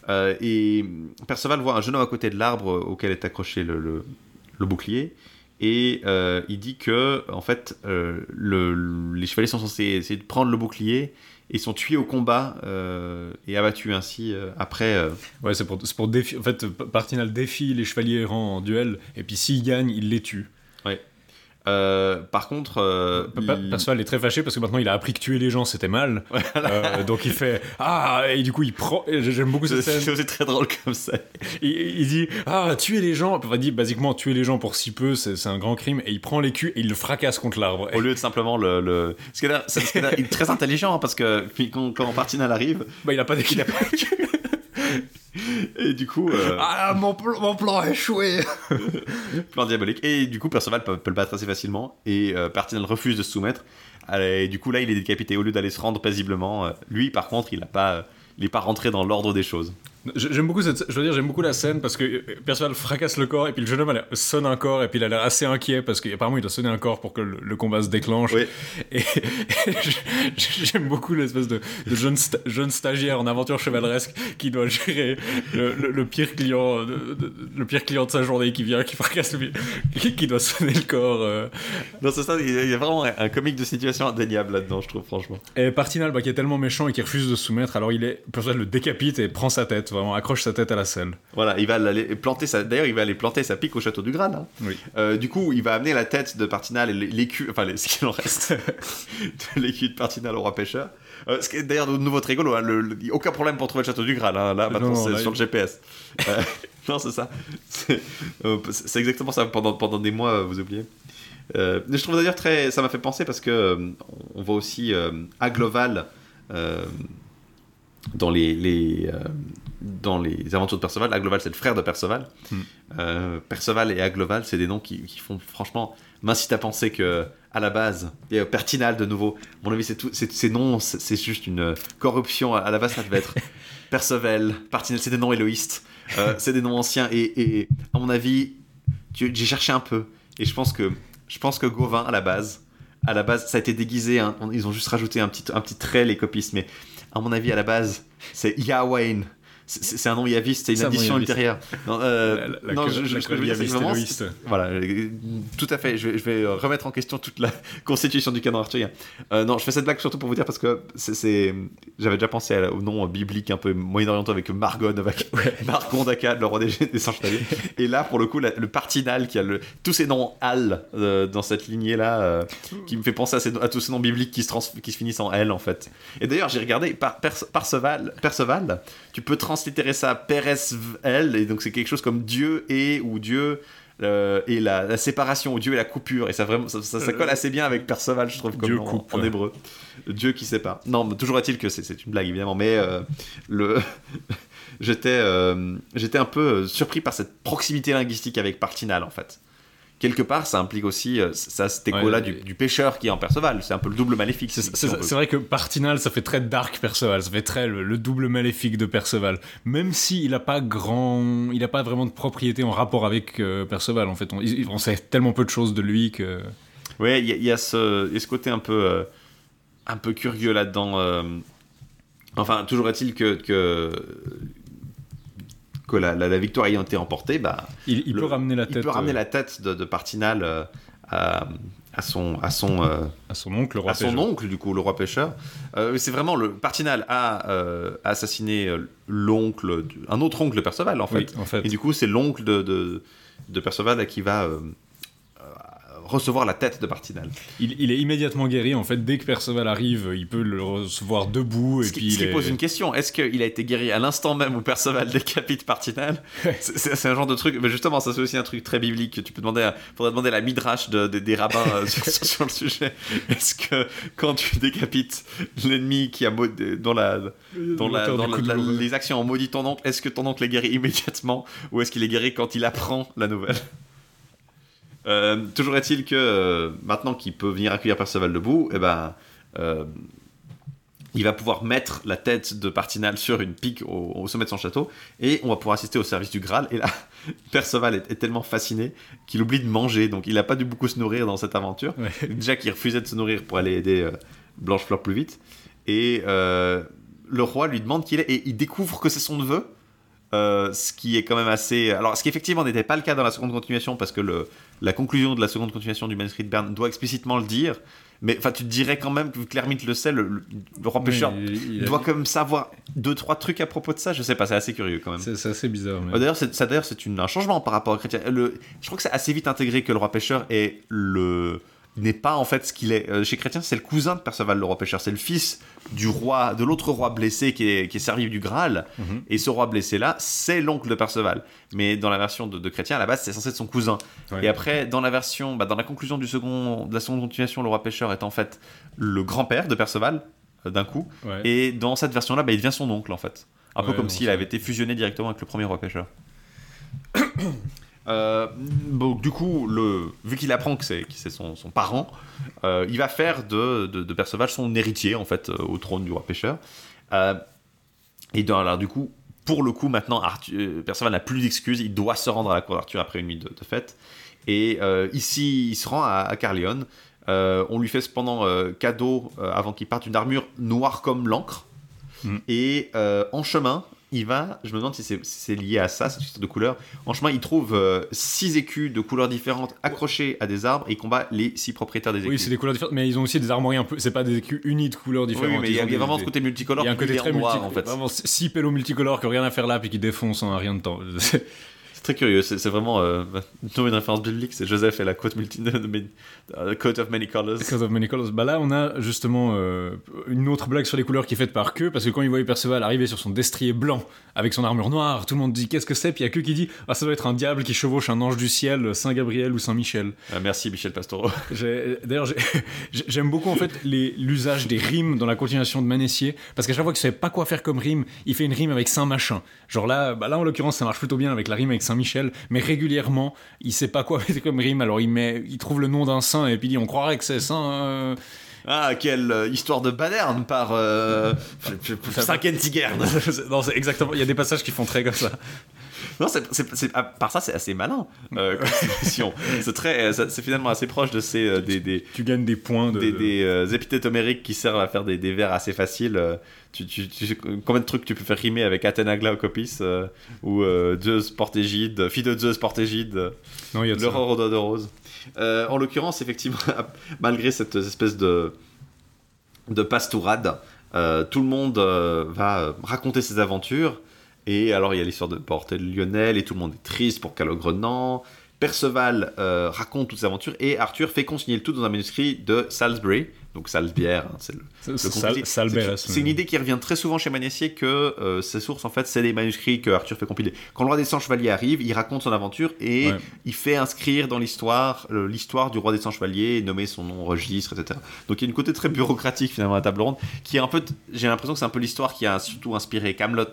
Euh, et Perceval voit un jeune homme à côté de l'arbre auquel est accroché le, bouclier. Et euh, il dit que, en fait, euh, le- les chevaliers sont censés essayer de prendre le bouclier et sont tués au combat euh, et abattus ainsi euh, après. euh, Ouais, c'est pour, pour. En fait, Partinal défie les chevaliers errants en duel, et puis s'ils gagnent, il les tue. Euh, par contre, euh, il- Perceval est très fâché parce que maintenant il a appris que tuer les gens c'était mal. [LAUGHS] Euh, donc il fait Ah Et du coup il prend. J'aime beaucoup cette c'est scène. c'est très drôle comme ça. Il, il dit Ah, tuer les gens. Enfin, il dit basiquement tuer les gens pour si peu, c'est un grand crime. Et il prend les culs et il le fracasse contre l'arbre. Au lieu de simplement le. le... Ce qui est, il est très intelligent hein, parce que puis quand, quand arrive, Bah, il a pas il d'équipe. a pas [LAUGHS] Et du coup. euh, Ah, mon, pl- mon plan a échoué [LAUGHS] plan diabolique. Et du coup, Perceval peut, peut le battre assez facilement. Et euh, Partinal refuse de se soumettre. Et du coup, là, il est décapité. Au lieu d'aller se rendre paisiblement, euh, lui, par contre, il pas, euh, il est pas rentré dans l'ordre des choses. J'aime beaucoup cette, je veux dire, j'aime beaucoup la scène parce que euh, Perceval fracasse le corps et puis le jeune homme sonne un corps et puis il a l'air assez inquiet parce qu'apparemment il doit sonner un corps pour que le, le combat se déclenche. Oui. [LAUGHS] Et, j'aime beaucoup l'espèce de, de jeune, sta- jeune stagiaire en aventure chevaleresque qui doit gérer le, le- le pire client, de- de- le pire client de sa journée qui vient, qui fracasse, le- qui, qui doit sonner le corps. euh. Non, c'est ça, il y a- vraiment un, comique de situation indéniable là-dedans, je trouve, franchement. Et Partinal, bah, qui est tellement méchant et qui refuse de se soumettre, alors il est, Perceval le décapite et prend sa tête, vraiment accroche sa tête à la selle. Voilà, il va aller planter sa. D'ailleurs, il va aller planter sa pique au château du Graal. hein. Oui. Euh, du coup, il va amener la tête de Partinal et l'é- l'écu, enfin les- [LAUGHS] ce qu'il en reste [LAUGHS] de l'écu de Partinal au roi pêcheur. Euh, ce qui est d'ailleurs de nouveau très rigolo, hein, le- le- aucun problème pour trouver le château du Graal. hein, là, maintenant, c'est sur il- le GPS. Euh, [LAUGHS] non, c'est ça. C'est exactement ça. Pendant, pendant des mois, vous oubliez. Je trouve d'ailleurs très. Ça m'a fait penser parce que on voit aussi Agloval dans les, les, euh, dans les aventures de Perceval. Agloval, c'est le frère de Perceval. Hmm. Euh, Perceval et Agloval, c'est des noms qui, qui font franchement m'incite à penser que à la base, et euh, Pertinal de nouveau. À mon avis, c'est tout. Ces noms, c'est juste une corruption. À la base, ça devait être [LAUGHS] Perceval, Pertinal. C'est des noms éloïstes. Euh, [LAUGHS] c'est des noms anciens. Et, et à mon avis, j'ai cherché un peu. Et je pense que je pense que Gauvin à la base, à la base, ça a été déguisé. hein. ils ont juste rajouté un petit un petit trait les copistes. Mais à mon avis, à la base, c'est Yahweh. C'est un nom yaviste, c'est une un addition ultérieure. Non, euh, La- la- non, que- je, je, la ce que je veux dire, voilà, euh, tout à fait. Je vais, je vais euh, remettre en question toute la [LAUGHS] constitution du canon arthurien. Euh, non, je fais cette blague surtout pour vous dire parce que c'est, j'avais déjà pensé à- au nom biblique un peu moyen-oriental avec Margon, avec [LAUGHS] Margon d'Akkad, le roi des, des. Et là, pour le coup, le Partinal qui a le, tous ces noms Al euh, dans cette lignée-là, qui me fait penser à, ces- à tous ces noms bibliques qui se, trans- qui se finissent en L en fait. Et d'ailleurs, j'ai regardé par, Perce- Perceval, Perceval, tu peux translittérer ça Peresvel, et donc c'est quelque chose comme Dieu et ou Dieu. euh, et la, la séparation ou Dieu et la coupure et ça vraiment ça, ça- ça colle assez bien avec Perceval je trouve comme Dieu en- coupe, en, ouais. hébreu Dieu qui sépare non mais toujours est-il que c'est, une blague évidemment mais euh, le [LAUGHS] j'étais euh, j'étais un peu surpris par cette proximité linguistique avec Partinal en fait quelque part ça implique aussi euh, ça cet écho là Ouais, du, pêcheur qui est en Perceval c'est un peu le double maléfique C'est si- vrai que Partinal, ça fait très dark Perceval, ça fait très le, le double maléfique de Perceval. Même s'il n'a pas grand, il a pas vraiment de propriété en rapport avec euh, Perceval. En fait, on, sait tellement peu de choses de lui que. Ouais, il y, a- il y a ce, y a ce côté un peu, euh, un peu curieux là-dedans. Enfin, toujours est-il que, que, que la, la- la victoire ayant été remportée, bah, Il, il le- peut ramener la il tête peut ramener euh, la tête de, de Partinal euh, à, à son, à son, euh, à son oncle, le roi à son pêcheur. oncle, du coup, le roi pêcheur. Euh, c'est vraiment le Partinal a assassiné l'oncle, un autre oncle de Perceval en fait. Oui, en fait. Et du coup, c'est l'oncle de, de, de Perceval qui va recevoir la tête de Partinal. Il, il est immédiatement guéri. En fait, dès que Perceval arrive, il peut le recevoir debout et Ce qui, puis ce qui il est- pose une question, est-ce qu'il a été guéri à l'instant même où Perceval décapite Partinal C'est- un genre de truc, mais justement, ça c'est aussi un truc très biblique. Tu peux demander, à, faudrait demander à la midrash de- de- des rabbins euh, sur, le sujet. Est-ce que quand tu décapites l'ennemi qui a dont la, dans la- l'horreur. les actions ont maudit ton oncle, est-ce que ton oncle est guéri immédiatement ou est-ce qu'il est guéri quand il apprend la nouvelle? Euh, toujours est-il que euh, maintenant qu'il peut venir accueillir Perceval debout, eh ben, euh, il va pouvoir mettre la tête de Partinal sur une pique au, au sommet de son château et on va pouvoir assister au service du Graal. Et là, [LAUGHS] Perceval est, est tellement fasciné qu'il oublie de manger, donc il n'a pas dû beaucoup se nourrir dans cette aventure. Ouais. [LAUGHS] Déjà qu'il refusait de se nourrir pour aller aider Blanchefleur plus vite. Et le roi lui demande qui il est et il découvre que c'est son neveu. Euh, ce qui est quand même assez. Alors, ce qui effectivement n'était pas le cas dans la seconde continuation, parce que le, la conclusion de la seconde continuation du manuscrit de Berne doit explicitement le dire. Mais enfin, tu te dirais quand même que Clermite le sait, le, le- le roi Oui, a- doit quand même savoir deux trois trucs à propos de ça. Je sais pas, c'est assez curieux quand même. C'est assez bizarre. mais- Euh, D'ailleurs, c'est, ça d'ailleurs, c'est un changement par rapport à Chrétien. Le, je crois que c'est assez vite intégré que le roi pêcheur est le n'est pas en fait ce qu'il est. Euh, chez Chrétien, c'est le cousin de Perceval, le roi pêcheur. C'est le fils du roi, de l'autre roi blessé qui est, qui est servi du Graal. Mhm. Et ce roi blessé là, c'est l'oncle de Perceval. Mais dans la version de, de Chrétien, à la base, c'est censé être son cousin. Ouais. Et après, dans la version, bah, dans la conclusion du second, de la seconde continuation, le roi pêcheur est en fait le grand-père de Perceval euh, d'un coup. Ouais. Et dans cette version-là, bah, il devient son oncle en fait. Un peu comme s'il avait été fusionné directement avec le premier roi pêcheur. [COUGHS] Euh, bon, du coup, le, vu qu'il apprend que c'est, son, son parent, euh, il va faire de, de, de Perceval son héritier en fait euh, au trône du roi pêcheur. Euh, et dans, alors du coup, pour le coup, maintenant, Arthur, Perceval n'a plus d'excuses. Il doit se rendre à la cour d'Arthur après une nuit de, de fête. Et ici, il se rend à, à Carleon. on lui fait cependant cadeau avant qu'il parte une armure noire comme l'encre. Mm. Et en chemin, il va, je me demande si c'est lié à ça, cette histoire de couleur. En chemin, il trouve 6 écus de couleurs différentes accrochés à des arbres et il combat les 6 propriétaires des écus. Oui, c'est des couleurs différentes, mais ils ont aussi des armoiries un peu. C'est pas des écus unis de couleurs différentes. Oui, mais il y a, vraiment ce côté multicolore. Il y a un côté très noir, en fait. Vraiment 6 pélos multicolores qui n'ont rien à faire là puis qui défoncent en rien de temps. [LAUGHS] Très curieux, c'est vraiment euh, une référence biblique, c'est Joseph et la côte multi coat of many colors. Coat of many colors. Bah là, on a justement euh, une autre blague sur les couleurs qui est faite par Que, parce que quand il voit Perceval arriver sur son destrier blanc avec son armure noire, tout le monde dit qu'est-ce que c'est, puis il y a Que qui dit ah, ça doit être un diable qui chevauche un ange du ciel, Saint Gabriel ou Saint Michel. Ah, merci Michel Pastoro. [LAUGHS] D'ailleurs, [LAUGHS] j'aime beaucoup en fait l'usage des rimes dans la continuation de Manessier, parce qu'à chaque fois qu'il sait pas quoi faire comme rime, il fait une rime avec Saint Machin. Genre là, bah là en l'occurrence, ça marche plutôt bien avec la rime avec Saint-Michel, mais régulièrement, il sait pas quoi mettre comme rime, alors il, met, il trouve le nom d'un saint et puis il dit on croirait que c'est saint. Euh. Ah, quelle euh, histoire de baderne par euh, [LAUGHS] Saint-Kentigern Non, c'est exactement. Il y a des passages qui font très comme ça. Non, c'est, par ça, c'est assez malin euh, [LAUGHS] c'est très, c'est finalement assez proche de ces des, des, Tu gagnes des points de, des, des épithètes homériques qui servent à faire des, des vers assez faciles tu, tu, tu, combien de trucs tu peux faire rimer avec Athéna Glaucopis euh, ou euh, Zeus portégide, fille de Zeus portégide, l'aurore de rose. Euh, en l'occurrence, effectivement, [LAUGHS] malgré cette espèce de, de pastourade, tout le monde va raconter ses aventures. Et alors, il y a l'histoire de porter Lionel, et tout le monde est triste pour Calogrenant. Perceval raconte toutes ses aventures, et Arthur fait consigner le tout dans un manuscrit de Salisbury, donc Salsbière, hein, c'est le, C'est une idée qui revient très souvent chez Manessier que euh, ces sources, en fait, c'est des manuscrits que Arthur fait compiler. Quand le roi des 100 chevaliers arrive, il raconte son aventure et il fait inscrire dans l'histoire l'histoire du roi des 100 chevaliers, nommer son nom, registre, etc. Donc il y a une côté très bureaucratique finalement à la table ronde qui est un peu, j'ai l'impression que c'est un peu l'histoire qui a surtout inspiré Camelot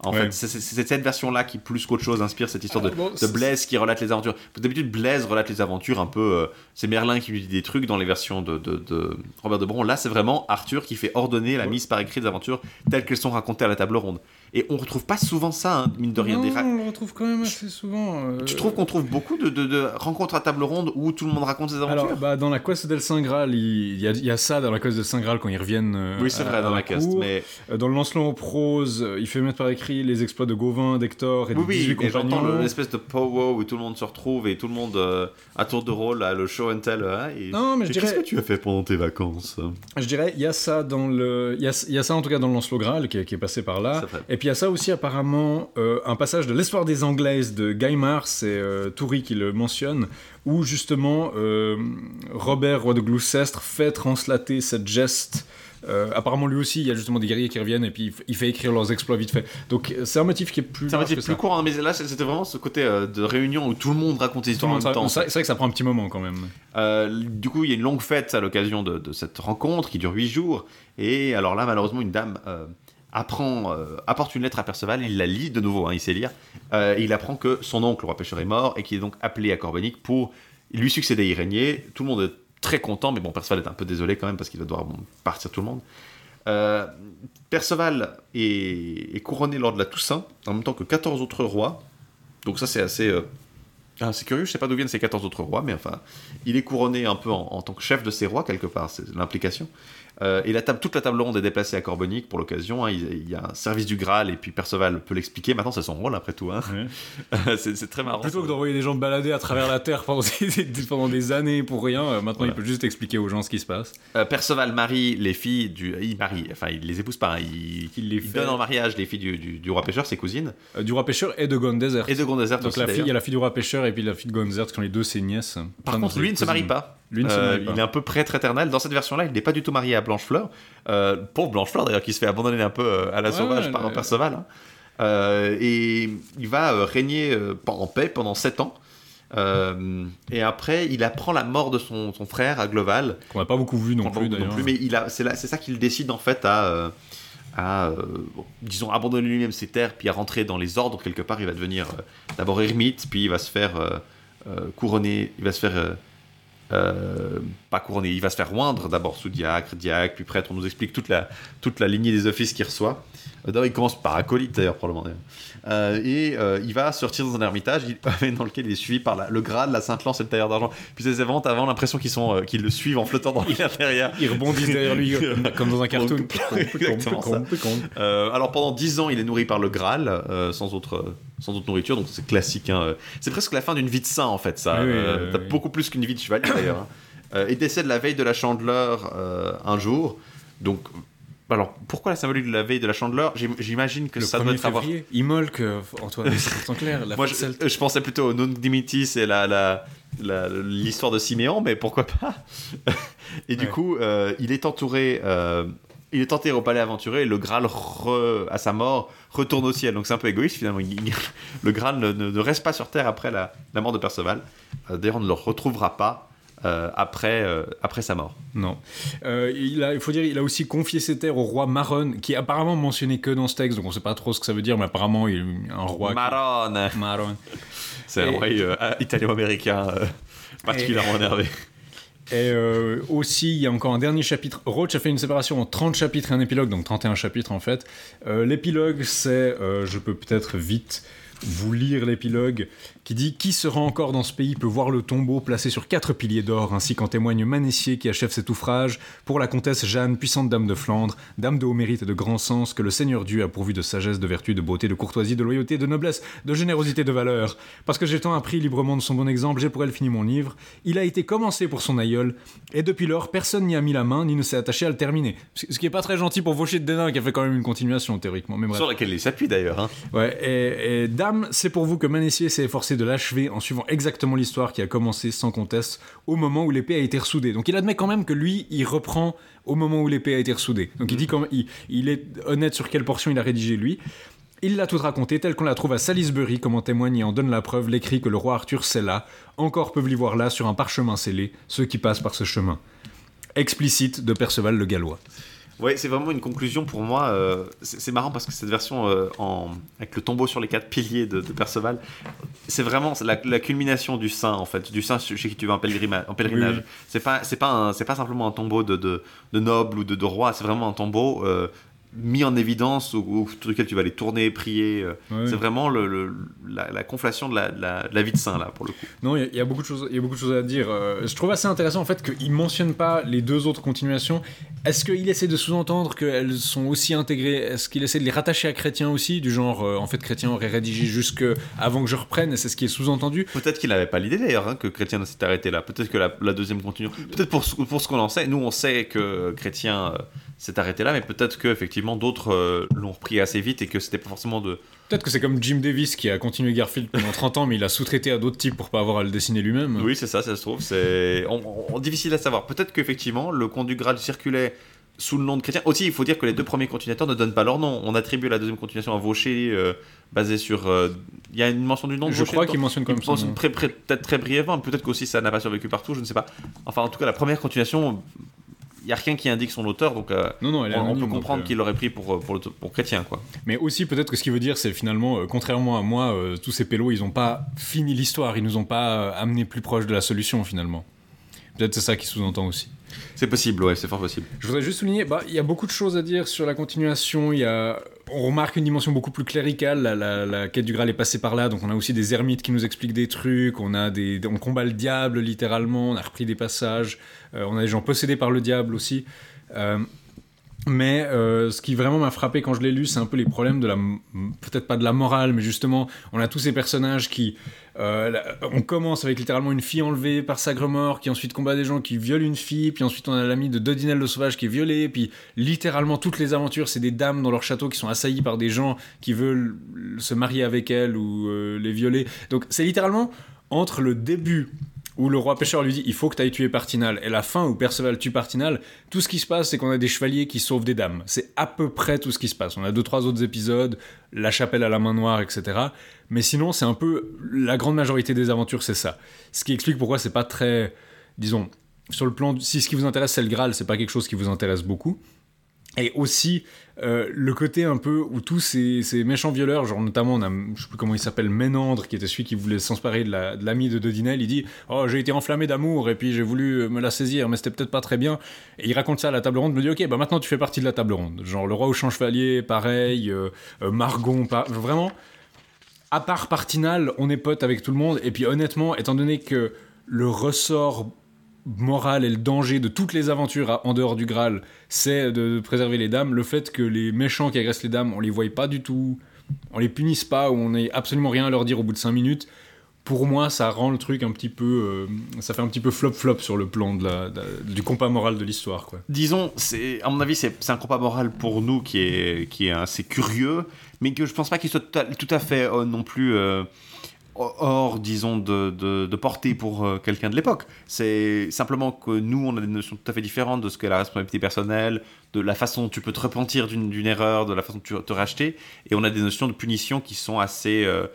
en fait, c'est cette version-là qui, plus qu'autre chose, inspire cette histoire de, ah, Blaise qui relate les aventures. D'habitude, Blaise relate les aventures un peu. Euh, c'est Merlin qui lui dit des trucs dans les versions de, de, Robert de Bron. Là, c'est vraiment Arthur qui fait ordonner la mise par écrit des aventures telles qu'elles sont racontées à la table ronde. Et on retrouve pas souvent ça, hein, mine de rien. Non, on retrouve quand même assez souvent. Euh, tu trouves qu'on trouve beaucoup de, de, rencontres à table ronde où tout le monde raconte ses aventures Alors, bah, dans la quest del Saint Graal, il y, a, il y, a, ça dans la quest del Saint Graal quand ils reviennent. Euh, oui, c'est vrai, dans la, quest. Mais... Euh, dans le Lancelot en prose, il fait mettre par écrit les exploits de Gauvin, d'Hector et de oui, 18 oui, j'entends l'espèce de pow où tout le monde se retrouve et tout le monde à tour de rôle, à le show and tell. Hein, non, mais je dirais. Qu'est-ce que tu as fait pendant tes vacances? Je dirais, il y a ça dans le. Il y a, y a, ça en tout cas dans le Lancelot Graal qui, qui est passé par là. Et puis il y a ça aussi apparemment euh, un passage de l'histoire des Anglaises de Gaimard, c'est euh, Toury qui le mentionne, où justement euh, Robert, roi de Gloucestre, fait translater cette geste. apparemment, lui aussi, il y a justement des guerriers qui reviennent et puis il fait écrire leurs exploits vite fait. Donc, c'est un motif qui est plus. C'est un motif plus court, hein, mais là, c'était vraiment ce côté de réunion où tout le monde raconte des histoires en même temps. C'est vrai que ça prend un petit moment quand même. du coup, il y a une longue fête à l'occasion de, de, cette rencontre qui dure 8 jours. Et alors là, malheureusement, une dame apprend, euh, apporte une lettre à Perceval, il la lit de nouveau, hein, il sait lire, euh, et il apprend que son oncle, le roi pêcheur, est mort et qu'il est donc appelé à Corbenic pour lui succéder et régner. Tout le monde est très content, mais bon, Perceval est un peu désolé quand même parce qu'il va devoir partir tout le monde. Euh, Perceval est, couronné lors de la Toussaint, en même temps que 14 autres rois. Donc ça c'est assez... C'est curieux, je sais pas d'où viennent ces 14 autres rois, mais enfin, il est couronné un peu en, en tant que chef de ces rois, quelque part, c'est l'implication. Euh, et la table, toute la table ronde est déplacée à Corbonic pour l'occasion. Hein. il, y a un service du Graal et puis Perceval peut l'expliquer. Maintenant, c'est son rôle après tout. Hein. [LAUGHS] c'est très marrant. Plutôt que d'envoyer des gens balader à travers la Terre pendant, pendant des années pour rien, euh, maintenant il peut juste expliquer aux gens ce qui se passe. Euh, Perceval marie les filles du. Il marie, enfin il les épouse pas. Hein. Il, il, les donne en mariage les filles du, du, roi pêcheur, ses cousines. du roi pêcheur et de Gondesert. Et de Gondesert Donc la fille, il y a la fille du roi pêcheur et puis la fille de Gondesert qui sont les deux ses nièces. Par contre, lui ne se marie pas. Euh, il est un peu prêtre éternel. Dans cette version-là, il n'est pas du tout marié à Blanchefleur. Euh, pauvre Blanchefleur, d'ailleurs, qui se fait abandonner un peu euh, à la sauvage par un Perceval. Hein. Euh, et il va régner en paix pendant 7 ans. et après, il apprend la mort de son, frère à Gloval. Qu'on n'a pas beaucoup vu non plus, d'ailleurs. Mais c'est ça qu'il décide en fait à, à disons, abandonner lui-même ses terres, puis à rentrer dans les ordres quelque part. Il va devenir d'abord ermite, puis il va se faire couronner, il va se faire euh, pas couronné, il va se faire oindre d'abord sous diacre, diacre, puis prêtre. On nous explique toute la, toute la lignée des offices qu'il reçoit. Euh, il commence par acolyte d'ailleurs, probablement. Euh, et euh, il va sortir dans un ermitage [LAUGHS] dans lequel il est suivi par la- le Graal, la Sainte-Lance et le tailleur d'argent. Puis ces vraiment, t'as vraiment l'impression qu'ils sont, euh, qu'ils le suivent en flottant dans [LAUGHS] l'air derrière. Ils rebondissent derrière lui [LAUGHS] comme, dans un cartoon. Exactement ça. Alors pendant 10 ans, il est nourri par le Graal, sans, autre, sans autre nourriture, donc c'est classique. hein. C'est presque la fin d'une vie de saint en fait, ça. Oui, T'as oui. beaucoup plus qu'une vie de chevalier d'ailleurs. hein. Il décède la veille de la chandeleur un jour. Donc, alors pourquoi la symbolique de la veille de la chandeleur J'im- J'imagine que Le ça doit 1er être à voir. février, Imolc, euh, Antoine, [LAUGHS] c'est pourtant clair. La Moi, je, je pensais plutôt au Non Dimitis et la, la, la- l'histoire de Siméon, mais pourquoi pas [LAUGHS] Et du coup, euh, il est entouré. euh, il est enterré au palais aventuré et le Graal, re- à sa mort, retourne au ciel. Donc c'est un peu égoïste finalement. Il- le Graal ne, ne- reste pas sur Terre après la, la mort de Perceval. D'ailleurs, on ne le retrouvera pas euh, après, euh, après sa mort. Non. Euh, il, a, il faut dire, il a aussi confié ses terres au roi Maron, qui est apparemment mentionné que dans ce texte, donc on sait pas trop ce que ça veut dire, mais apparemment il est un roi. qui- Maron Maron. C'est un Et- roi euh, italo-américain particulièrement énervé. Et euh, aussi, il y a encore un dernier chapitre. Roach a fait une séparation en 30 chapitres et un épilogue, donc 31 chapitres en fait. Euh, l'épilogue, c'est, euh, je peux peut-être vite vous lire l'épilogue, qui dit Qui sera encore dans ce pays peut voir le tombeau placé sur quatre piliers d'or, ainsi qu'en témoigne Manessier qui achève cet ouvrage pour la comtesse Jeanne, puissante dame de Flandre, dame de haut mérite et de grand sens, que le Seigneur Dieu a pourvu de sagesse, de vertu, de beauté, de courtoisie, de loyauté, de noblesse, de générosité, de valeur. Parce que j'ai tant appris librement de son bon exemple, j'ai pour elle fini mon livre. Il a été commencé pour son aïeul, et depuis lors, personne n'y a mis la main, ni ne s'est attaché à le terminer. Ce qui est pas très gentil pour Vaucher de Dédain, qui a fait quand même une continuation, théoriquement. Mais bref. Sur laquelle il s'appuie d'ailleurs. hein. Ouais, et, et dame, c'est pour vous que Manessier s'est efforcé de l'achever en suivant exactement l'histoire qui a commencé sans conteste au moment où l'épée a été ressoudée. Donc il admet quand même que lui, il reprend au moment où l'épée a été ressoudée. Donc il dit quand même, il, il est honnête sur quelle portion il a rédigé lui. Il l'a tout raconté tel qu'on la trouve à Salisbury, comme en témoigne et en donne la preuve l'écrit que le roi Arthur scella. Encore peuvent l'y voir là sur un parchemin scellé, ceux qui passent par ce chemin. Explicite de Perceval le Gallois. Ouais, c'est vraiment une conclusion pour moi. euh, c'est marrant parce que cette version euh, en, avec le tombeau sur les quatre piliers de, de Perceval, c'est vraiment la, la culmination du saint en fait, du saint chez qui tu vas en, pèlerinage. Oui, C'est pas, c'est pas, c'est pas simplement un tombeau de, de, de noble ou de, de roi, c'est vraiment un tombeau euh, mis en évidence ou, ou sur lequel tu vas aller tourner, prier. euh, Ouais. C'est vraiment le, le- la, la conflation de la, de la- de la vie de saint là pour le coup. Non, il y a- il y, a beaucoup de choses, il y a beaucoup de choses à dire. Euh, je trouve assez intéressant en fait qu'il mentionne pas les deux autres continuations. Est-ce qu'il essaie de sous-entendre qu'elles sont aussi intégrées? Est-ce qu'il essaie de les rattacher à Chrétien aussi, du genre euh, en fait Chrétien aurait rédigé jusque avant que je reprenne c'est ce qui est sous-entendu? Peut-être qu'il n'avait pas l'idée d'ailleurs hein, que Chrétien s'est arrêté là. Peut-être que la, deuxième continue. Peut-être pour, ce- pour ce qu'on en sait, nous on sait que Chrétien s'est arrêté là, mais peut-être que effectivement d'autres euh, l'ont repris assez vite et que c'était pas forcément de. Peut-être que c'est comme Jim Davis qui a continué Garfield pendant 30 ans, mais il a sous-traité à d'autres types pour pas avoir à le dessiner lui-même. Oui, c'est ça, ça se trouve. C'est on- on- difficile à savoir. Peut-être qu'effectivement le conduit Graal circulait sous le nom de Chrétien. Aussi, il faut dire que les deux premiers continuateurs ne donnent pas leur nom. On attribue la deuxième continuation à Vaucher, euh, basé sur. euh, Il y a une mention du nom de Je Vaucher crois qu'il mentionne quand Il même son nom. peut-être très brièvement, peut-être qu'aussi ça n'a pas survécu partout, je ne sais pas. Enfin, en tout cas, la première continuation, n'y a rien qui indique son auteur, donc euh, Non, non, elle est on, peut comprendre euh, qu'il l'aurait pris pour, pour, le- pour chrétien, quoi. Mais aussi, peut-être que ce qu'il veut dire, c'est finalement, euh, contrairement à moi, euh, tous ces pélos, ils ont pas fini l'histoire, ils nous ont pas euh, amené plus proche de la solution finalement. Peut-être c'est ça qui sous-entend aussi. C'est possible, ouais, c'est fort possible. Je voudrais juste souligner, bah, il y a beaucoup de choses à dire sur la continuation. Il y a, on remarque une dimension beaucoup plus cléricale. La, quête du Graal est passée par là, donc on a aussi des ermites qui nous expliquent des trucs. On a des, on combat le diable littéralement. On a repris des passages. Euh, on a des gens possédés par le diable aussi. Euh, mais euh, ce qui vraiment m'a frappé quand je l'ai lu, c'est un peu les problèmes de la, peut-être pas de la morale, mais justement, on a tous ces personnages qui, euh, on commence avec littéralement une fille enlevée par Sagremor, qui ensuite combat des gens qui violent une fille, puis ensuite on a l'ami de Dodinel le Sauvage qui est violé, puis littéralement toutes les aventures, c'est des dames dans leur château qui sont assaillies par des gens qui veulent se marier avec elles ou euh, les violer. Donc c'est littéralement entre le début où le roi pêcheur lui dit il faut que tu ailles tuer Partinal et la fin où Perceval tue Partinal, tout ce qui se passe c'est qu'on a des chevaliers qui sauvent des dames. C'est à peu près tout ce qui se passe. On a deux trois autres épisodes, la chapelle à la main noire, etc. Mais sinon c'est un peu la grande majorité des aventures c'est ça. Ce qui explique pourquoi c'est pas très, disons, sur le plan si ce qui vous intéresse c'est le Graal, c'est pas quelque chose qui vous intéresse beaucoup. Et aussi euh, le côté un peu où tous ces, méchants violeurs, genre notamment on a, je sais plus comment il s'appelle, Ménandre, qui était celui qui voulait s'emparer de la- de l'ami de Dodinel, il dit Oh, j'ai été enflammé d'amour et puis j'ai voulu me la saisir, mais c'était peut-être pas très bien. Et il raconte ça à la table ronde, me dit Ok, bah maintenant tu fais partie de la table ronde. Genre le roi au champ chevalier, pareil, euh, euh, Margon, vraiment. À part Partinal, on est potes avec tout le monde. Et puis honnêtement, étant donné que le ressort moral et le danger de toutes les aventures en dehors du Graal, c'est de, préserver les dames. Le fait que les méchants qui agressent les dames, on les voit pas du tout, on les punisse pas, ou on n'ait absolument rien à leur dire au bout de 5 minutes. Pour moi, ça rend le truc un petit peu, euh, ça fait un petit peu flop flop sur le plan de la- du compas moral de l'histoire, quoi. Disons, à mon avis, c'est, un combat moral pour nous qui est, qui est assez curieux, mais que je pense pas qu'il soit tout à, tout à fait euh, non plus euh, hors, disons, de, de, de portée pour euh, quelqu'un de l'époque. C'est simplement que nous, on a des notions tout à fait différentes de ce qu'est la responsabilité personnelle, de la façon dont tu peux te repentir d'une, erreur, de la façon dont tu te racheter, et on a des notions de punition qui sont assez... euh,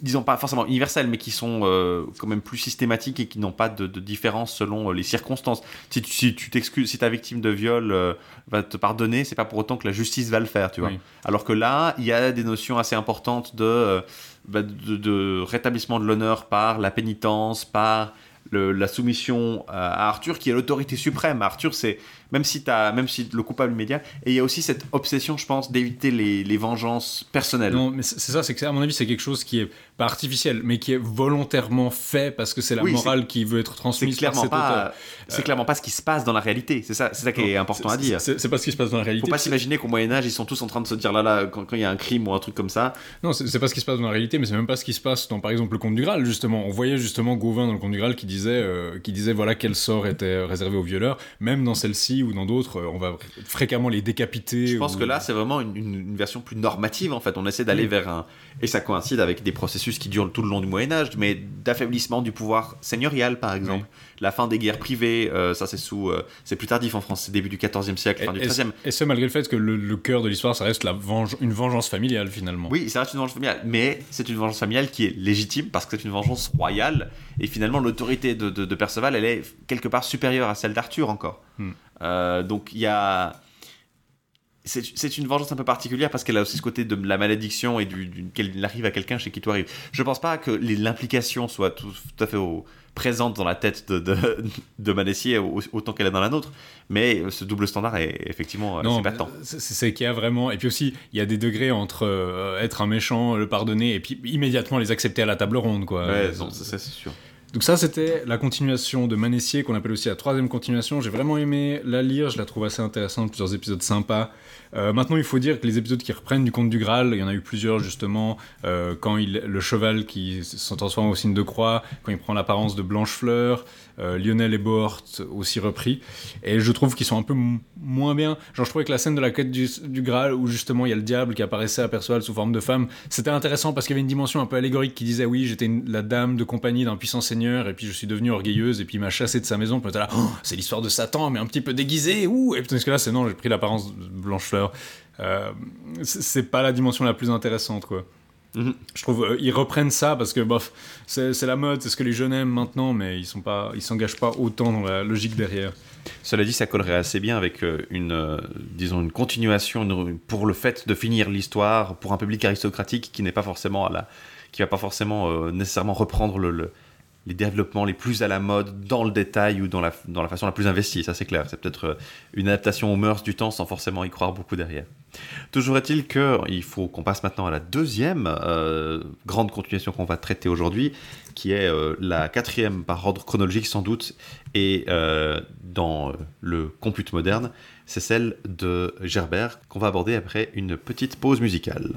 disons pas forcément universelles, mais qui sont euh, quand même plus systématiques et qui n'ont pas de, de différence selon les circonstances. Si tu si t'excuses, si ta victime de viol euh, va te pardonner, c'est pas pour autant que la justice va le faire, tu vois. Oui. Alors que là, il y a des notions assez importantes de, bah, de, rétablissement de l'honneur par la pénitence, par la soumission à Arthur, qui est l'autorité suprême. Arthur, c'est même si t'as, même si le coupable immédiat, et il y a aussi cette obsession, je pense, d'éviter les, les vengeances personnelles. Non, mais c'est c'est ça, c'est que à mon avis, c'est quelque chose qui est pas artificiel, mais qui est volontairement fait parce que c'est la Oui, morale qui veut être C'est transmise par clairement pas, c'est clairement pas ce qui se passe dans la réalité. C'est ça, c'est ça qui est important c'est- à dire. C'est c'est pas ce qui se passe dans la réalité. Faut pas c'est- s'imaginer qu'au Moyen Âge, ils sont tous en train de se dire là là quand il y a un crime ou un truc comme ça. Non, c'est c'est pas ce qui se passe dans la réalité, mais c'est même pas ce qui se passe dans, par exemple, le Comte du Graal, justement. On voyait justement Gauvin dans le Comte du Graal qui disait, euh, qui disait voilà quel sort était réservé aux violeurs. Même dans celle-ci ou dans d'autres, euh, on va fréquemment les décapiter. Je pense ou- que là, c'est vraiment une, une- une version plus normative en fait. On essaie d'aller Oui. vers un et ça coïncide avec des processus qui durent tout le long du Moyen Âge, mais d'affaiblissement du pouvoir seigneurial par exemple. La fin des guerres privées, euh, ça c'est sous, euh, c'est plus tardif en France, c'est début du XIVe siècle, fin du et, et- XIIIe. et ce, malgré le fait que le, le cœur de l'histoire, ça reste la venge- une vengeance familiale, finalement. Oui, ça reste une vengeance familiale, mais c'est une vengeance familiale qui est légitime parce que c'est une vengeance royale et finalement l'autorité de, de- de Perceval, elle est quelque part supérieure à celle d'Arthur encore. Hmm. Euh, donc il y a. C'est une vengeance un peu particulière parce qu'elle a aussi ce côté de la malédiction et du, du- qu'elle arrive à quelqu'un chez qui tout arrive. Je pense pas que l'implication soit tout, tout à fait au- présente dans la tête de, de, de Manessier au- autant qu'elle est dans la nôtre, mais ce double standard est effectivement Non, c'est patent. c'est c'est qu'il y a vraiment. Et puis aussi, il y a des degrés entre euh, être un méchant, le pardonner, et puis immédiatement les accepter à la table ronde, quoi. Ouais, Euh, c'est sûr. Donc ça, c'était la continuation de Manessier, qu'on appelle aussi la troisième continuation. J'ai vraiment aimé la lire, je la trouve assez intéressante, plusieurs épisodes sympas. Euh, maintenant, il faut dire que les épisodes qui reprennent du conte du Graal, il y en a eu plusieurs justement, euh, quand le cheval qui se transforme au signe de croix, quand il prend l'apparence de Blanchefleur, euh, Lionel et Bohort aussi repris. Et je trouve qu'ils sont un peu moins bien. Genre, je trouvais que la scène de la quête du, Graal, où justement il y a le diable qui apparaissait à Perceval sous forme de femme, c'était intéressant parce qu'il y avait une dimension un peu allégorique qui disait oui, j'étais la dame de compagnie d'un puissant seigneur, et puis je suis devenue orgueilleuse, et puis il m'a chassé de sa maison. Puis là, Oh, c'est l'histoire de Satan, mais un petit peu déguisé, ouh Et tandis que là, c'est non, j'ai pris l'apparence de Blanchefleur. Euh, c'est pas la dimension la plus intéressante, quoi. Mhm. Je trouve euh, ils reprennent ça parce que bof, c'est la mode, c'est ce que les jeunes aiment maintenant, mais ils sont pas, ils s'engagent pas autant dans la logique derrière. Cela dit, ça collerait assez bien avec euh, une, euh, disons, une continuation une- pour le fait de finir l'histoire pour un public aristocratique qui n'est pas forcément à la, qui va pas forcément euh, nécessairement reprendre le, le- les développements les plus à la mode dans le détail ou dans la, dans la façon la plus investie. Ça, c'est clair. C'est peut-être euh, une adaptation aux mœurs du temps sans forcément y croire beaucoup derrière. Toujours est-il qu'il faut qu'on passe maintenant à la deuxième euh, grande continuation qu'on va traiter aujourd'hui, qui est euh, la quatrième par ordre chronologique sans doute, et dans le compute moderne, c'est celle de Gerbert qu'on va aborder après une petite pause musicale.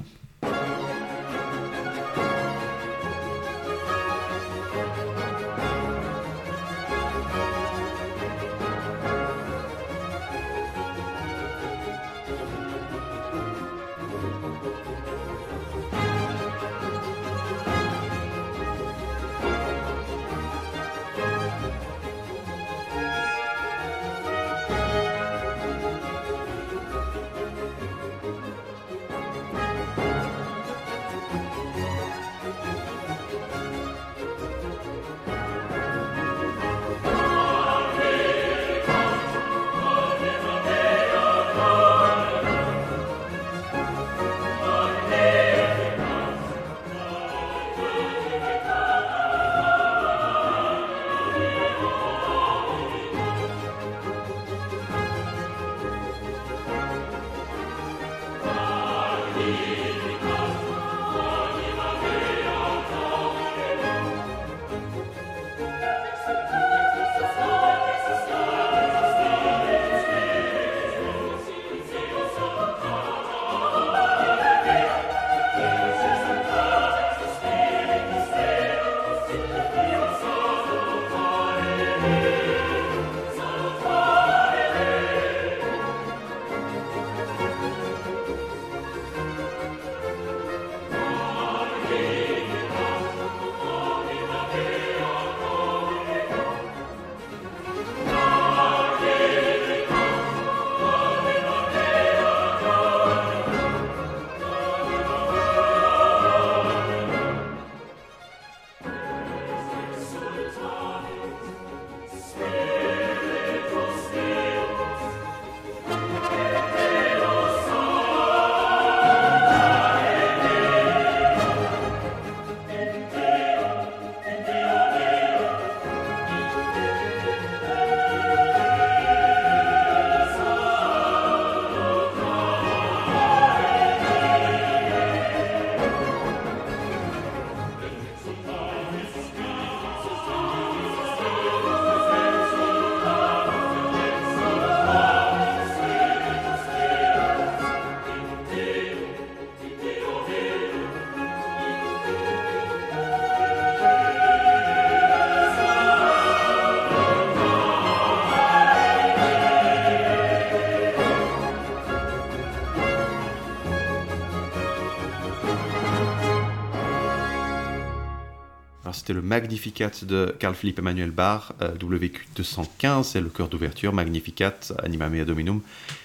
Magnificat de Carl Philippe Emmanuel Bach, euh, WQ 215, c'est le chœur d'ouverture, Magnificat, Anima Mea Dominum.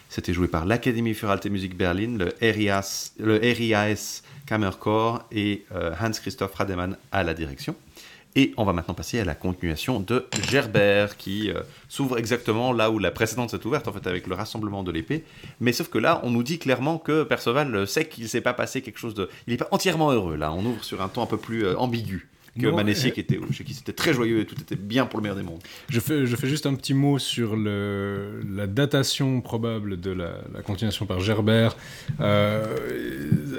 C'était joué par l'Académie für Alte Berlin, le RIAS, le RIAS Kammerchor et euh, Hans-Christoph Rademann à la direction. Et on va maintenant passer à la continuation de Gerbert, qui euh, s'ouvre exactement là où la précédente s'est ouverte, en fait, avec le rassemblement de l'épée. Mais sauf que là, on nous dit clairement que Perceval sait qu'il ne s'est pas passé quelque chose de... Il n'est pas entièrement heureux, là. On ouvre sur un ton un peu plus ambigu que Non, Manessier, euh, qui était, chez qui c'était très joyeux et tout était bien pour le meilleur des mondes. Je fais, je fais juste un petit mot sur le, la datation probable de la, la continuation par Gerbert. Euh,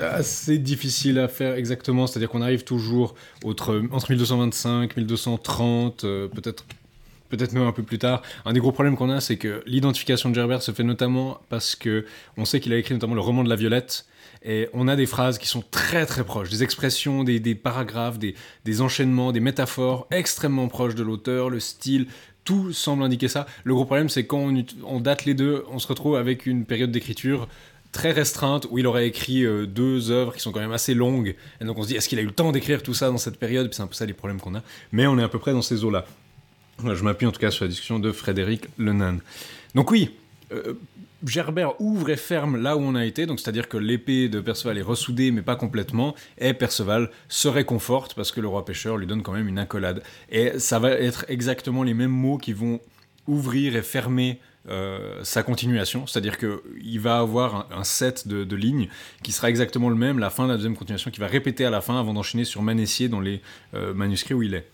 assez difficile à faire exactement, c'est-à-dire qu'on arrive toujours entre, entre 1225, 1230, euh, peut-être peut-être même un peu plus tard. Un des gros problèmes qu'on a, c'est que l'identification de Gerbert se fait notamment parce que on sait qu'il a écrit notamment le roman de la Violette. Et on a des phrases qui sont très très proches, des expressions, des, paragraphes, des, enchaînements, des métaphores extrêmement proches de l'auteur, le style, tout semble indiquer ça. Le gros problème, c'est quand on, date les deux, on se retrouve avec une période d'écriture très restreinte où il aurait écrit euh, deux œuvres qui sont quand même assez longues. Et donc on se dit, est-ce qu'il a eu le temps d'écrire tout ça dans cette période? C'est un peu ça les problèmes qu'on a. Mais on est à peu près dans ces eaux-là. Je m'appuie en tout cas sur la discussion de Frédéric Lenan. Donc oui, euh, Gerbert ouvre et ferme là où on a été, donc c'est-à-dire que l'épée de Perceval est ressoudée mais pas complètement, et Perceval se réconforte parce que le roi pêcheur lui donne quand même une accolade. Et ça va être exactement les mêmes mots qui vont ouvrir et fermer euh, sa continuation, c'est-à-dire qu'il va avoir un, set de, de lignes qui sera exactement le même, la fin de la deuxième continuation, qui va répéter à la fin avant d'enchaîner sur Manessier dans les euh, manuscrits où il est.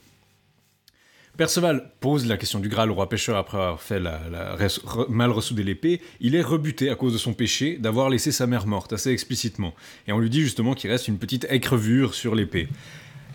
Perceval pose la question du Graal au roi pêcheur après avoir fait mal ressouder l'épée. Il est rebuté à cause de son péché d'avoir laissé sa mère morte, assez explicitement. Et on lui dit justement qu'il reste une petite écrevure sur l'épée.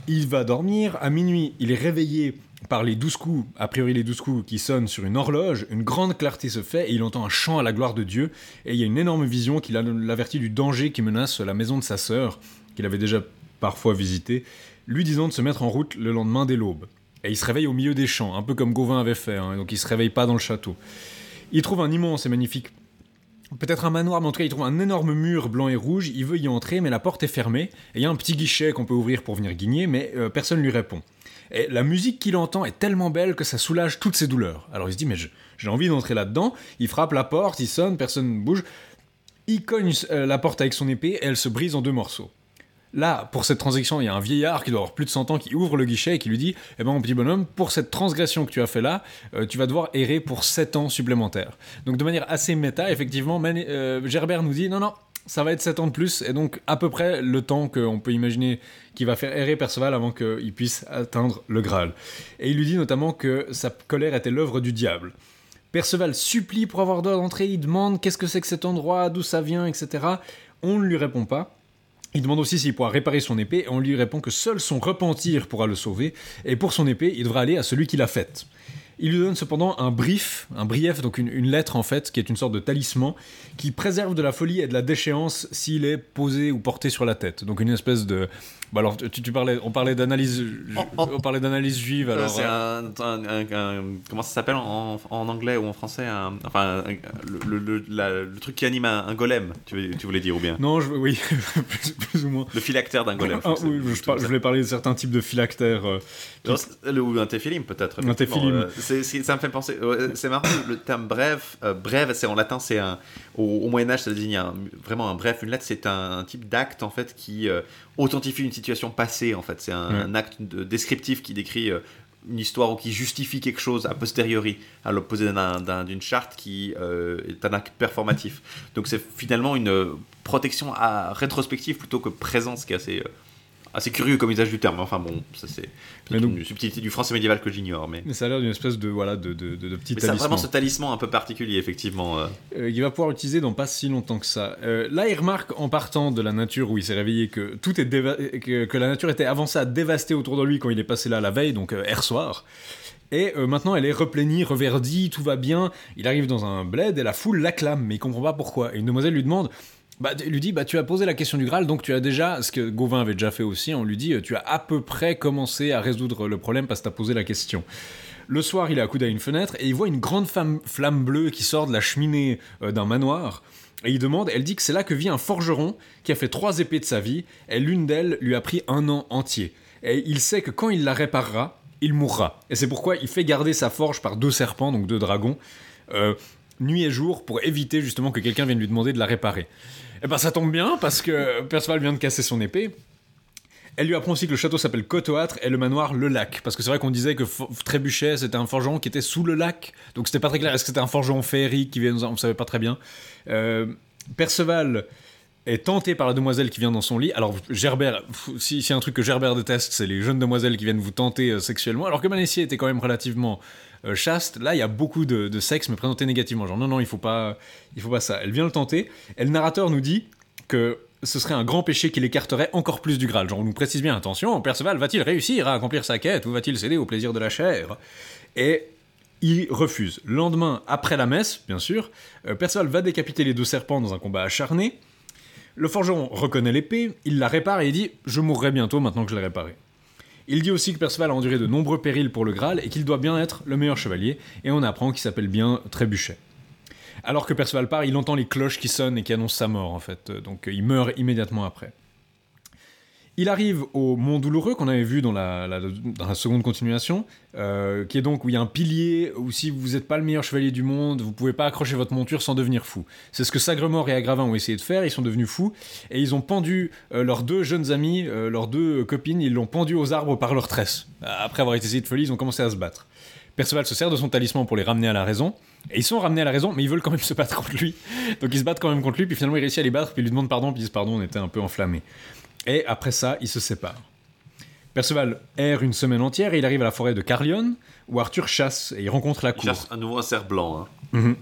Il va dormir. À minuit, il est réveillé par les douze coups, a priori les douze coups qui sonnent sur une horloge. Une grande clarté se fait et il entend un chant à la gloire de Dieu. Et il y a une énorme vision qui l'a- l'avertit du danger qui menace la maison de sa sœur, qu'il avait déjà parfois visitée, lui disant de se mettre en route le lendemain dès l'aube. Et il se réveille au milieu des champs, un peu comme Gauvin avait fait, hein, donc il se réveille pas dans le château. Il trouve un immense et magnifique peut-être un manoir, mais en tout cas, il trouve un énorme mur blanc et rouge. Il veut y entrer, mais la porte est fermée. Et il y a un petit guichet qu'on peut ouvrir pour venir guigner, mais euh, personne lui répond. Et la musique qu'il entend est tellement belle que ça soulage toutes ses douleurs. Alors il se dit, mais j'ai envie d'entrer là-dedans. Il frappe la porte, il sonne, personne ne bouge. Il cogne euh, la porte avec son épée et elle se brise en deux morceaux. Là, pour cette transaction, il y a un vieillard qui doit avoir plus de 100 ans qui ouvre le guichet et qui lui dit Eh ben, mon petit bonhomme, pour cette transgression que tu as fait là, euh, tu vas devoir errer pour 7 ans supplémentaires. Donc, de manière assez méta, effectivement, euh, Gerbert nous dit Non, non, ça va être 7 ans de plus, et donc à peu près le temps qu'on peut imaginer qu'il va faire errer Perceval avant qu'il puisse atteindre le Graal. Et il lui dit notamment que sa colère était l'œuvre du diable. Perceval supplie pour avoir droit d'entrer, il demande qu'est-ce que c'est que cet endroit, d'où ça vient, etc. On ne lui répond pas. Il demande aussi s'il pourra réparer son épée, et on lui répond que seul son repentir pourra le sauver, et pour son épée, il devra aller à celui qui l'a faite. Il lui donne cependant un brief, un brief, donc une, une lettre en fait, qui est une sorte de talisman, qui préserve de la folie et de la déchéance s'il est posé ou porté sur la tête. Donc une espèce de... Bah alors, tu, tu parlais, on parlait d'analyse, Oh, oh. on parlait d'analyse juive, Euh, alors... c'est euh, un, un- un- un- comment ça s'appelle en, en anglais ou en français Enfin, le, le- le- la- le truc qui anime un, golem, tu, tu voulais dire ou bien? Non, je, oui, [LAUGHS] plus, plus ou moins. Le phylactère d'un golem. Ah, je oui, je, par- je voulais parler de certains types de phylactères. euh, Ou un téphilim peut-être. Un téphilim. Euh, ça me fait penser. euh, C'est marrant, le terme bref, euh, brève, c'est en latin, c'est un. Au, au Moyen Âge, ça désigne un- vraiment un bref. Une lettre, c'est un, un type d'acte en fait qui euh, authentifie une situation passée. En fait, c'est un, acte de- descriptif qui décrit. euh, une histoire ou qui justifie quelque chose a posteriori, à l'opposé d'un- d'un- d'une charte qui euh, est un acte performatif. Donc c'est finalement une protection à rétrospective plutôt que présente, ce qui est assez, assez curieux comme usage du terme. Enfin bon, ça c'est une subtilité du français médiéval que j'ignore. Mais, Mais ça a l'air d'une espèce de, voilà, de, de, de, de petit mais ça a talisman. vraiment ce talisman un peu particulier, effectivement. euh. euh, qu'il va pouvoir utiliser dans pas si longtemps que ça. Euh, là, il remarque en partant de la nature où il s'est réveillé que tout est déva- que, que la nature était avancée à dévaster autour de lui quand il est passé là la veille, donc hier soir. Et euh, maintenant, elle est replénie, reverdie, tout va bien. Il arrive dans un bled et la foule l'acclame, mais il comprend pas pourquoi. Et une demoiselle lui demande. Bah, lui dit, bah, tu as posé la question du Graal, donc tu as déjà, ce que Gauvin avait déjà fait aussi, on lui dit, euh, tu as à peu près commencé à résoudre le problème parce que tu as posé la question. Le soir, il est accoudé à une fenêtre et il voit une grande flamme bleue qui sort de la cheminée euh, d'un manoir. Et il demande, elle dit que c'est là que vit un forgeron qui a fait trois épées de sa vie, et l'une d'elles lui a pris un an entier. et il sait que quand il la réparera, il mourra. Et c'est pourquoi il fait garder sa forge par deux serpents, donc deux dragons, euh, nuit et jour, pour éviter justement que quelqu'un vienne lui demander de la réparer. Et ben ça tombe bien, parce que Perceval vient de casser son épée. Elle lui apprend aussi que le château s'appelle Cotoâtre et le manoir Le Lac. Parce que c'est vrai qu'on disait que Trébuchet, c'était un forgeron qui était sous le lac. Donc c'était pas très clair. Est-ce que c'était un forgeron féerique qui vient On savait pas très bien. Euh, Perceval est tenté par la demoiselle qui vient dans son lit. Alors Gerbert, si un truc que Gerbert déteste, c'est les jeunes demoiselles qui viennent vous tenter euh, sexuellement. Alors que Manessier était quand même relativement euh, chaste. Là, il y a beaucoup de, de sexe, mais présenté négativement. Genre non, non, il faut pas, il faut pas ça. Elle vient le tenter. Et le narrateur nous dit que ce serait un grand péché qui l'écarterait encore plus du Graal. Genre, on nous précise bien, attention, Perceval va-t-il réussir à accomplir sa quête ou va-t-il céder au plaisir de la chair? Et il refuse. Le lendemain, après la messe, bien sûr, euh, Perceval va décapiter les deux serpents dans un combat acharné. Le forgeron reconnaît l'épée, il la répare et il dit Je mourrai bientôt maintenant que je l'ai réparée. Il dit aussi que Perceval a enduré de nombreux périls pour le Graal et qu'il doit bien être le meilleur chevalier, et on apprend qu'il s'appelle bien Trébuchet. Alors que Perceval part, il entend les cloches qui sonnent et qui annoncent sa mort, en fait. Donc il meurt immédiatement après. Il arrive au Mont Douloureux qu'on avait vu dans la, seconde continuation, euh, qui est donc où il y a un pilier où si vous n'êtes pas le meilleur chevalier du monde, vous pouvez pas accrocher votre monture sans devenir fou. C'est ce que Sagremort et Agravin ont essayé de faire, ils sont devenus fous, et ils ont pendu euh, leurs deux jeunes amis, euh, leurs deux copines, ils l'ont pendu aux arbres par leurs tresses. Après avoir été essayé de folie, ils ont commencé à se battre. Perceval se sert de son talisman pour les ramener à la raison, et ils sont ramenés à la raison, mais ils veulent quand même [LAUGHS] se battre contre lui. Donc ils se battent quand même contre lui, puis finalement il réussit à les battre, puis il lui demande pardon, puis ils disent pardon, on était un peu enflammés. Et après ça, ils se séparent. Perceval erre une semaine entière et il arrive à la forêt de Carlion, où Arthur chasse et il rencontre la Il cour. cherche à nouveau un cerf blanc. hein.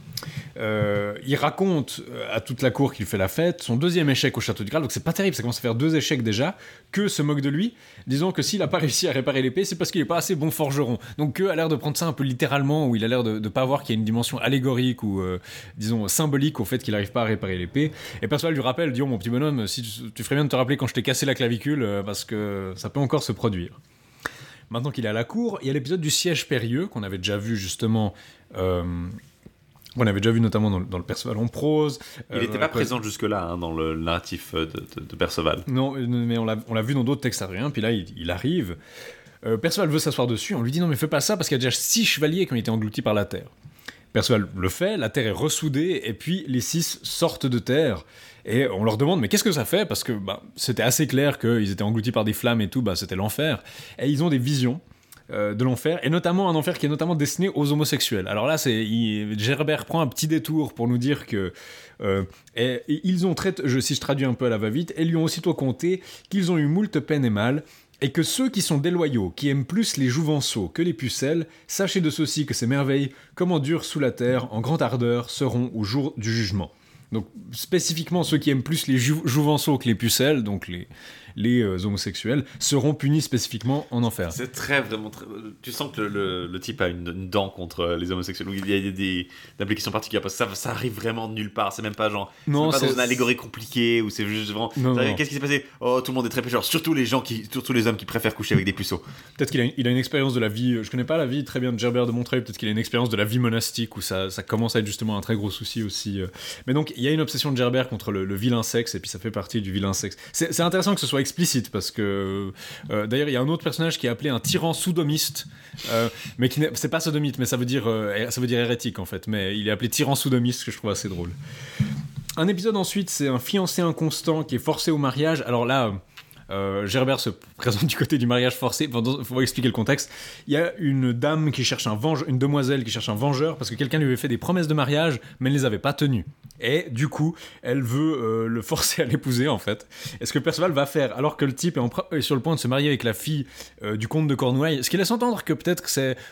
Euh, il raconte euh, à toute la cour qu'il fait la fête, son deuxième échec au château du Graal, donc c'est pas terrible, ça commence à faire deux échecs déjà, que se moque de lui, disant que s'il a pas réussi à réparer l'épée, c'est parce qu'il est pas assez bon forgeron. Donc que a l'air de prendre ça un peu littéralement, où il a l'air de, de pas voir qu'il y a une dimension allégorique ou euh, disons symbolique au fait qu'il arrive pas à réparer l'épée. Et Perceval lui rappelle, dit oh mon petit bonhomme, si tu, tu ferais bien de te rappeler quand je t'ai cassé la clavicule, euh, parce que ça peut encore se produire. Maintenant qu'il est à la cour, il y a l'épisode du siège périlleux qu'on avait déjà vu justement. euh, on avait déjà vu notamment dans, le- dans le Perceval en prose. Il euh, n'était dans pas présent jusque-là hein, dans le narratif euh, de, de- de Perceval. Non, mais on l'a on l'a vu dans d'autres textes ariens, puis là il, il arrive. Euh, Perceval veut s'asseoir dessus, on lui dit non mais fais pas ça parce qu'il y a déjà six chevaliers qui ont été engloutis par la terre. Perceval le fait, la terre est ressoudée, et puis les six sortent de terre. Et on leur demande, mais qu'est-ce que ça fait? Parce que bah, c'était assez clair qu'ils étaient engloutis par des flammes et tout, bah, c'était l'enfer. Et ils ont des visions euh, de l'enfer, et notamment un enfer qui est notamment destiné aux homosexuels. Alors là, c'est Gerbert prend un petit détour pour nous dire que euh, ils ont traité, je, si je traduis un peu à la va-vite, et lui ont aussitôt conté qu'ils ont eu moult peine et mal, et que ceux qui sont déloyaux, qui aiment plus les jouvenceaux que les pucelles, sachez de ceci que ces merveilles, comme endurent sous la terre, en grande ardeur, seront au jour du jugement. Donc spécifiquement ceux qui aiment plus les jou- jouvenceaux que les pucelles, donc les, les euh, homosexuels, seront punis spécifiquement en enfer. C'est très vraiment très... Tu sens que le, le- le type a une, une dent contre les homosexuels. Donc, il y a des, des implications particulières parce que ça, ça arrive vraiment de nulle part. C'est même pas genre. Non, c'est pas dans une allégorie compliquée ou c'est juste vraiment. Qu'est-ce qui s'est passé? Oh, tout le monde est très pécheur. Surtout les gens qui, surtout les hommes qui préfèrent coucher avec des puceaux. Peut-être qu'il a, une- il a une expérience de la vie, euh, je connais pas la vie très bien de Gerbert de Montreuil, peut-être qu'il a une expérience de la vie monastique où ça, ça commence à être justement un très gros souci aussi. euh. Mais donc il y a une obsession de Gerbert contre le, le vilain sexe et puis ça fait partie du vilain sexe. C'est intéressant que ce soit explicite parce que euh, d'ailleurs il y a un autre personnage qui est appelé un tyran sodomiste, euh, mais qui c'est pas sodomite, mais ça veut dire euh, ça veut dire hérétique en fait, mais il est appelé tyran sodomiste que je trouve assez drôle. Un épisode ensuite, c'est un fiancé inconstant qui est forcé au mariage. Alors là, euh, Gerbert se présente du côté du mariage forcé. Il faut expliquer le contexte. Il y a une dame qui cherche un vengeur, une demoiselle qui cherche un vengeur parce que quelqu'un lui avait fait des promesses de mariage, mais elle les avait pas tenues. Et du coup, elle veut euh, le forcer à l'épouser en fait. Et ce que Perceval va faire, alors que le type est, sur le point de se marier avec la fille euh, du comte de Cornouailles, ce qui laisse entendre que peut-être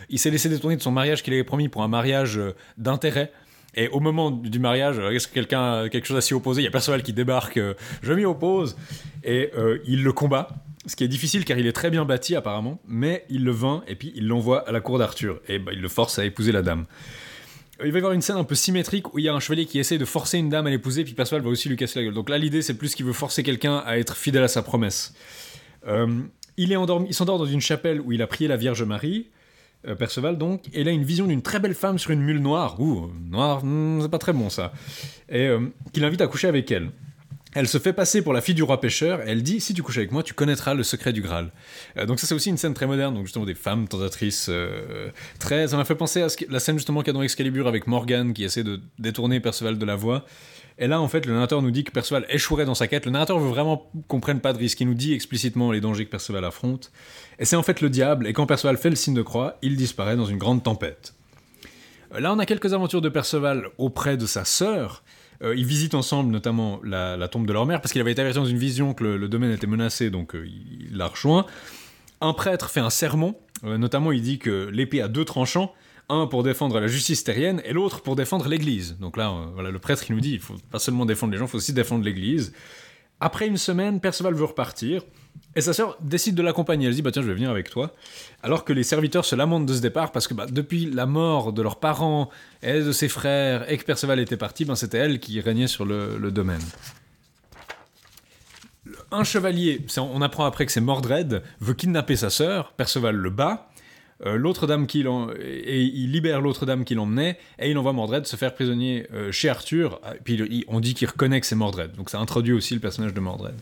il s'est laissé détourner de son mariage qu'il avait promis pour un mariage d'intérêt. Et au moment du mariage, euh, est-ce que quelqu'un a quelque chose à s'y opposer? Il y a Perceval qui débarque, euh, je m'y oppose, et euh, il le combat. Ce qui est difficile car il est très bien bâti apparemment, mais il le vainc et puis il l'envoie à la cour d'Arthur et bah, il le force à épouser la dame. Il va y avoir une scène un peu symétrique où il y a un chevalier qui essaie de forcer une dame à l'épouser, puis Perceval va aussi lui casser la gueule. Donc là, l'idée, c'est plus qu'il veut forcer quelqu'un à être fidèle à sa promesse. Euh, il s'endort dans une chapelle où il a prié la Vierge Marie, euh, Perceval donc, et il a une vision d'une très belle femme sur une mule noire. Ouh, noire, hmm, c'est pas très bon ça. Et euh, qu'il invite à coucher avec elle. Elle se fait passer pour la fille du roi pêcheur elle dit si tu couches avec moi, tu connaîtras le secret du Graal. Euh, donc ça c'est aussi une scène très moderne, donc justement des femmes tentatrices euh, très. Ça m'a fait penser à la scène justement qu'il y a dans Excalibur avec Morgan qui essaie de détourner Perceval de la voie. Et là en fait le narrateur nous dit que Perceval échouerait dans sa quête. Le narrateur veut vraiment qu'on prenne pas de risque. Il nous dit explicitement les dangers que Perceval affronte. Et c'est en fait le diable. Et quand Perceval fait le signe de croix, il disparaît dans une grande tempête. Euh, là on a quelques aventures de Perceval auprès de sa sœur. Euh, ils visitent ensemble notamment la, tombe de leur mère parce qu'il avait été averti dans une vision que le, domaine était menacé, donc euh, il l'a rejoint. Un prêtre fait un sermon, euh, notamment il dit que l'épée a deux tranchants, un pour défendre la justice terrienne et l'autre pour défendre l'Église. Donc là, voilà, le prêtre il nous dit, il faut pas seulement défendre les gens, il faut aussi défendre l'Église. Après une semaine, Perceval veut repartir. Et sa sœur décide de l'accompagner. Elle dit bah tiens, je vais venir avec toi. Alors que les serviteurs se lamentent de ce départ parce que bah, depuis la mort de leurs parents et de ses frères et que Perceval était parti, ben, c'était elle qui régnait sur le, domaine. Un chevalier, on apprend après que c'est Mordred, veut kidnapper sa sœur. Perceval le bat. Euh, l'autre dame qui il libère l'autre dame qui l'emmenait et il envoie Mordred se faire prisonnier euh, chez Arthur. Puis on dit qu'il reconnaît que c'est Mordred. Donc ça introduit aussi le personnage de Mordred.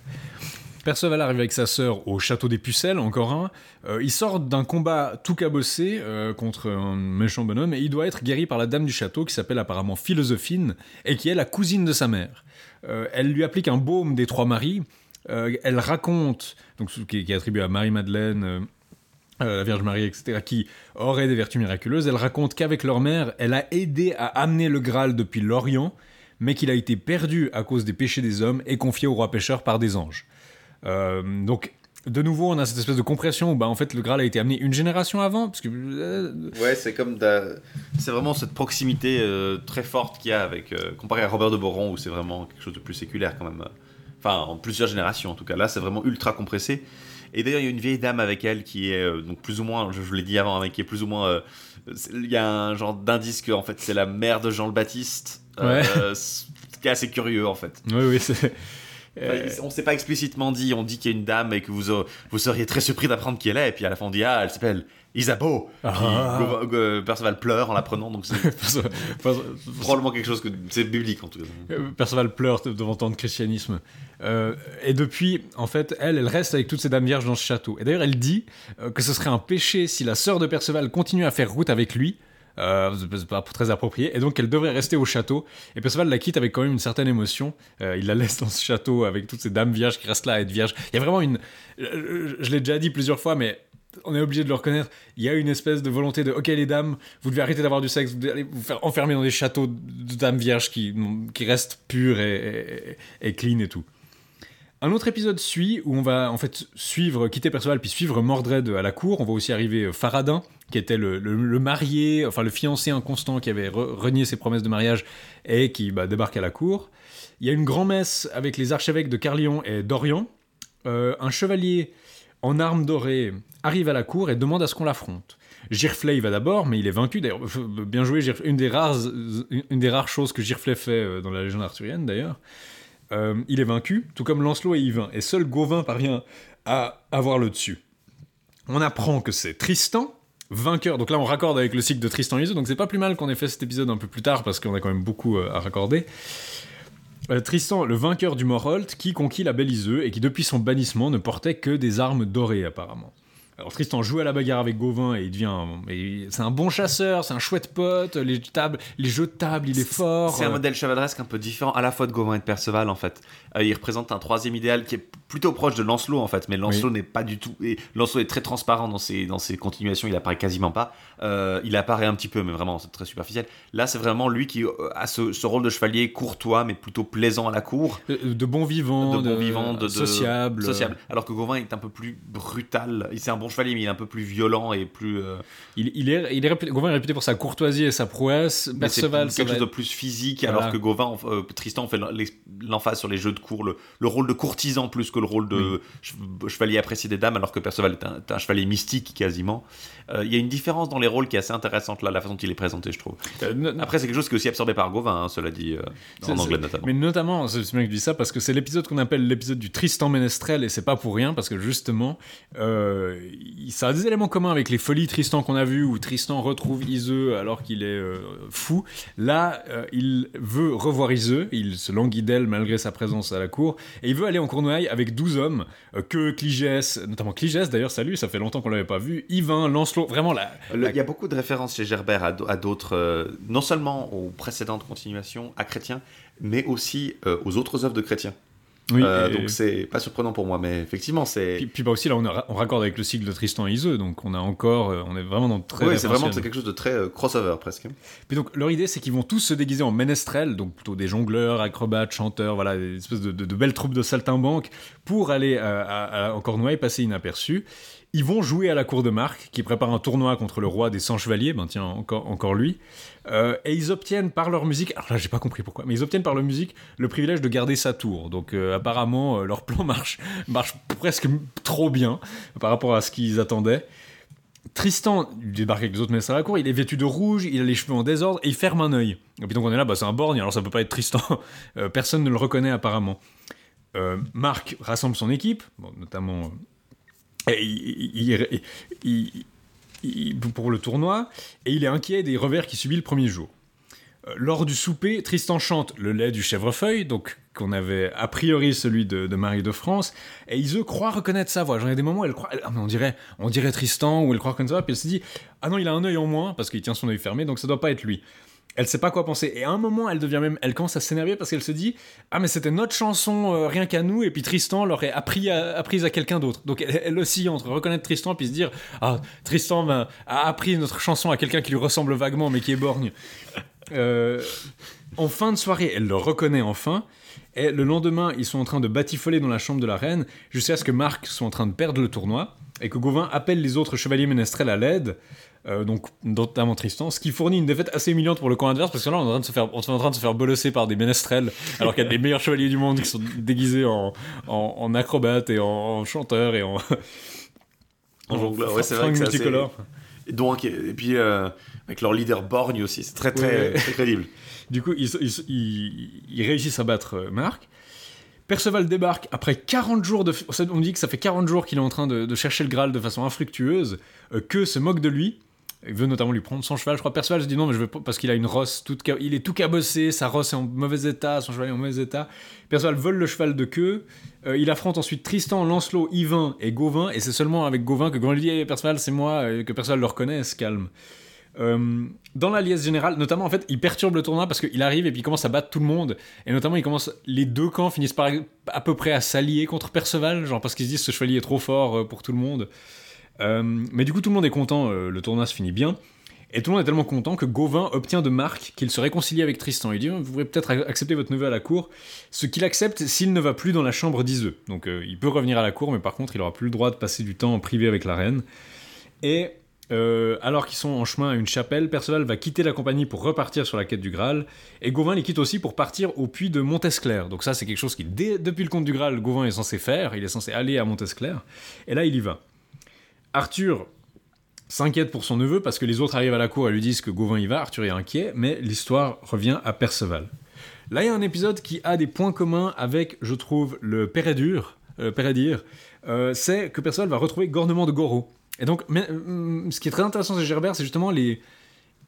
Perceval arrive avec sa sœur au château des Pucelles, encore un. Euh, il sort d'un combat tout cabossé contre un méchant bonhomme et il doit être guéri par la dame du château qui s'appelle apparemment Philosophine et qui est la cousine de sa mère. Elle lui applique un baume des trois maris. elle raconte, donc qui est attribué à Marie-Madeleine, la Vierge Marie, etc., qui aurait des vertus miraculeuses. Elle raconte qu'avec leur mère, elle a aidé à amener le Graal depuis l'Orient, mais qu'il a été perdu à cause des péchés des hommes et confié au roi pêcheur par des anges. Euh, donc de nouveau, on a cette espèce de compression où bah, en fait, le Graal a été amené une génération avant. Parce que, euh, Ouais, c'est comme. C'est vraiment cette proximité euh, très forte qu'il y a avec. comparé à Robert de Boron, où c'est vraiment quelque chose de plus séculaire quand même. Enfin, en plusieurs générations en tout cas. Là, c'est vraiment ultra compressé. Et d'ailleurs, il y a une vieille dame avec elle qui est, donc plus ou moins, je, vous l'ai dit avant, avec qui est plus ou moins. Il y a un genre d'indice que en fait, c'est la mère de Jean le Baptiste. Ouais. ce qui est assez curieux en fait. Oui, oui, c'est. [LAUGHS] Euh, on s'est pas explicitement dit, on dit qu'il y a une dame et que vous, vous seriez très surpris d'apprendre qui elle est, et puis à la fin on dit ah elle s'appelle Isabeau. Ah. Perceval pleure en l'apprenant, donc c'est [LAUGHS] probablement quelque chose que c'est biblique en tout cas. Euh, Perceval pleure devant tant de christianisme. Euh, et depuis, en fait, elle, elle reste avec toutes ces dames vierges dans ce château. Et d'ailleurs, elle dit que ce serait un péché si la sœur de Perceval continue à faire route avec lui, euh, c'est pas très approprié, et donc elle devrait rester au château. Et Perceval la quitte avec quand même une certaine émotion. Euh, il la laisse dans ce château avec toutes ces dames vierges qui restent là à être vierges. Il y a vraiment une. Je, l'ai déjà dit plusieurs fois, mais on est obligé de le reconnaître. Il y a une espèce de volonté de ok les dames, vous devez arrêter d'avoir du sexe, vous devez vous faire enfermer dans des châteaux de dames vierges qui, qui restent pures et, et, et clean et tout. Un autre épisode suit où on va en fait suivre, quitter Perceval puis suivre Mordred à la cour. On va aussi arriver euh, Faradin, qui était le, marié, enfin le fiancé inconstant qui avait renié ses promesses de mariage et qui bah, débarque à la cour. Il y a une grand-messe avec les archevêques de Carlion et d'Orient. Euh, un chevalier en armes dorées arrive à la cour et demande à ce qu'on l'affronte. Girflet va d'abord, mais il est vaincu. D'ailleurs, bien joué, une des rares, une des rares choses que Girflet fait euh, dans la légende arthurienne d'ailleurs. Euh, il est vaincu, tout comme Lancelot et Yvain, et seul Gauvin parvient à avoir le dessus. On apprend que c'est Tristan, vainqueur. Donc là, on raccorde avec le cycle de Tristan Iseult, donc c'est pas plus mal qu'on ait fait cet épisode un peu plus tard parce qu'on a quand même beaucoup euh, à raccorder. Euh, Tristan, le vainqueur du Morholt, qui conquit la Belle Iseux et qui depuis son bannissement ne portait que des armes dorées apparemment. Alors Tristan joue à la bagarre avec Gauvin et il devient. C'est un bon chasseur, c'est un chouette pote, les, tables, les jeux de table, il est fort. C'est un modèle chevaleresque un peu différent à la fois de Gauvin et de Perceval en fait. Euh, il représente un troisième idéal qui est plutôt proche de Lancelot en fait, mais Lancelot n'est pas du tout. Et Lancelot est très transparent dans ses, dans ses continuations, il apparaît quasiment pas. Euh, il apparaît un petit peu, mais vraiment c'est très superficiel. Là, c'est vraiment lui qui euh, a ce, rôle de chevalier courtois, mais plutôt plaisant à la cour. De, bon vivant, de, bon vivant, de, sociable. sociable. Alors que Gauvin est un peu plus brutal. C'est un bon chevalier, mais il est un peu plus violent et plus. Euh, il, il, est, il est réputé, Gauvin est réputé pour sa courtoisie et sa prouesse. Perceval, c'est quelque chose de plus physique, alors que Gauvin, euh, Tristan fait l'emphase sur les jeux de cour, le, rôle de courtisan plus que le rôle de chevalier apprécié des dames, alors que Perceval est un, chevalier mystique quasiment. Euh, Il y a une différence dans les rôles qui est assez intéressante là, la façon dont il est présenté, je trouve. Euh, Après, c'est quelque chose qui est aussi absorbé par Gauvin, hein, cela dit, euh, en anglais notamment. Mais notamment, c'est bien que je dis ça parce que c'est l'épisode qu'on appelle l'épisode du Tristan Ménestrel et c'est pas pour rien parce que justement, ça a des éléments communs avec les folies Tristan qu'on a vues où Tristan retrouve Iseux alors qu'il est fou. Là, il veut revoir Iseux, il se languit d'elle malgré sa présence à la cour et il veut aller en Cournoailles avec 12 hommes euh, que Cligès, notamment Cligès d'ailleurs, salut, ça fait longtemps qu'on l'avait pas vu, Yvain, Lancelot, vraiment la- Il y a beaucoup de références chez Gerbert à, à d'autres, euh, non seulement aux précédentes continuations, à Chrétien, mais aussi euh, aux autres œuvres de Chrétien. Oui, Euh, Donc c'est pas surprenant pour moi, mais effectivement, c'est. Puis, puis bah aussi là on, a- on raccorde avec le cycle de Tristan et Iseux, donc on a encore, euh, on est vraiment dans très Oui, c'est vraiment quelque chose de très euh, crossover presque. Puis donc leur idée c'est qu'ils vont tous se déguiser en ménestrels, donc plutôt des jongleurs, acrobates, chanteurs, voilà, des espèces de, de- de belles troupes de saltimbanques pour aller euh, à, à- en Cornouailles passer inaperçus. Ils vont jouer à la cour de Marc, qui prépare un tournoi contre le roi des 100 chevaliers, ben tiens, encore, encore lui. Euh, et ils obtiennent par leur musique, alors là j'ai pas compris pourquoi, mais ils obtiennent par leur musique le privilège de garder sa tour. Donc euh, apparemment euh, leur plan [LAUGHS] marche, marche presque trop bien par rapport à ce qu'ils attendaient. Tristan débarque avec les autres maîtres à la cour, il est vêtu de rouge, il a les cheveux en désordre et il ferme un œil. Et puis donc on est là, bah, c'est un borgne, alors ça peut pas être Tristan. [LAUGHS] Personne ne le reconnaît apparemment. Marc rassemble son équipe, notamment et il- pour le tournoi, et il est inquiet des revers qu'il subit le premier jour. Euh, Lors du souper, Tristan chante le lait du chèvrefeuille, donc qu'on avait a priori celui de, Marie de France, et Iseux croit reconnaître sa voix. J'en ai des moments où elle croit, ah, mais on dirait, on dirait Tristan, ou elle croit sa voix, puis elle se dit, ah non, il a un œil en moins, parce qu'il tient son œil fermé, donc ça doit pas être lui. Elle sait pas quoi penser. Et à un moment, elle devient même, elle commence à s'énerver parce qu'elle se dit, ah mais c'était notre chanson euh, rien qu'à nous, et puis Tristan l'aurait appris à, apprise à quelqu'un d'autre. Donc elle, elle oscille entre reconnaître Tristan puis se dire, ah Tristan a appris notre chanson à quelqu'un qui lui ressemble vaguement mais qui est borgne. Euh, en fin de soirée, elle le reconnaît enfin. Et le lendemain, ils sont en train de batifoler dans la chambre de la reine jusqu'à ce que Marc soit en train de perdre le tournoi et que Gauvin appelle les autres chevaliers ménestrels à l'aide, euh, donc notamment Tristan, ce qui fournit une défaite assez humiliante pour le camp adverse parce que là on est en train de se faire, on est en train de se faire bolosser par des ménestrels alors qu'il y a des meilleurs chevaliers du monde qui sont déguisés en, en, en acrobates et en, en chanteurs et en, En jongleur, ouais, c'est vrai que c'est. Et donc, et puis euh, avec leur leader Borgne aussi, c'est très très, Ouais. très crédible. [LAUGHS] Du coup, ils, ils- ils- ils réussissent à battre euh, Marc. Perceval débarque après 40 jours de... On dit que ça fait 40 jours qu'il est en train de, de chercher le Graal de façon infructueuse, euh, que se moque de lui. Il veut notamment lui prendre son cheval. Je crois Perceval se dit non, mais je veux parce qu'il a une rosse toute... Il est tout cabossé, sa rosse est en mauvais état, son cheval est en mauvais état. Perceval vole le cheval de queue. Euh, il affronte ensuite Tristan, Lancelot, Yvain et Gauvin. Et c'est seulement avec Gauvin que Gauvin lui dit Perceval, c'est moi, et que Perceval le reconnaît, calme. Euh, dans la générale, notamment en fait, il perturbe le tournoi parce qu'il arrive et puis il commence à battre tout le monde. Et notamment, il commence, les deux camps finissent par à peu près à s'allier contre Perceval, genre parce qu'ils se disent ce chevalier est trop fort euh, pour tout le monde. Euh, mais du coup, tout le monde est content, euh, le tournoi se finit bien. Et tout le monde est tellement content que Gauvin obtient de Marc qu'il se réconcilie avec Tristan. Il dit Vous pourrez peut-être accepter votre neveu à la cour, ce qu'il accepte s'il ne va plus dans la chambre d'Iseux. Donc euh, il peut revenir à la cour, mais par contre, il aura plus le droit de passer du temps en privé avec la reine. Et alors qu'ils sont en chemin à une chapelle, Perceval va quitter la compagnie pour repartir sur la quête du Graal, et Gauvin les quitte aussi pour partir au puits de Montesclair. Donc ça, c'est quelque chose qui, depuis le conte du Graal, Gauvin est censé faire, il est censé aller à Montesclair, et là, il y va. Arthur s'inquiète pour son neveu parce que les autres arrivent à la cour et lui disent que Gauvin y va, Arthur est inquiet, mais l'histoire revient à Perceval. Là, il y a un épisode qui a des points communs avec, je trouve, le Pérédur, euh, Pérédir, euh, c'est que Perceval va retrouver Gornement de Goro. Et donc, hum, ce qui est très intéressant chez Gerbert, c'est justement les.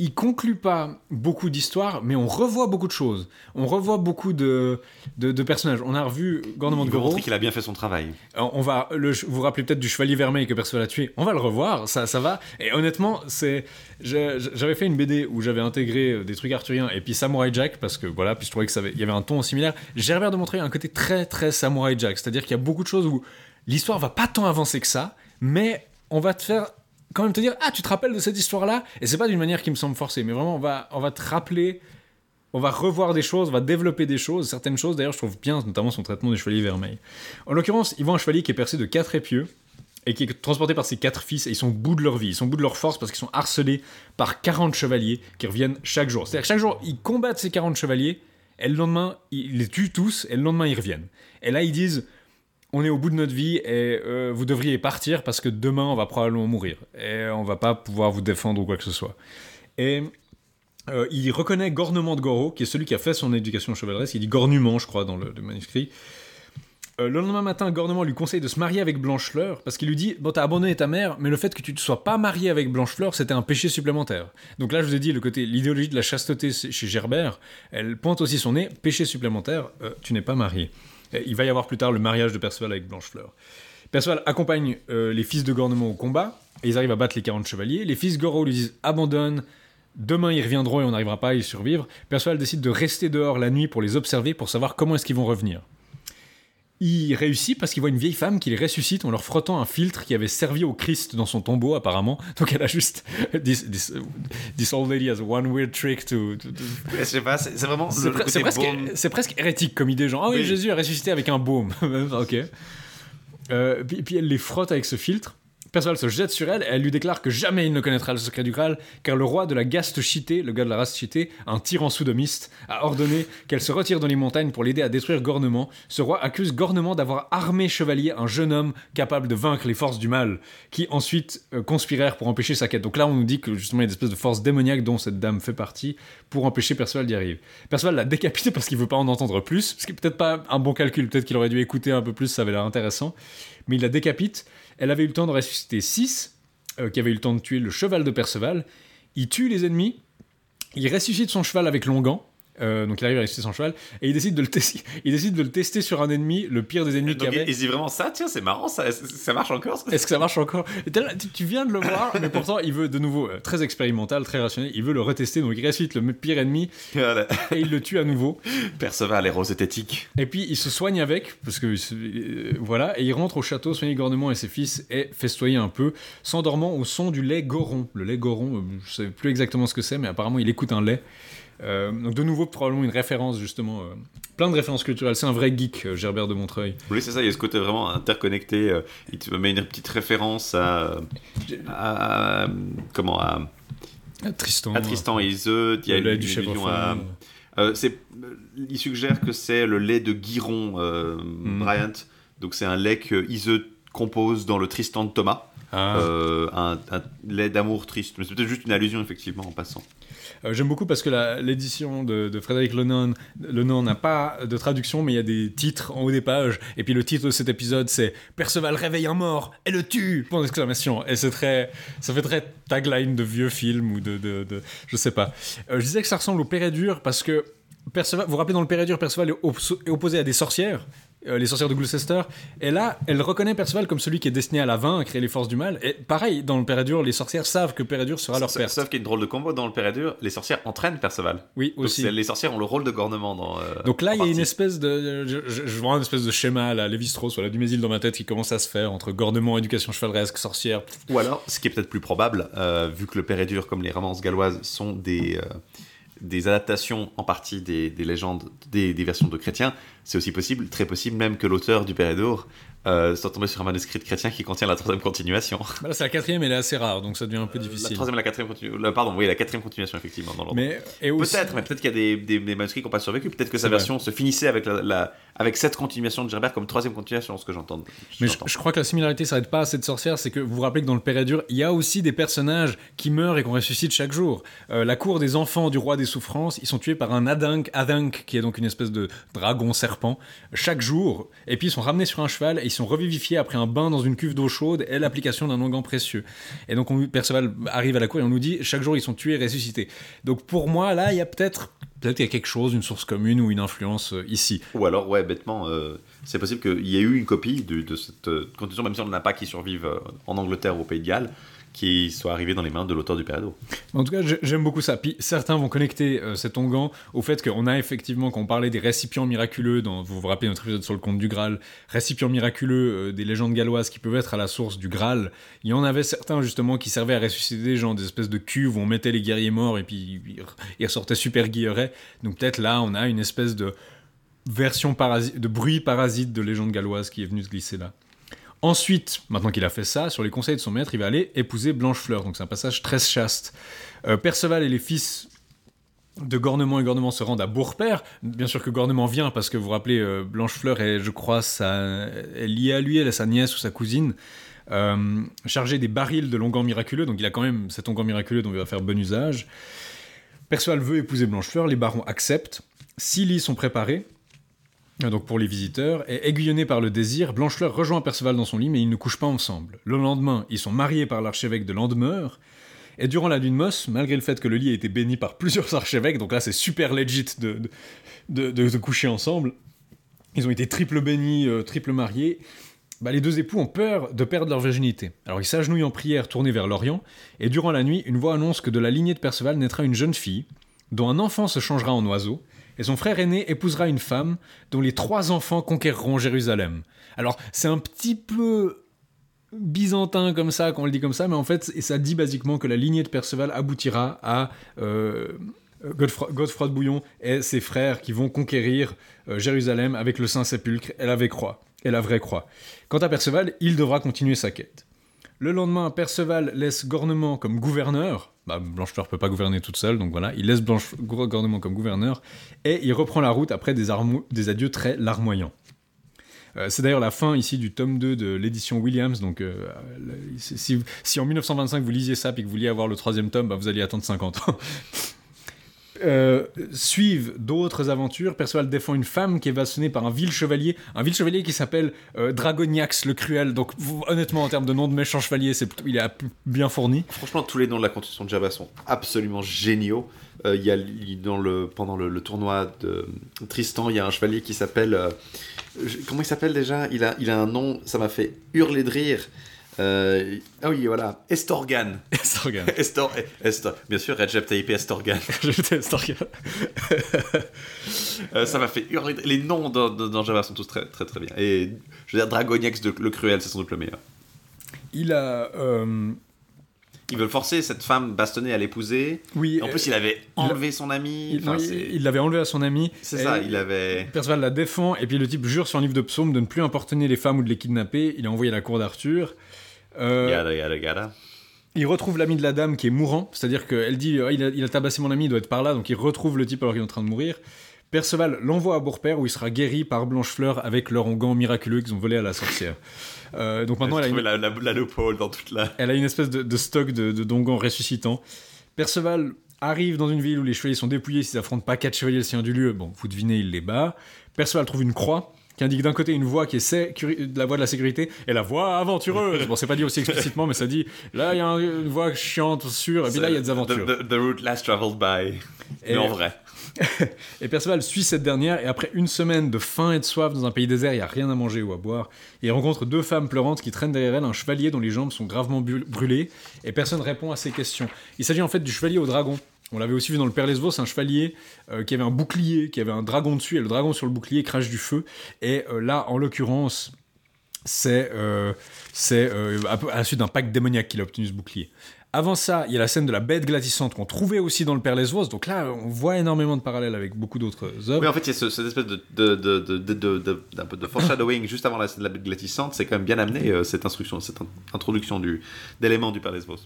Il conclut pas beaucoup d'histoires, mais on revoit beaucoup de choses. On revoit beaucoup de, de, de personnages. On a revu Gornement Il montrer qu'il a bien fait son travail. Alors, on va le, vous vous rappelez peut-être du chevalier vermeil que Perceval a tué. On va le revoir, ça, ça va. Et honnêtement, c'est, j'avais fait une BD où j'avais intégré euh, des trucs arthuriens et puis Samurai Jack parce que voilà, puis je trouvais que ça avait, il y avait un ton similaire. Gerbert de montrer un côté très très Samurai Jack, c'est-à-dire qu'il y a beaucoup de choses où l'histoire va pas tant avancer que ça, mais on va te faire quand même te dire ah tu te rappelles de cette histoire-là? Et c'est pas d'une manière qui me semble forcée, mais vraiment on va on va te rappeler on va revoir des choses, on va développer des choses, certaines choses d'ailleurs je trouve bien, notamment son traitement du chevalier vermeil. En l'occurrence, ils voient un chevalier qui est percé de quatre épieux et qui est transporté par ses quatre fils et ils sont au bout de leur vie, ils sont au bout de leur force parce qu'ils sont harcelés par 40 chevaliers qui reviennent chaque jour. C'est-à-dire que chaque jour, ils combattent ces 40 chevaliers et le lendemain, ils les tuent tous et le lendemain, ils reviennent. Et là, ils disent on est au bout de notre vie et euh, vous devriez partir parce que demain on va probablement mourir et on va pas pouvoir vous défendre ou quoi que ce soit. Et euh, il reconnaît Gornement de Goro, qui est celui qui a fait son éducation chevaleresque. Il dit Gornument, je crois, dans le, manuscrit. Euh, le lendemain matin, Gornement lui conseille de se marier avec Blanchefleur parce qu'il lui dit Bon, t'as abandonné ta mère, mais le fait que tu ne sois pas marié avec Blanchefleur, c'était un péché supplémentaire. Donc là, je vous ai dit, le côté, l'idéologie de la chasteté chez Gerbert, elle pointe aussi son nez péché supplémentaire, tu n'es pas marié. Et il va y avoir plus tard le mariage de Perceval avec Blanchefleur. Perceval accompagne euh, les fils de Gornement au combat, et ils arrivent à battre les 40 chevaliers. Les fils Goro lui disent Abandonne, demain ils reviendront et on n'arrivera pas à y survivre. Perceval décide de rester dehors la nuit pour les observer, pour savoir comment est-ce qu'ils vont revenir. Il réussit parce qu'il voit une vieille femme qui les ressuscite en leur frottant un filtre qui avait servi au Christ dans son tombeau apparemment. [LAUGHS] Donc elle a juste [LAUGHS] this, this, this old lady has one weird trick to. to- to- Je sais pas, c'est vraiment C'est pre- presque, presque hérétique comme idée, genre ah oui, Oui. Jésus a ressuscité avec un baume. [LAUGHS] ok. Euh, puis, puis elle les frotte avec ce filtre. Perceval se jette sur elle et elle lui déclare que jamais il ne connaîtra le secret du Graal, car le roi de la Gaste Chité, le gars de la race Chité, un tyran soudomiste, a ordonné qu'elle se retire dans les montagnes pour l'aider à détruire Gornement. Ce roi accuse Gornement d'avoir armé chevalier un jeune homme capable de vaincre les forces du mal, qui ensuite euh, conspirèrent pour empêcher sa quête. Donc là, on nous dit que justement il y a des espèces de forces démoniaques dont cette dame fait partie pour empêcher Perceval d'y arriver. Perceval l'a décapité parce qu'il veut pas en entendre plus, ce qui est peut-être pas un bon calcul, peut-être qu'il aurait dû écouter un peu plus, ça avait l'air intéressant. Mais il la décapite. Elle avait eu le temps de ressusciter 6, qui avait eu le temps de tuer le cheval de Perceval. Il tue les ennemis, il ressuscite son cheval avec Longan. Euh, donc il arrive à ressusciter son cheval et il décide de le tester. [LAUGHS] Il décide de le tester sur un ennemi, le pire des ennemis qu'il y avait. il dit vraiment ça, tiens, c'est marrant, ça, ça marche encore. Est-ce que ça marche encore? Tu, viens de le voir, mais pourtant il veut de nouveau euh, très expérimental, très rationnel. Il veut le retester, donc il ressuscite le pire ennemi Voilà. et il le tue à nouveau. Perceval est zététique. Et puis il se soigne avec, parce que euh, voilà, et il rentre au château soigner Gornement et ses fils et festoyer un peu, s'endormant au son du lait goron. Le lait goron, je sais plus exactement ce que c'est, mais apparemment il écoute un lait. Euh, donc de nouveau probablement une référence justement, euh, plein de références culturelles. C'est un vrai geek, euh, Gerbert de Montreuil. Oui, c'est ça, il y a ce côté vraiment interconnecté. il te met une petite référence à. à- à- comment à, Tristan. à Tristan et Iseut. Il y a une, du une à. il suggère que c'est le lait de Guiron, Hmm. Bryant. Donc c'est un lait que Iseut compose dans le Tristan de Thomas. Ah. Euh, un, un lait d'amour triste. Mais c'est peut-être juste une allusion, effectivement, en passant. Euh, J'aime beaucoup parce que l'édition de, de Frédéric Lenon Lenon n'a pas de traduction, mais il y a des titres en haut des pages. Et puis le titre de cet épisode, c'est Perceval réveille un mort et le tue Point d'exclamation. Et c'est très, ça fait très tagline de vieux film ou de, de, de- je sais pas. Euh, je disais que ça ressemble au Pérédur parce que Perceval, vous vous rappelez dans le Pérédur, Perceval est, op- est opposé à des sorcières. Euh, les sorcières de Gloucester, et là, elle reconnaît Perceval comme celui qui est destiné à la vaincre et les forces du mal. Et pareil, dans le Pérédur, les sorcières savent que Pérédur sera leur père. Sauf qu'il y a une drôle de combo dans le Pérédur. Les sorcières entraînent Perceval. Oui, Donc aussi. les sorcières ont le rôle de gornement dans. euh, Donc là, il y a une espèce de. Je, je- je vois une espèce de schéma, là, Lévi-Strauss, voilà, du Mésil dans ma tête qui commence à se faire entre gordement, éducation chevaleresque, sorcière. Ou alors, ce qui est peut-être plus probable, euh, vu que le Pérédur, comme les romances galloises, sont des, euh, des adaptations en partie des, des légendes, des, versions de chrétiens, c'est aussi possible, très possible même que l'auteur du Pérédur euh, soit tombé sur un manuscrit de chrétien qui contient la troisième continuation. Bah là, c'est la quatrième, elle est assez rare, donc ça devient un peu La difficile. troisième et la quatrième continuation. Pardon, oui, la quatrième continuation, effectivement, dans l'ordre. mais, et aussi, Peut-être, mais peut-être qu'il y a des, des- des manuscrits qui n'ont pas survécu. Peut-être que sa vrai. version se finissait avec, la, la- avec cette continuation de Gerbert comme troisième continuation, ce que j'entends. Mais je, crois que la similarité s'arrête pas à cette sorcière, c'est que vous vous rappelez que dans le Pérédur, il y a aussi des personnages qui meurent et qu'on ressuscite chaque jour. Euh, la cour des enfants du roi des souffrances, ils sont tués par un Adunk, Adunk qui est donc une espèce de dragon serpent, chaque jour. Et puis ils sont ramenés sur un cheval et ils sont revivifiés après un bain dans une cuve d'eau chaude et l'application d'un onguent précieux. Et donc on, Perceval arrive à la cour et on nous dit chaque jour ils sont tués et ressuscités. Donc pour moi, là, il y a peut-être qu'il y a quelque chose, une source commune ou une influence euh, ici. Ou alors, ouais, bêtement, euh, c'est possible qu'il y ait eu une copie de, cette euh, continuation, même si on n'en a pas qui survivent euh, en Angleterre ou au Pays de Galles, qui soit arrivé dans les mains de l'auteur du Pérédo. En tout cas, j'ai- j'aime beaucoup ça. Puis certains vont connecter euh, cet onguent au fait qu'on a effectivement, quand on parlait des récipients miraculeux, vous vous rappelez notre épisode sur le conte du Graal, récipients miraculeux euh, des légendes galloises qui peuvent être à la source du Graal, il y en avait certains justement qui servaient à ressusciter des gens, des espèces de cuves où on mettait les guerriers morts et puis ils, ressortaient super guillerets. Donc peut-être là, on a une espèce de version de bruit parasite de légende galloise qui est venue se glisser là. Ensuite, maintenant qu'il a fait ça, sur les conseils de son maître, il va aller épouser Blanchefleur. Donc c'est un passage très chaste. Euh, Perceval et les fils de Gornement et Gornement se rendent à Bourpère. Bien sûr que Gornement vient parce que vous vous rappelez, euh, Blanchefleur est, je crois, sa, est liée à lui, elle a sa nièce ou sa cousine, euh, chargée des barils de l'onguent miraculeux. Donc il a quand même cet onguent miraculeux dont il va faire bon usage. Perceval veut épouser Blanchefleur, les barons acceptent. Six lits sont préparés. Donc pour les visiteurs, et aiguillonné par le désir, Blanchefleur rejoint Perceval dans son lit, mais ils ne couchent pas ensemble. Le lendemain, ils sont mariés par l'archevêque de Landemeur, et durant la nuit de noces, malgré le fait que le lit ait été béni par [LAUGHS] plusieurs archevêques, donc là c'est super legit de- de- de coucher ensemble, ils ont été triple bénis, euh, triple mariés, bah, les deux époux ont peur de perdre leur virginité. Alors ils s'agenouillent en prière tournés vers l'Orient, et durant la nuit, une voix annonce que de la lignée de Perceval naîtra une jeune fille, dont un enfant se changera en oiseau, et son frère aîné épousera une femme dont les trois enfants conquerront Jérusalem. Alors c'est un petit peu byzantin comme ça, quand on le dit comme ça, mais en fait, ça dit basiquement que la lignée de Perceval aboutira à euh, de Bouillon et ses frères qui vont conquérir euh, Jérusalem avec le Saint-Sépulcre et la vraie croix. Et la vraie croix. Quant à Perceval, il devra continuer sa quête. Le lendemain, Perceval laisse Gornement comme gouverneur. Bah, Blanchefleur peut pas gouverner toute seule, donc voilà, il laisse Blanche Gornement comme gouverneur et il reprend la route après des, adieux très larmoyants. Euh, c'est d'ailleurs la fin ici du tome 2 de l'édition Williams. Donc, euh, si en 1925 vous lisiez ça et que vous vouliez avoir le troisième tome, bah, vous alliez attendre 50 ans. [LAUGHS] Euh, suivent d'autres aventures. Perceval défend une femme qui est bastonnée par un vil chevalier, un vil chevalier qui s'appelle euh, Dragoniax le Cruel. Donc, honnêtement, en termes de nom de méchant chevalier, c'est il est bien fourni. Franchement, tous les noms de la construction de Jabba sont absolument géniaux. Euh, Il y a dans le, pendant le, le tournoi de Tristan, il y a un chevalier qui s'appelle. euh, comment il s'appelle déjà? Il a, il a un nom, ça m'a fait hurler de rire. Euh, ah oui, voilà, Estorgan. Estorgan. [LAUGHS] Estor, Estor, bien sûr, Recep Tayyip Estorgan. [LAUGHS] Estorgan. Euh, ça m'a fait hurler. Les noms dans, dans- Java sont tous très très très bien. Et je veux dire, Dragoniax de, le Cruel, c'est sans doute le meilleur. Il a. euh, Ils veulent forcer cette femme bastonnée à l'épouser. oui. En plus, il avait enlevé son ami. il- Enfin, l'avait enlevé à son ami. c'est ça, il avait. Perceval la défend, et puis le type jure sur un livre de psaumes de ne plus importuner les femmes ou de les kidnapper. Il est envoyé à la cour d'Arthur. Euh, Yada yada yada. il retrouve l'ami de la dame qui est mourant, c'est-à-dire qu'elle dit Ah, il, a, il a tabassé mon ami, il doit être par là, donc il retrouve le type alors qu'il est en train de mourir. Perceval l'envoie à Bourpère où il sera guéri par Blanchefleur avec leur onguent miraculeux qu'ils ont volé à la sorcière. Euh, donc maintenant, elle a, une, trouvé la, la, la loophole dans toute la. elle a une espèce de, de stock de, de dongans ressuscitants. Perceval arrive dans une ville où les chevaliers sont dépouillés s'ils affrontent pas quatre chevaliers le seigneur du lieu. Bon, vous devinez, il les bat. Perceval trouve une croix qui indique d'un côté une voie qui est la voie de la sécurité et la voie aventureuse. Bon, c'est pas dit aussi explicitement, mais ça dit là il y a un- une voie chiante, sûre, et puis là il y a des aventures. The, the- the route last traveled by. Et- Mais en vrai. [LAUGHS] Et Perceval suit cette dernière, et après une semaine de faim et de soif dans un pays désert, il n'y a rien à manger ou à boire. Il rencontre deux femmes pleurantes qui traînent derrière elle un chevalier dont les jambes sont gravement brûlées, et personne répond à ses questions. Il s'agit en fait du chevalier au dragon. On l'avait aussi vu dans le Père Lesvos, un chevalier euh, qui avait un bouclier, qui avait un dragon dessus, et le dragon sur le bouclier crache du feu. Et euh, là, en l'occurrence, c'est euh, à la suite d'un pacte démoniaque qu'il a obtenu ce bouclier. Avant ça, il y a la scène de la bête glacissante qu'on trouvait aussi dans le Père Lesvos. Donc là, on voit énormément de parallèles avec beaucoup d'autres œuvres. Oui, en fait, il y a ce- cette espèce de, de, de, de, de, peu foreshadowing juste avant la scène de la glissante. C'est quand même bien amené, cette instruction, cette in- introduction du, d'éléments du Père Lesbos.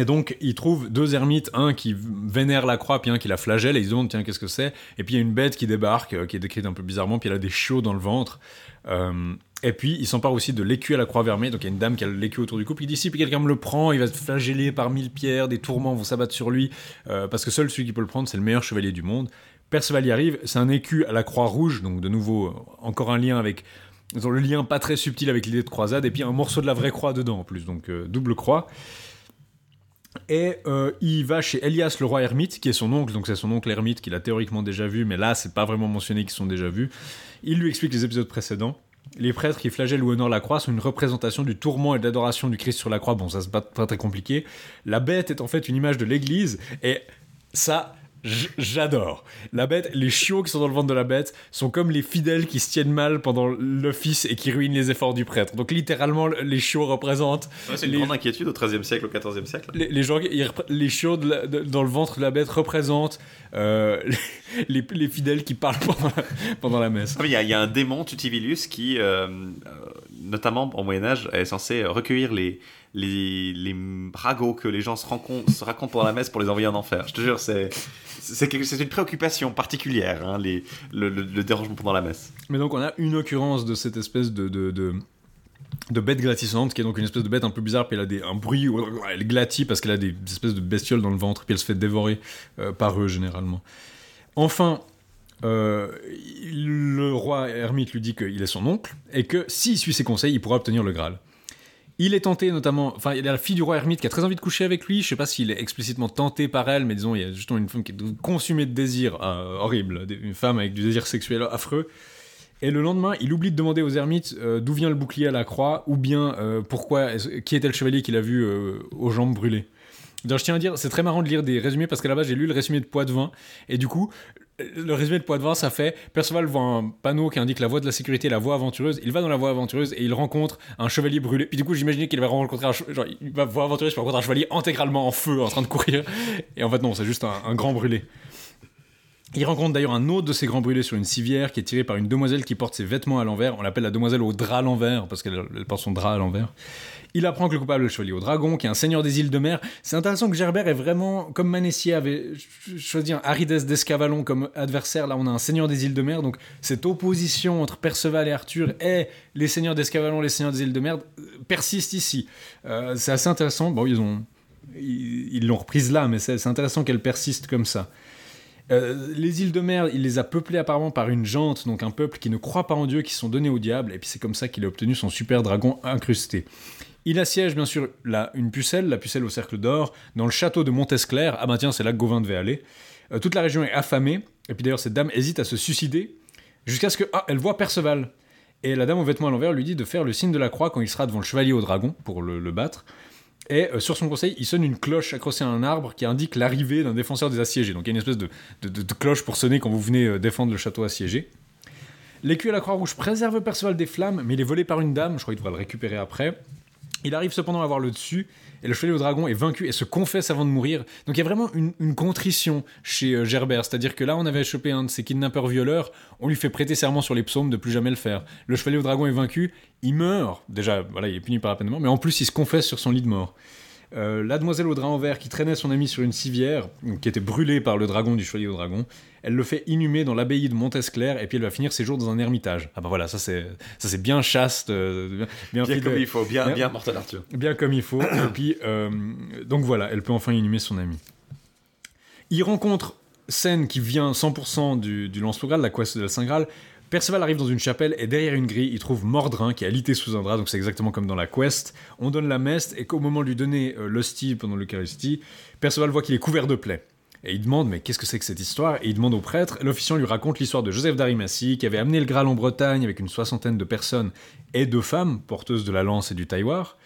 Et donc, il trouve deux ermites, un qui vénère la croix, puis un qui la flagelle, et ils se demandent, tiens, qu'est-ce que c'est? Et puis, il y a une bête qui débarque, euh, qui est décrite un peu bizarrement, puis elle a des chiots dans le ventre. Euh, et puis, il s'empare aussi de l'écu à la croix vermeille, donc il y a une dame qui a l'écu autour du cou, puis il dit, si quelqu'un me le prend, il va se flageller par mille pierres, des tourments vont s'abattre sur lui, euh, parce que seul celui qui peut le prendre, c'est le meilleur chevalier du monde. Perceval y arrive, c'est un écu à la croix rouge, donc de nouveau, encore un lien avec... dans le lien pas très subtil avec l'idée de croisade, et puis un morceau de la vraie croix dedans en plus, donc double croix. Et euh, il va chez Elias le roi ermite, qui est son oncle, donc c'est son oncle ermite qu'il a théoriquement déjà vu, mais là c'est pas vraiment mentionné qu'ils sont déjà vus. Il lui explique les épisodes précédents. Les prêtres qui flagellent ou honorent la croix sont une représentation du tourment et de l'adoration du Christ sur la croix. Bon, ça c'est pas, très compliqué. La bête est en fait une image de l'église, et ça, j'adore. La bête, les chiots qui sont dans le ventre de la bête sont comme les fidèles qui se tiennent mal pendant l'office et qui ruinent les efforts du prêtre. Donc littéralement, les chiots représentent c'est une Les- grande inquiétude au XIIIe siècle, au XIVe siècle. les, les, gens, ils repré- les chiots de la- de- dans le ventre de la bête représentent euh, [LAUGHS] les, les fidèles qui parlent pendant la, pendant la messe. Ah, Il y, a- il y a un démon, Tutivilus, qui euh, euh, notamment au Moyen-Âge, est censé recueillir les, les, les ragots que les gens se, racontent, pendant la messe pour les envoyer en enfer. Je te jure, c'est, une préoccupation particulière, hein, les, le, le, dérangement pendant la messe. Mais donc, on a une occurrence de cette espèce de, de, de bête glatissante, qui est donc une espèce de bête un peu bizarre, puis elle a des, un bruit, elle glatit parce qu'elle a des espèces de bestioles dans le ventre, puis elle se fait dévorer euh, par eux généralement. Enfin, euh, le roi ermite lui dit qu'il est son oncle, et que s'il suit ses conseils, il pourra obtenir le Graal. Il est tenté notamment, enfin il y a la fille du roi ermite qui a très envie de coucher avec lui, je sais pas s'il est explicitement tenté par elle, mais disons il y a justement une femme qui est consumée de désir euh, horrible, une femme avec du désir sexuel affreux, et le lendemain, il oublie de demander aux ermites euh, d'où vient le bouclier à la croix, ou bien euh, pourquoi, qui était le chevalier qu'il a vu aux jambes brûlées. je tiens à dire, c'est très marrant de lire des résumés parce qu'à la base, j'ai lu le résumé de Poitvin, et du coup, le résumé de Poitvin, ça fait Perceval voit un panneau qui indique la voie de la sécurité, la voie aventureuse. Il va dans la voie aventureuse et il rencontre un chevalier brûlé. Puis du coup, j'imaginais qu'il va rencontrer un genre, il va voie aventureuse, rencontrer un chevalier intégralement en feu, en train de courir. Et en fait, non, c'est juste un grand brûlé. Il rencontre d'ailleurs un autre de ses grands brûlés sur une civière qui est tiré par une demoiselle qui porte ses vêtements à l'envers. On l'appelle la demoiselle au drap à l'envers parce qu'elle porte son drap à l'envers. Il apprend que le coupable est le chevalier au dragon, qui est un seigneur des îles de mer. C'est intéressant que Gerbert est vraiment, comme Manessier avait choisi un Arides d'Escavalon comme adversaire, là on a un seigneur des îles de mer. Donc cette opposition entre Perceval et Arthur et les seigneurs d'Escavalon, les seigneurs des îles de mer persiste ici. Euh, c'est assez intéressant. Bon, ils ont ils l'ont reprise là, mais c'est intéressant qu'elle persiste comme ça. Euh, les îles de mer, il les a peuplées apparemment par une jante, donc un peuple qui ne croit pas en Dieu, qui sont donnés au diable, et puis c'est comme ça qu'il a obtenu son super dragon incrusté. Il assiège bien sûr une pucelle, la pucelle au cercle d'or, dans le château de Montesclair. Ah bah tiens, c'est là que Gauvin devait aller. Euh, toute la région est affamée, et puis d'ailleurs cette dame hésite à se suicider, jusqu'à ce que, ah, elle voit Perceval. Et la dame aux vêtements à l'envers lui dit de faire le signe de la croix quand il sera devant le chevalier au dragon, pour le battre. Et euh, sur son conseil, il sonne une cloche accrochée à un arbre qui indique l'arrivée d'un défenseur des assiégés. Donc il y a une espèce de, cloche pour sonner quand vous venez euh, défendre le château assiégé. L'écu à la Croix-Rouge préserve Perceval des flammes, mais il est volé par une dame, je crois qu'il devra le récupérer après. Il arrive cependant à avoir le dessus, et le chevalier au dragon est vaincu et se confesse avant de mourir. Donc il y a vraiment une, contrition chez euh, Gerbert, c'est-à-dire que là on avait chopé un de ses kidnappeurs-violeurs, on lui fait prêter serment sur les psaumes de plus jamais le faire. Le chevalier au dragon est vaincu, il meurt, déjà voilà il est puni par la mais en plus il se confesse sur son lit de mort. Euh, la demoiselle au drap vert qui traînait son ami sur une civière, qui était brûlée par le dragon du chevalier au dragon, elle le fait inhumer dans l'abbaye de Montesclair et puis elle va finir ses jours dans un ermitage. Ah bah voilà, ça c'est ça c'est bien chaste, euh, bien, comme il faut, bien bien, Mortel Arthur. Bien comme il faut. et puis euh, donc voilà, elle peut enfin inhumer son ami. Il rencontre scène qui vient 100% du, du lance la quest de la Saint Graal, Perceval arrive dans une chapelle et derrière une grille, il trouve Mordrin qui est alité sous un drap, donc c'est exactement comme dans la quest. On donne la messe et qu'au moment de lui donner euh, l'hostie pendant l'Eucharistie, Perceval voit qu'il est couvert de plaies. Et il demande, mais qu'est-ce que c'est que cette histoire? Et il demande au prêtre, l'officiant lui raconte l'histoire de Joseph d'Arimathie, qui avait amené le Graal en Bretagne avec une soixantaine de personnes et de femmes, porteuses de la lance et du tailloir.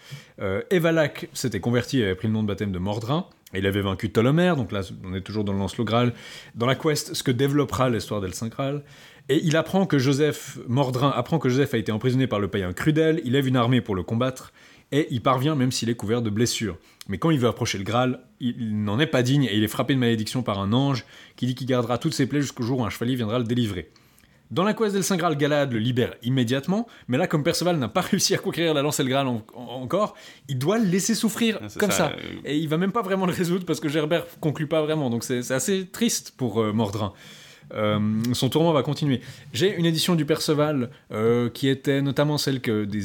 Euh, Evalac s'était converti et avait pris le nom de baptême de Mordrin. Et il avait vaincu Ptolomère, donc là on est toujours dans le lance le Graal. Dans la quest, ce que développera l'histoire d'El Saint Graal. Et il apprend que Joseph, Mordrin apprend que Joseph a été emprisonné par le païen Crudel, il lève une armée pour le combattre, et il parvient même s'il est couvert de blessures. Mais quand il veut approcher le Graal, il, n'en est pas digne et il est frappé de malédiction par un ange qui dit qu'il gardera toutes ses plaies jusqu'au jour où un chevalier viendra le délivrer. Dans la quest del Saint Graal, Galad le libère immédiatement, mais là, comme Perceval n'a pas [LAUGHS] réussi à conquérir la lance et le Graal encore, il doit le laisser souffrir comme ça. Euh, et il va même pas vraiment le résoudre parce que Gerbert conclut pas vraiment, donc c'est assez triste pour euh, Mordrin. Euh, son tournoi va continuer. J'ai une édition du Perceval euh, qui était notamment celle que des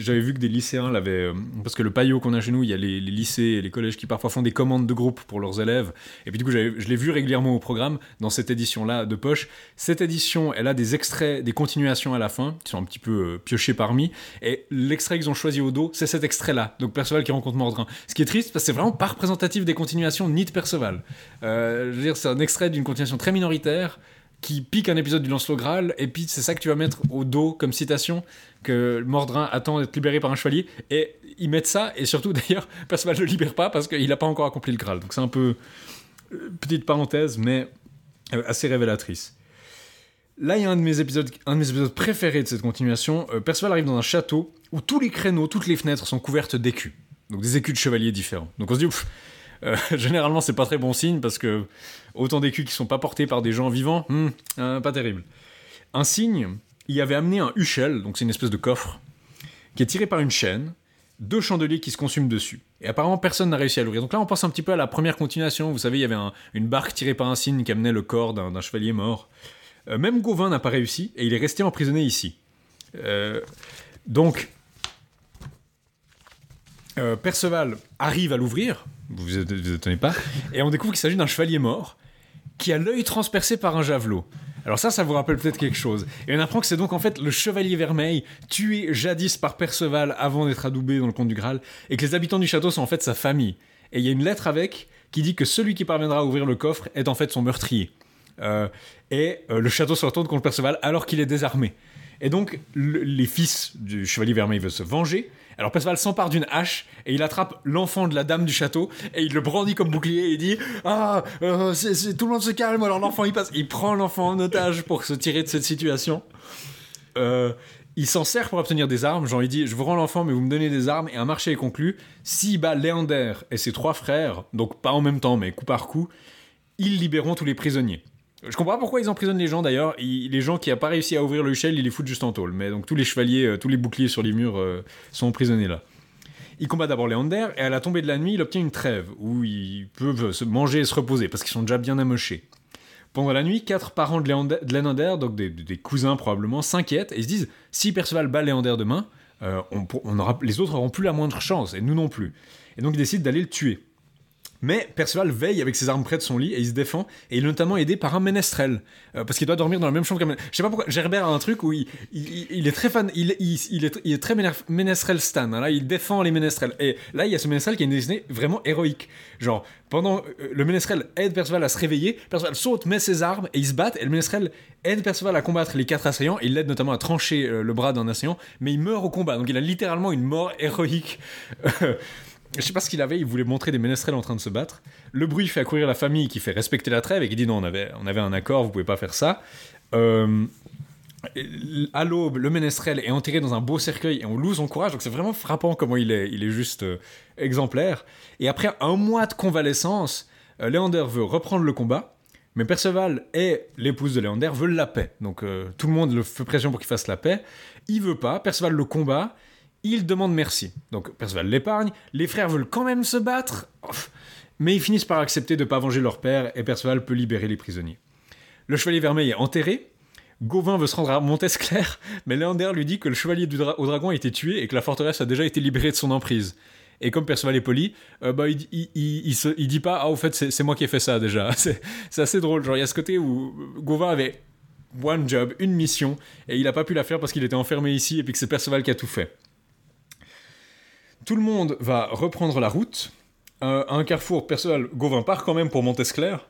j'avais vu que des lycéens l'avaient, euh, parce que le paillot qu'on a chez nous, il y a les, lycées et les collèges qui parfois font des commandes de groupe pour leurs élèves. Et puis du coup, je l'ai vu régulièrement au programme dans cette édition-là de poche. Cette édition, elle a des extraits, des continuations à la fin qui sont un petit peu piochés parmi. Et l'extrait qu'ils ont choisi au dos, c'est cet extrait-là. Donc Perceval qui rencontre Mordrin. Ce qui est triste c'est vraiment pas représentatif des continuations ni de Perceval. Je veux dire, c'est un extrait d'une continuation très minoritaire qui pique un épisode du Lancelot Graal, et puis c'est ça que tu vas mettre au dos comme citation, que Mordrin attend d'être libéré par un chevalier, et ils mettent ça, et surtout [LAUGHS] d'ailleurs, Perceval ne le libère pas parce qu'il n'a pas encore accompli le Graal. Donc c'est un peu, euh, petite parenthèse, mais euh, assez révélatrice. Là, il y a un de mes épisodes, un de mes épisodes préférés de cette continuation. Euh, Perceval arrive dans un château où tous les créneaux, toutes les fenêtres sont couvertes d'écus. Donc des écus de chevaliers différents. Donc on se dit, euh, [LAUGHS] généralement, c'est pas très bon signe parce que autant d'écus qui sont pas portés par des gens vivants, hmm, euh, pas terrible. Un signe, il avait amené un huchel, donc c'est une espèce de coffre, qui est tiré par une chaîne, deux chandeliers qui se consument dessus. Et apparemment, personne n'a réussi à l'ouvrir. Donc là, on pense un petit peu à la première continuation. Vous savez, il y avait une barque tirée par un cygne qui amenait le corps d'un chevalier mort. Euh, même Gauvin n'a pas réussi, et il est resté emprisonné ici. Donc, Perceval arrive à l'ouvrir, vous vous étonnez pas, et on découvre qu'il s'agit d'un chevalier mort qui a l'œil transpercé par un javelot. Alors ça, ça vous rappelle peut-être quelque chose. Et on apprend que c'est donc en fait le chevalier vermeil, tué jadis par Perceval avant d'être adoubé dans le conte du Graal, et que les habitants du château sont en fait sa famille. Et il y a une lettre avec qui dit que celui qui parviendra à ouvrir le coffre est en fait son meurtrier. Euh, et euh, le château se retourne contre Perceval alors qu'il est désarmé. Et donc, les fils du chevalier vermeil veulent se venger. Alors Perceval s'empare d'une hache et il attrape l'enfant de la dame du château et il le brandit comme bouclier et il dit Ah, euh, tout le monde se calme. Alors l'enfant il passe, il prend l'enfant en otage pour se tirer de cette situation. il s'en sert pour obtenir des armes. Genre il dit Je vous rends l'enfant, mais vous me donnez des armes. Et un marché est conclu. S'il bat Léander et ses trois frères, donc pas en même temps, mais coup par coup, ils libéreront tous les prisonniers. Je comprends pas pourquoi ils emprisonnent les gens d'ailleurs. Les gens qui n'ont pas réussi à ouvrir le shell, ils les foutent juste en tôle. Mais donc tous les chevaliers, euh, tous les boucliers sur les murs euh, sont emprisonnés là. Il combat d'abord Léander et à la tombée de la nuit, il obtient une trêve où ils peuvent se manger et se reposer parce qu'ils sont déjà bien amochés. Pendant la nuit, quatre parents de Léander, donc des, cousins probablement, s'inquiètent et se disent si Perceval bat Léander demain, euh, on, aura, les autres auront plus la moindre chance et nous non plus. Et donc ils décident d'aller le tuer. Mais Perceval veille avec ses armes près de son lit et il se défend. Et il est notamment aidé par un ménestrel. Euh, parce qu'il doit dormir dans la même chambre qu'un ménestrel. Je sais pas pourquoi. Gerbert a un truc où il, il, est très fan. Il, est, très ménestrel stan. Hein. Là, il défend les ménestrels. Et là, il y a ce ménestrel qui est une destinée vraiment héroïque. Genre, pendant. Euh, le ménestrel aide Perceval à se réveiller. Perceval saute, met ses armes et ils se battent. Et le ménestrel aide Perceval à combattre les quatre assaillants. Il l'aide notamment à trancher euh, le bras d'un assaillant. Mais il meurt au combat. Donc il a littéralement une mort héroïque. [LAUGHS] Je sais pas ce qu'il avait, il voulait montrer des ménestrels en train de se battre. Le bruit fait accourir la famille qui fait respecter la trêve et qui dit non, on avait, on avait un accord, vous pouvez pas faire ça. Euh, à l'aube, le ménestrel est enterré dans un beau cercueil et on loue son courage, donc c'est vraiment frappant comment il est, il est juste euh, exemplaire. Et après un mois de convalescence, euh, Léander veut reprendre le combat, mais Perceval et l'épouse de Léander veulent la paix. Donc tout le monde le fait pression pour qu'il fasse la paix. Il veut pas, Perceval le combat, il demande merci. Donc Perceval l'épargne, les frères veulent quand même se battre, mais ils finissent par accepter de ne pas venger leur père et Perceval peut libérer les prisonniers. Le chevalier vermeil est enterré, Gauvin veut se rendre à Montesclair, [LAUGHS] mais Léander lui dit que le chevalier du au dragon a été tué et que la forteresse a déjà été libérée de son emprise. Et comme Perceval est poli, euh, bah, il, il, dit pas Ah, au fait, c'est moi qui ai fait ça déjà. [LAUGHS] C'est assez drôle. Genre, il y a ce côté où Gauvin avait one job, une mission, et il n'a pas pu la faire parce qu'il était enfermé ici et puis que c'est Perceval qui a tout fait. Tout le monde va reprendre la route. Euh, un carrefour, Perceval Gauvin part quand même pour Montesclair,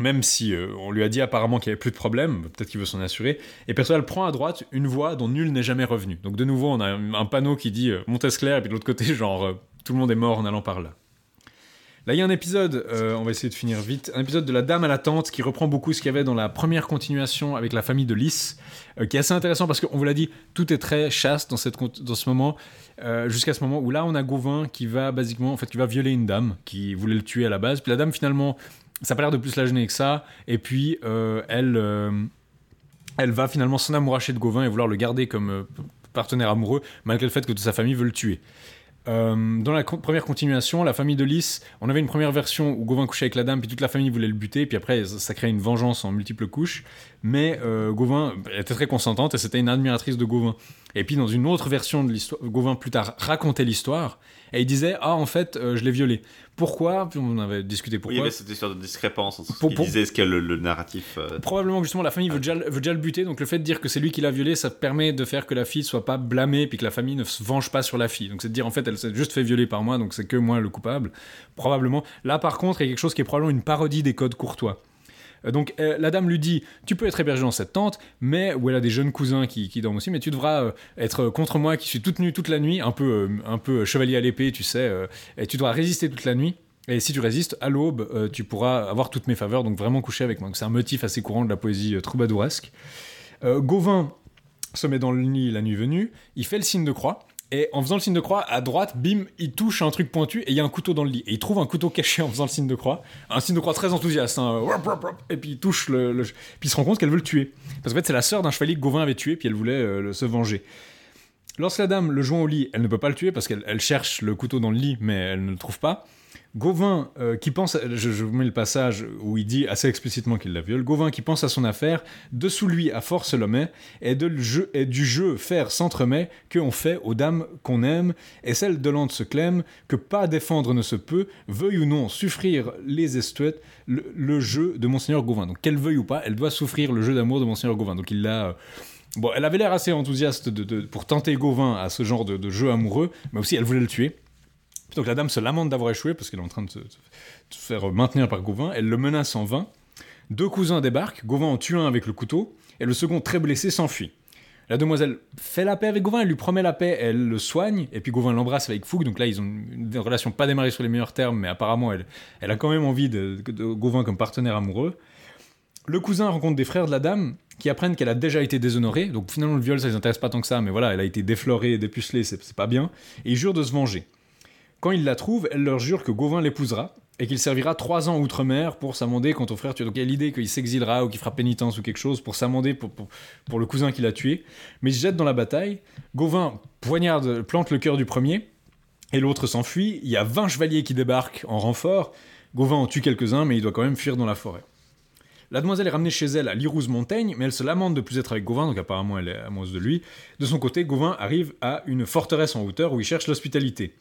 même si euh, on lui a dit apparemment qu'il n'y avait plus de problème, peut-être qu'il veut s'en assurer. Et Perceval prend à droite une voie dont nul n'est jamais revenu. Donc de nouveau, on a un panneau qui dit euh, Montesclair, et puis de l'autre côté, [LAUGHS] genre, tout le monde est mort en allant par là. Là, il y a un épisode, on va essayer de finir vite, un épisode de La Dame à la Tente qui reprend beaucoup ce qu'il y avait dans la première continuation avec la famille de Lys, qui est assez intéressant parce qu'on vous l'a dit, tout est très chaste dans, cette, dans ce moment. Euh, jusqu'à ce moment où là on a Gauvin qui va basiquement en fait qui va violer une dame qui voulait le tuer à la base puis la dame finalement ça n'a pas l'air de plus la gêner que ça et puis euh, elle euh, elle va finalement s'en amouracher de Gauvin et vouloir le garder comme partenaire amoureux malgré le fait que toute sa famille veut le tuer dans la première continuation, la famille de Lys, on avait une première version où Gauvin couchait avec la dame, puis toute la famille voulait le buter, puis après ça crée une vengeance en multiples couches. Mais Gauvin était très consentante et c'était une admiratrice de Gauvin. Et puis dans une autre version de l'histoire, Gauvin plus tard racontait l'histoire et il disait ah en fait euh, je l'ai violé. Pourquoi? Puis on avait discuté pourquoi. il y avait cette histoire de discrépance entre ce qu'il disait et ce qu'est le, narratif. Euh, Probablement justement la famille veut déjà, veut déjà, le buter donc le fait de dire que c'est lui qui l'a violé ça permet de faire que la fille soit pas blâmée puis que la famille ne se venge pas sur la fille. Donc c'est de dire en fait elle s'est juste fait violer par moi donc c'est que moi le coupable. Probablement. Là par contre il y a quelque chose qui est probablement une parodie des codes courtois. Euh, donc euh, la dame lui dit Tu peux être hébergé dans cette tente, mais où elle a des jeunes cousins qui, dorment aussi, mais tu devras euh, être contre moi qui suis toute nue toute la nuit, un peu, un peu chevalier à l'épée, tu sais, et tu dois résister toute la nuit. Et si tu résistes, à l'aube, tu pourras avoir toutes mes faveurs, donc vraiment coucher avec moi. C'est un motif assez courant de la poésie troubadouresque. Gauvin se met dans le lit la nuit venue, il fait le signe de croix, et en faisant le signe de croix, à droite, bim, il touche un truc pointu et il y a un couteau dans le lit. Et il trouve un couteau caché en faisant le signe de croix. Un signe de croix très enthousiaste. Hein. Et puis il touche Puis il se rend compte qu'elle veut le tuer. Parce qu'en fait, c'est la sœur d'un chevalier que Gauvin avait tué, puis elle voulait euh, se venger. Lorsque la dame le joint au lit, elle ne peut pas le tuer parce qu'elle elle cherche le couteau dans le lit, mais elle ne le trouve pas. Gauvin, euh, qui pense, je, je vous mets le passage où il dit assez explicitement qu'il la viole, Gauvin qui pense à son affaire, dessous lui à force le met, et, de le jeu, et du jeu faire s'entremet, que on fait aux dames qu'on aime, et celle de l'ante se clème, que pas défendre ne se peut, veuille ou non souffrir les estuettes, le, jeu de Monseigneur Gauvin. Donc qu'elle veuille ou pas, elle doit souffrir le jeu d'amour de Monseigneur Gauvin. Donc il l'a... euh, Bon, elle avait l'air assez enthousiaste pour tenter Gauvin à ce genre de jeu amoureux, mais aussi elle voulait le tuer. Donc la dame se lamente d'avoir échoué parce qu'elle est en train de se, faire maintenir par Gauvin. Elle le menace en vain. Deux cousins débarquent, Gauvin en tue un avec le couteau, et le second, très blessé, s'enfuit. La demoiselle fait la paix avec Gauvin, elle lui promet la paix, elle le soigne, et puis Gauvin l'embrasse avec fougue. Donc là, ils ont une relation pas démarrée sur les meilleurs termes, mais apparemment, elle, elle a quand même envie de, de Gauvin comme partenaire amoureux. Le cousin rencontre des frères de la dame qui apprennent qu'elle a déjà été déshonorée. Donc finalement, le viol, ça les intéresse pas tant que ça, mais voilà, elle a été déflorée et dépucelée, c'est pas bien. Et ils jurent de se venger. Quand ils la trouvent, elle leur jure que Gauvin l'épousera et qu'il servira trois ans outre-mer pour s'amender quant au frère tué. Donc il y a l'idée qu'il s'exilera ou qu'il fera pénitence ou quelque chose pour s'amender pour, pour, le cousin qui l'a tué. Mais il se jette dans la bataille. Gauvin poignarde, plante le cœur du premier et l'autre s'enfuit. Il y a 20 chevaliers qui débarquent en renfort. Gauvin en tue quelques-uns, mais il doit quand même fuir dans la forêt. La demoiselle est ramenée chez elle à Lirouse-Montaigne, mais elle se lamente de plus être avec Gauvin, donc apparemment elle est amoureuse de lui. De son côté, Gauvin arrive à une forteresse en hauteur où il cherche l'hospitalité.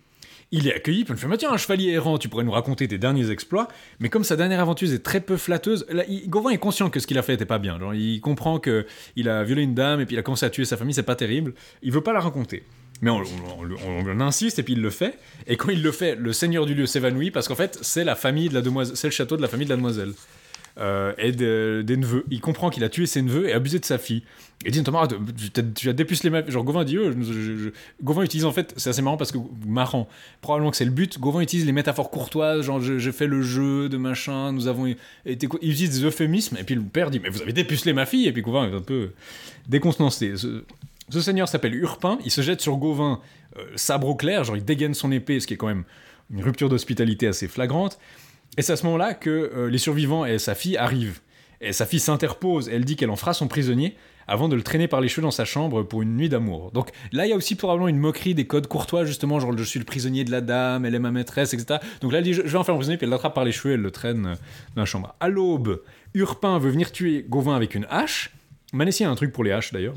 Il est accueilli, puis on lui fait Tiens, un chevalier errant, tu pourrais nous raconter tes derniers exploits. Mais comme sa dernière aventure est très peu flatteuse, Gauvin est conscient que ce qu'il a fait était pas bien. Il comprend que il a violé une dame et puis il a commencé à tuer sa famille, c'est pas terrible. Il veut pas la raconter. Mais on, on- insiste et puis il le fait. Et quand il le fait, le seigneur du lieu s'évanouit parce qu'en fait, c'est la famille de la demoiselle, c'est le château de la famille de la demoiselle. Euh, et de- des neveux. Il comprend qu'il a tué ses neveux et abusé de sa fille. Il dit notamment, Ah, tu, as dépucelé ma Genre, Gauvin dit, oh, Gauvin utilise en fait, c'est assez marrant parce que, marrant, probablement que c'est le but, Gauvin utilise les métaphores courtoises, genre, j'ai fait le jeu de machin, nous avons été. Il utilise des euphémismes, et puis le père dit, mais vous avez dépucelé ma fille, et puis Gauvin est un peu décontenancé. Ce, seigneur s'appelle Urpin, il se jette sur Gauvin, euh, sabre au clair, genre, il dégaine son épée, ce qui est quand même une rupture d'hospitalité assez flagrante. Et c'est à ce moment-là que euh, les survivants et sa fille arrivent. Et sa fille s'interpose, et elle dit qu'elle en fera son prisonnier avant de le traîner par les cheveux dans sa chambre pour une nuit d'amour. Donc là, il y a aussi probablement une moquerie des codes courtois, justement, genre je suis le prisonnier de la dame, elle est ma maîtresse, etc. Donc là, elle dit je vais en faire prisonnier, puis elle l'attrape par les cheveux, elle le traîne euh, dans la chambre. À l'aube, Urpin veut venir tuer Gauvin avec une hache. Manessi a un truc pour les haches d'ailleurs.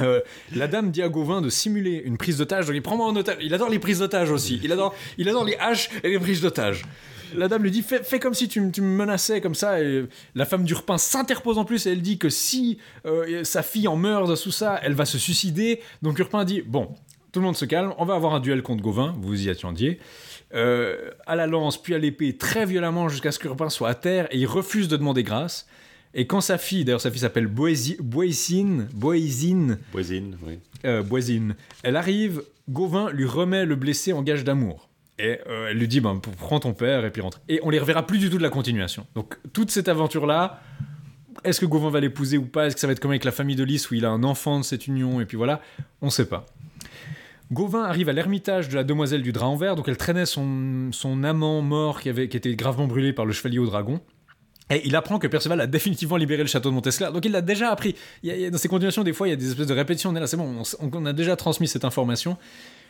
Euh, la dame dit à Gauvin de simuler une prise d'otage, donc il prend moi en otage. Il adore les prises d'otage aussi. Il adore, il adore les haches et les prises d'otage. La dame lui dit fais, fais comme si tu, me- tu me menaçais comme ça. Et la femme d'Urpin s'interpose en plus et elle dit que si euh, sa fille en meurt sous ça, elle va se suicider. Donc Urpin dit bon, tout le monde se calme, on va avoir un duel contre Gauvin, vous y attendiez. Euh, à la lance puis à l'épée très violemment jusqu'à ce qu'Urpin soit à terre et il refuse de demander grâce. Et quand sa fille, d'ailleurs sa fille s'appelle Boési- Boésine, Boésine, Voisine, oui. euh, Boisine. Elle arrive, Gauvin lui remet le blessé en gage d'amour. Et euh, elle lui dit, ben, prends ton père et puis rentre. Et on les reverra plus du tout de la continuation. Donc toute cette aventure-là, est-ce que Gauvin va l'épouser ou pas? Est-ce que ça va être comme avec la famille de Lys où il a un enfant de cette union Et puis voilà, on sait pas. Gauvin arrive à l'ermitage de la demoiselle du drap en verre, donc elle traînait son, amant mort qui, avait, qui était gravement brûlé par le chevalier au dragon. Et il apprend que Perceval a définitivement libéré le château de Montesclair. Donc il l'a déjà appris. Dans ces continuations, des fois, il y a des espèces de répétitions. On est là, c'est bon, on a déjà transmis cette information.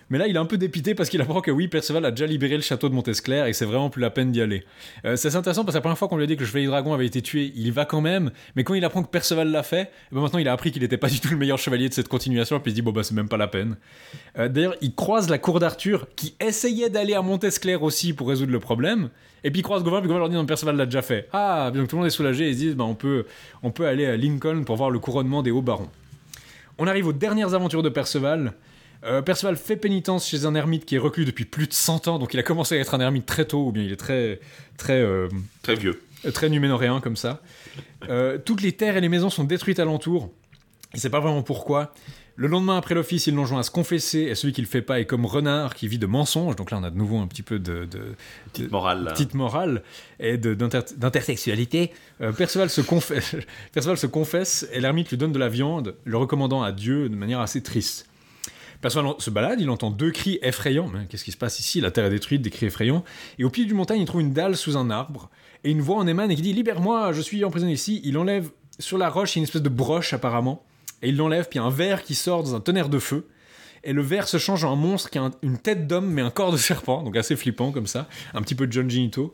Mais là, il est un peu dépité parce qu'il apprend que oui, Perceval a déjà libéré le château de Montesclair et c'est vraiment plus la peine d'y aller. Euh, c'est intéressant parce que la première fois qu'on lui a dit que le chevalier dragon avait été tué, il y va quand même. Mais quand il apprend que Perceval l'a fait, eh ben maintenant il a appris qu'il n'était pas du tout le meilleur chevalier de cette continuation. Puis il se dit, bon, bah, c'est même pas la peine. Euh, D'ailleurs, il croise la cour d'Arthur qui essayait d'aller à Montesclair aussi pour résoudre le problème. Et puis il croise Gauvin, puis Gauvin leur dit non, Perceval l'a déjà fait. Ah, donc tout le monde est soulagé et ils se disent bah, on, peut, on peut aller à Lincoln pour voir le couronnement des hauts barons. On arrive aux dernières aventures de Perceval. Euh, Perceval fait pénitence chez un ermite qui est reclus depuis plus de 100 ans, donc il a commencé à être un ermite très tôt, ou bien il est très, très, euh, Très vieux. très numénoréen comme ça. Euh, toutes les terres et les maisons sont détruites alentour. Il sait pas vraiment pourquoi. Le lendemain après l'office, il l'enjoint à se confesser, et celui qui le fait pas est comme renard qui vit de mensonges. Donc là, on a de nouveau un petit peu de, de, Petite morale. là. petite morale et d'intersexualité. Euh, Perceval, se confesse, [LAUGHS] Perceval se confesse et l'ermite lui donne de la viande, le recommandant à Dieu de manière assez triste. En- se balade, il entend deux cris effrayants. Mais Qu'est-ce qui se passe ici? La terre est détruite, des cris effrayants. Et au pied du montagne, il trouve une dalle sous un arbre. Et une voix en émane et qui dit Libère-moi, je suis emprisonné ici. Il enlève sur la roche, une espèce de broche apparemment. Et il l'enlève, puis il y a un verre qui sort dans un tonnerre de feu. et le verre se change en un monstre qui a un- une tête d'homme mais un corps de [LAUGHS] serpent, donc assez flippant comme ça, un petit peu John Ginito,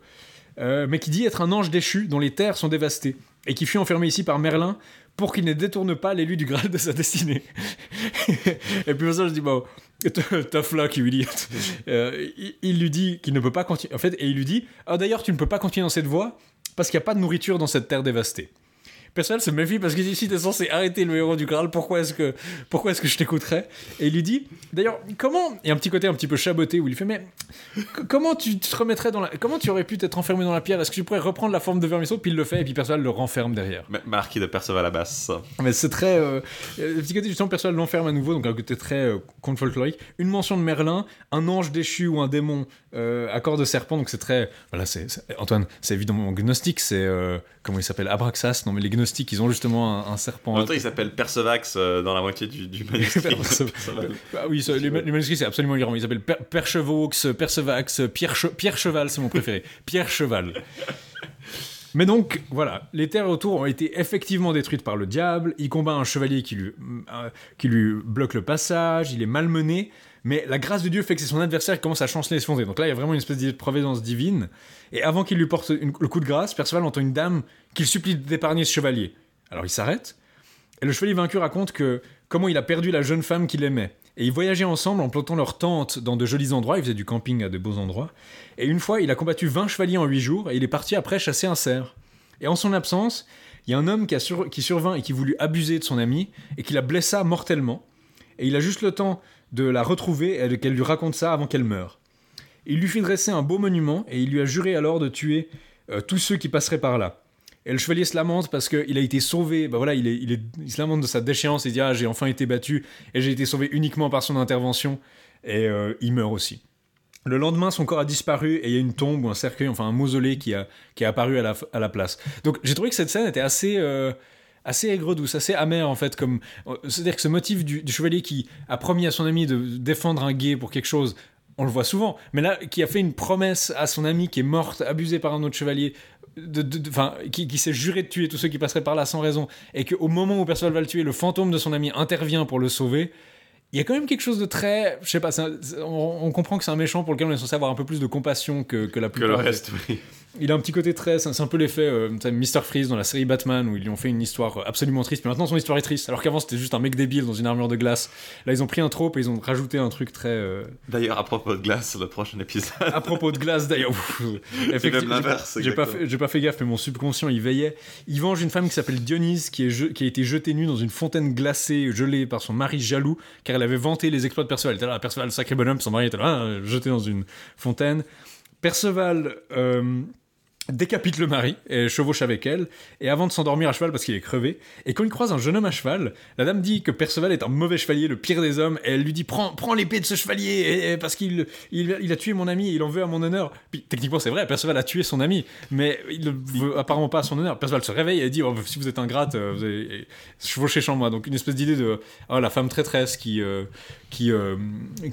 euh, mais qui dit être un ange déchu dont les terres sont dévastées, et qui fut enfermé ici par Merlin pour qu'il ne détourne pas l'élu du Graal de sa destinée. [LAUGHS] et puis pour ça, je dis, bon, tough luck, idiot. Euh, il, il lui dit qu'il ne peut pas continuer. En fait, et il lui dit, ah d'ailleurs, tu ne peux pas continuer dans cette voie parce qu'il n'y a pas de nourriture dans cette terre dévastée. Perceval se méfie parce qu'il dit si t'es censé arrêter le héros du Graal, pourquoi est-ce que pourquoi est-ce que je t'écouterais? Et il lui dit d'ailleurs comment et un petit côté un petit peu chaboté où il fait mais comment tu te remettrais dans la comment tu aurais pu t'être enfermé dans la pierre? Est-ce que tu pourrais reprendre la forme de vermisseau Puis il le fait et puis Perceval le renferme derrière. Ma- Marquis de Perceval à basse. Mais c'est très. Euh, euh, le petit côté justement, Perceval l'enferme à nouveau, donc un côté très euh, conte folklorique. Une mention de Merlin, un ange déchu ou un démon euh, à corps de serpent, donc c'est très. Voilà, c'est c'est- Antoine, c'est évidemment gnostique, c'est. Comment il s'appelle Abraxas Non, mais les gnostiques, ils ont justement un, un serpent. En même temps, il s'appelle Percevax euh, dans la moitié du, du manuscrit. [LAUGHS] [LAUGHS] Ah oui, ça, les, les manuscrits, c'est absolument hilarant. Ils s'appellent per Perchevaux, Percevax, Pierre, Che- Pierre Cheval, c'est mon préféré. [LAUGHS] Pierre Cheval. Mais donc, voilà, les terres autour ont été effectivement détruites par le diable. Il combat un chevalier qui lui, euh, qui lui bloque le passage, il est malmené. Mais la grâce de Dieu fait que c'est son adversaire qui commence à chanceler et se fonder. Donc là, il y a vraiment une espèce de providence divine. Et avant qu'il lui porte le coup de grâce, Perceval entend une dame qu'il supplie d'épargner ce chevalier. Alors il s'arrête, et le chevalier vaincu raconte que comment il a perdu la jeune femme qu'il aimait. Et ils voyageaient ensemble en plantant leur tente dans de jolis endroits, ils faisaient du camping à de beaux endroits. Et une fois, il a combattu 20 chevaliers en 8 jours, et il est parti après chasser un cerf. Et en son absence, il y a un homme qui, a survint et qui voulut abuser de son ami, et qui la blessa mortellement. Et il a juste le temps de la retrouver et qu'elle lui raconte ça avant qu'elle meure. Il lui fit dresser un beau monument, et il lui a juré alors de tuer euh, tous ceux qui passeraient par là. Et le chevalier se lamente parce qu'il a été sauvé. Bah voilà, il, est, il, se lamente de sa déchéance et dit Ah, j'ai enfin été battu et j'ai été sauvé uniquement par son intervention. Et euh, il meurt aussi. Le lendemain, son corps a disparu et il y a une tombe ou un cercueil, enfin un mausolée qui, a, qui est apparu à la, à la place. Donc j'ai trouvé que cette scène était assez. euh, assez aigre-douce, assez amère en fait, comme c'est-à-dire que ce motif du, du chevalier qui a promis à son ami de défendre un gay pour quelque chose, on le voit souvent, mais là qui a fait une promesse à son ami qui est morte, abusée par un autre chevalier, de, qui s'est juré de tuer tous ceux qui passeraient par là sans raison, et qu'au moment où Perceval va le tuer, le fantôme de son ami intervient pour le sauver. Il y a quand même quelque chose de très, je sais pas, un- on, on comprend que c'est un méchant pour lequel on est censé avoir un peu plus de compassion que, que la Que le plupart. reste, oui. il a un petit côté très. C'est un peu l'effet euh, Mr. Freeze dans la série Batman où ils lui ont fait une histoire absolument triste. Mais maintenant son histoire est triste. Alors qu'avant c'était juste un mec débile dans une armure de glace. Là ils ont pris un trope et ils ont rajouté un truc très. euh, D'ailleurs, à propos de glace, le prochain épisode. À propos de glace d'ailleurs. Effectivement, J'ai pas, fait- pas fait gaffe, mais mon subconscient il veillait. Il venge une femme qui s'appelle Dionys qui, est je- qui a été jetée nue dans une fontaine glacée, gelée par son mari jaloux, car elle avait vanté les exploits de Perceval. Elle était là, Perceval, sacré bonhomme, son mari était là, hein, jeté dans une fontaine. Perceval euh, décapite le mari et chevauche avec elle, et avant de s'endormir à cheval parce qu'il est crevé, et quand il croise un jeune homme à cheval, la dame dit que Perceval est un mauvais chevalier, le pire des hommes, et elle lui dit prends, prends l'épée de ce chevalier, parce qu'il il, a tué mon ami, et il en veut à mon honneur. Puis techniquement c'est vrai, Perceval a tué son ami, mais il ne veut apparemment pas à son honneur. Perceval se réveille et dit oh, si vous êtes ingrate, euh, vous avez chevauché chez moi. Donc une espèce d'idée de oh, la femme traîtresse qui, euh, qui, euh,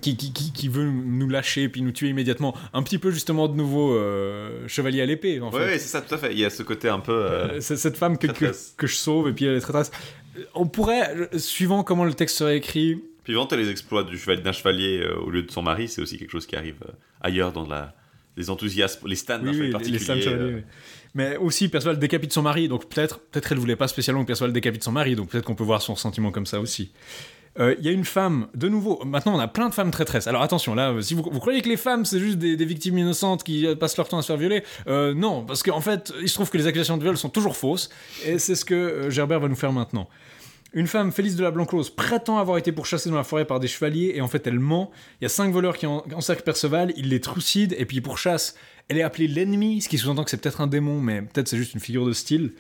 qui, qui, qui- veut nous lâcher puis nous tuer immédiatement. Un petit peu justement de nouveau euh, chevalier à l'épée en Oui, fait. oui, c'est ça, tout à fait. Il y a ce côté un peu. euh, Euh, cette femme que, que, je sauve et puis elle est traîtresse. On pourrait, euh, suivant comment le texte serait écrit, Puis vanter les exploits du cheval- d'un chevalier euh, au lieu de son mari, c'est aussi quelque chose qui arrive euh, ailleurs dans la, les enthousiasmes, les stands oui, oui, les- les particulier. Sam Chevalier, euh, oui. Mais aussi, Perceval décapite son mari, donc peut-être peut-être elle voulait pas spécialement que Perceval décapite son mari, donc peut-être qu'on peut voir son sentiment comme ça aussi. Euh, Il y a une femme, de nouveau, maintenant on a plein de femmes traîtresses. Alors attention, là, si vous, croyez que les femmes c'est juste des, victimes innocentes qui euh, passent leur temps à se faire violer, euh, non, parce qu'en fait, il se trouve que les accusations de viol sont toujours fausses, et c'est ce que euh, Gerbert va nous faire maintenant. Une femme, Félix de la Blanclose, prétend avoir été pourchassée dans la forêt par des chevaliers, et en fait elle ment. Il y a cinq voleurs qui en- encerclent Perceval, il les trucide, et puis il pourchasse. Elle est appelée l'ennemi, ce qui sous-entend que c'est peut-être un démon, mais peut-être c'est juste une figure de style.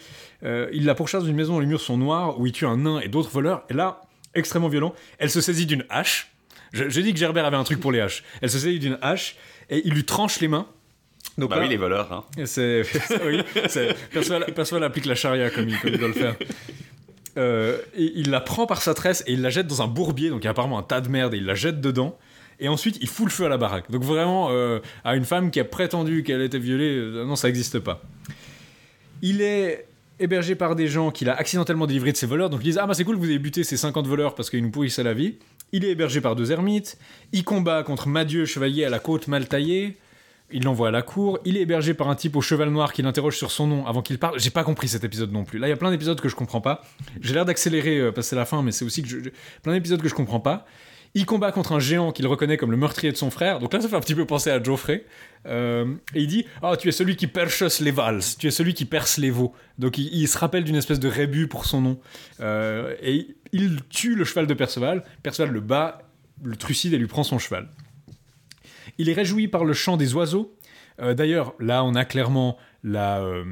Il la pourchasse dans une maison dont les murs sont noirs, où il tue un nain et d'autres voleurs, et là, extrêmement violent, elle se saisit d'une hache. Je- J'ai dit que Gerbert avait un truc pour les haches. Elle se saisit d'une hache, et il lui tranche les mains. Donc Bah là- oui, les voleurs. Hein. [LAUGHS] C'est, [LAUGHS] oui, Perceval, Perceval applique la charia comme il, comme il doit le faire. Euh, et il la prend par sa tresse et il la jette dans un bourbier, donc il y a apparemment un tas de merde et il la jette dedans. Et ensuite, il fout le feu à la baraque. Donc vraiment, euh, à une femme qui a prétendu qu'elle était violée, euh, non, ça n'existe pas. Il est hébergé par des gens qu'il a accidentellement délivrés de ses voleurs. Donc ils disent Ah, bah c'est cool vous ayez buté ces 50 voleurs parce qu'ils nous pourrissaient la vie. Il est hébergé par deux ermites. Il combat contre Madieu, chevalier à la côte mal taillée. Il l'envoie à la cour. Il est hébergé par un type au cheval noir qui l'interroge sur son nom avant qu'il parle. J'ai pas compris cet épisode non plus. Là, il y a plein d'épisodes que je comprends pas. J'ai l'air d'accélérer euh, parce que c'est la fin, mais c'est aussi que je- plein d'épisodes que je comprends pas. Il combat contre un géant qu'il reconnaît comme le meurtrier de son frère. Donc là, ça fait un petit peu penser à Geoffrey. Euh, et il dit Ah, tu es celui qui perche les vals. Tu es celui qui perce les veaux. Donc il, se rappelle d'une espèce de rébut pour son nom. Euh, et il tue le cheval de Perceval. Perceval le bat, le trucide et lui prend son cheval. Il est réjoui par le chant des oiseaux. Euh, D'ailleurs, là, on a clairement la, euh,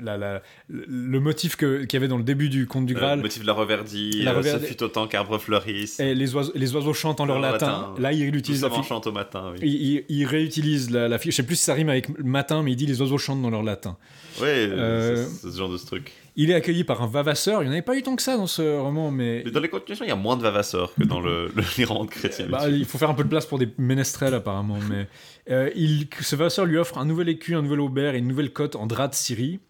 la- la- le motif qu'il y avait dans le début du conte du Le Graal. motif de la reverdie, La euh, reverdie. ce fut autant qu'arbres fleurissent. Et les oiseaux, les oiseaux chantent en leur latin. latin. Là, il utilise la fi- chante au matin, oui. il, il- il réutilise la, la fi- Je sais plus si ça rime avec matin, mais il dit les oiseaux chantent dans leur latin. Ouais, Euh, c'est ce genre de truc. Il est accueilli par un vavasseur. Il n'y en avait pas eu tant que ça dans ce roman, mais. Mais dans les continuations, il y a moins de vavasseurs que dans le, [LAUGHS] le l'Irlande chrétienne. Bah, il faut faire un peu de place pour des ménestrels apparemment, mais euh, il, ce vasseur lui offre un nouvel écu, un nouvel aubert et une nouvelle cote en drap de Syrie.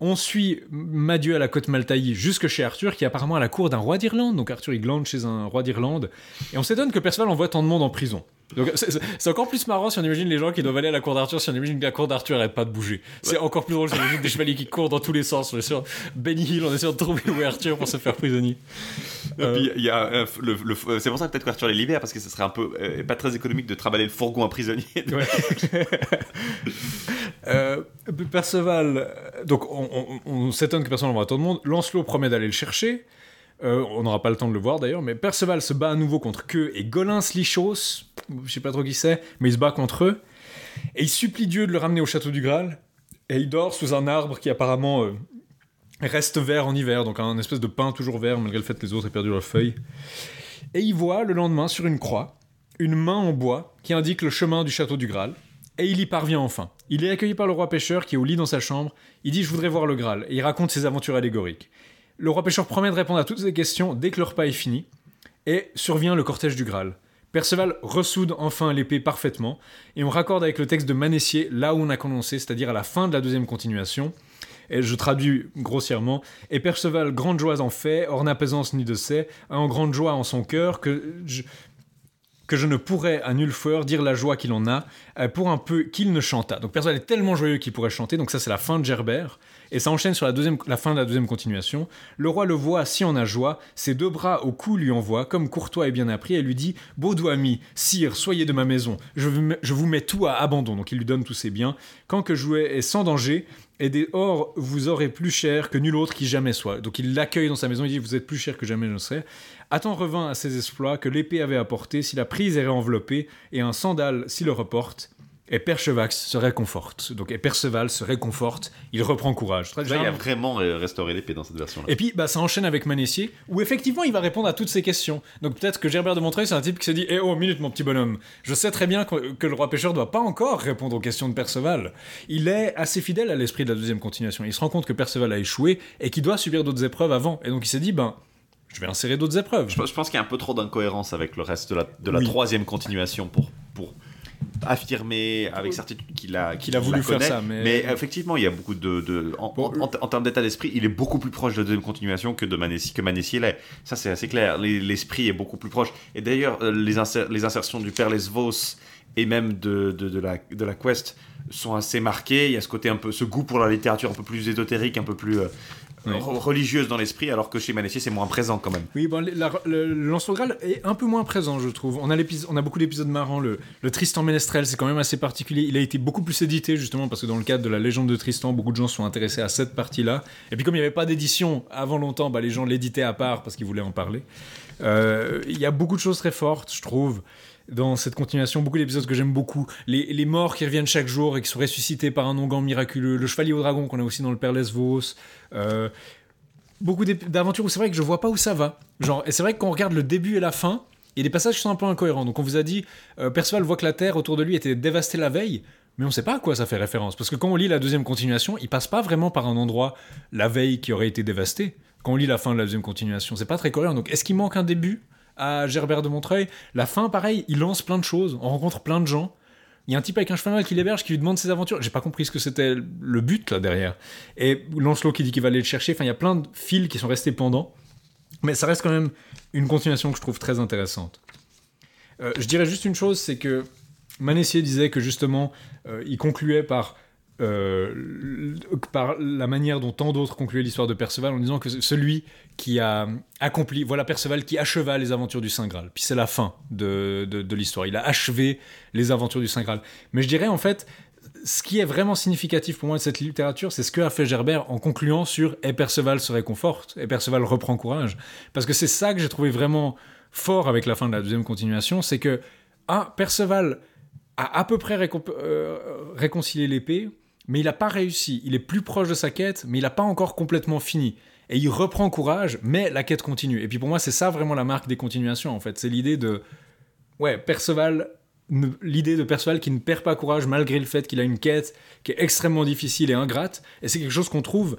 On suit Madieu à la côte Maltaï jusque chez Arthur, qui est apparemment à la cour d'un roi d'Irlande. Donc Arthur, il glande chez un roi d'Irlande. Et on s'étonne que Perceval envoie tant de monde en prison. Donc c'est- encore plus marrant si on imagine les gens qui doivent aller à la cour d'Arthur, si on imagine que la cour d'Arthur n'arrête pas de bouger. C'est encore plus drôle si on imagine des chevaliers qui courent dans tous les sens. On est sur Benny Hill, on essaie de trouver où est Arthur pour se faire prisonnier. Puis, il y a, euh, le, le- euh, c'est pour ça que peut-être qu'Arthur les libère, parce que ce serait un peu euh, pas très économique de travailler le fourgon à prisonnier. Ouais. [LAUGHS] Euh, Perceval, euh, donc on, on- on s'étonne que personne n'envoie tout le monde. Lancelot promet d'aller le chercher. Euh, on n'aura pas le temps de le voir d'ailleurs, mais Perceval se bat à nouveau contre Queue et Golins Lichos. Je sais pas trop qui c'est, mais il se bat contre eux. Et il supplie Dieu de le ramener au château du Graal. Et il dort sous un arbre qui apparemment euh, reste vert en hiver, donc un espèce de pin toujours vert malgré le fait que les autres aient perdu leurs feuilles. Et il voit le lendemain sur une croix une main en bois qui indique le chemin du château du Graal. Et il y parvient enfin. Il est accueilli par le roi pêcheur qui est au lit dans sa chambre. Il dit Je voudrais voir le Graal. Et il raconte ses aventures allégoriques. Le roi pêcheur promet de répondre à toutes ces questions dès que le repas est fini. Et survient le cortège du Graal. Perceval ressoude enfin l'épée parfaitement. Et on raccorde avec le texte de Manessier là où on a commencé, c'est-à-dire à la fin de la deuxième continuation. Et je traduis grossièrement. Et Perceval, grande joie en fait, hors n'apaisance ni de sait, a en grande joie en son cœur que je, que je ne pourrais à nul foueur dire la joie qu'il en a euh, pour un peu qu'il ne chanta. Donc Perceval est tellement joyeux qu'il pourrait chanter, donc ça c'est la fin de Gerbert, et ça enchaîne sur la, deuxième, la fin de la deuxième continuation. Le roi le voit si en a joie, ses deux bras au cou lui envoie, comme courtois et bien appris, et lui dit « Beau doigt ami, sire, soyez de ma maison, je vous, mets, tout à abandon. » Donc il lui donne tous ses biens. Quand que jouet est sans danger, et des or vous aurez plus cher que nul autre qui jamais soit. Donc il l'accueille dans sa maison, il dit Vous êtes plus cher que jamais je ne serai. Attends revint à ses exploits que l'épée avait apporté, si la prise est réenveloppée, et un sandal s'il le reporte, et Perchevax se réconforte. Donc et Perceval se réconforte, il reprend courage. Là, il y a vraiment euh, restauré l'épée dans cette version-là. Et puis, bah, ça enchaîne avec Manessier, où effectivement, il va répondre à toutes ces questions. Donc peut-être que Gerbert de Montreuil, c'est un type qui s'est dit Eh oh, minute, mon petit bonhomme, je sais très bien que, que le roi pêcheur doit pas encore répondre aux questions de Perceval. Il est assez fidèle à l'esprit de la deuxième continuation. Il se rend compte que Perceval a échoué et qu'il doit subir d'autres épreuves avant. Et donc il s'est dit Ben, je vais insérer d'autres épreuves. Je, pense- je pense qu'il y a un peu trop d'incohérence avec le reste de la, de la Oui. troisième continuation pour, pour affirmer avec certitude qu'il a, Qu'il a voulu faire ça, mais- effectivement, il y a beaucoup de. de- en, Bon, en- en- en termes d'état d'esprit, il est beaucoup plus proche de la deuxième continuation que de Manessier, que Manessier l'est. Ça, c'est assez clair. Les- L'esprit est beaucoup plus proche. Et d'ailleurs, euh, les, inser- les insertions du père Lesvos et même de, de, de la, de la Quest sont assez marquées. Il y a ce côté un peu, ce goût pour la littérature un peu plus ésotérique, un peu plus euh, Oui. religieuse dans l'esprit, alors que chez Manessier, c'est moins présent quand même. Oui, bon, la- le, le Lancelot Graal est un peu moins présent, je trouve. On a, on a beaucoup d'épisodes marrants. Le, le Tristan Ménestrel, c'est quand même assez particulier. Il a été beaucoup plus édité, justement, parce que dans le cadre de la légende de Tristan, beaucoup de gens sont intéressés à cette partie-là. Et puis, comme il n'y avait pas d'édition avant longtemps, bah, les gens l'éditaient à part parce qu'ils voulaient en parler. Euh, Il y a beaucoup de choses très fortes, je trouve. Dans cette continuation, beaucoup d'épisodes que j'aime beaucoup. Les, morts qui reviennent chaque jour et qui sont ressuscités par un onguent miraculeux. Le chevalier au dragon qu'on a aussi dans le Père Lesvos. Euh, beaucoup d'aventures où c'est vrai que je vois pas où ça va. Genre, et c'est vrai que quand on regarde le début et la fin, il y a des passages qui sont un peu incohérents. Donc on vous a dit, euh, Perceval voit que la terre autour de lui était dévastée la veille, mais on sait pas à quoi ça fait référence. Parce que quand on lit la deuxième continuation, il passe pas vraiment par un endroit la veille qui aurait été dévasté. Quand on lit la fin de la deuxième continuation, c'est pas très cohérent. Donc est-ce qu'il manque un début? À Gerbert de Montreuil La fin, pareil, il lance plein de choses, on rencontre plein de gens. Il y a un type avec un cheval qui l'héberge, qui lui demande ses aventures. J'ai pas compris ce que c'était le but là derrière. Et Lancelot qui dit qu'il va aller le chercher. Enfin, il y a plein de fils qui sont restés pendants. Mais ça reste quand même une continuation que je trouve très intéressante. Euh, je dirais juste une chose, c'est que Manessier disait que justement, euh, il concluait par, euh, par la manière dont tant d'autres concluaient l'histoire de Perceval en disant que celui qui a accompli, voilà Perceval qui acheva les aventures du Saint Graal. Puis c'est la fin de, de, l'histoire. Il a achevé les aventures du Saint Graal. Mais je dirais en fait, ce qui est vraiment significatif pour moi de cette littérature, c'est ce que a fait Gerbert en concluant sur Et Perceval se réconforte, et Perceval reprend courage. Parce que c'est ça que j'ai trouvé vraiment fort avec la fin de la deuxième continuation, c'est que, ah, Perceval a à peu près euh, réconcilié l'épée, mais il n'a pas réussi. Il est plus proche de sa quête, mais il n'a pas encore complètement fini. Et il reprend courage, mais la quête continue. Et puis pour moi, c'est ça vraiment la marque des continuations, en fait. C'est l'idée de, ouais, Perceval l'idée de Perceval qui ne perd pas courage malgré le fait qu'il a une quête qui est extrêmement difficile et ingrate. Et c'est quelque chose qu'on trouve.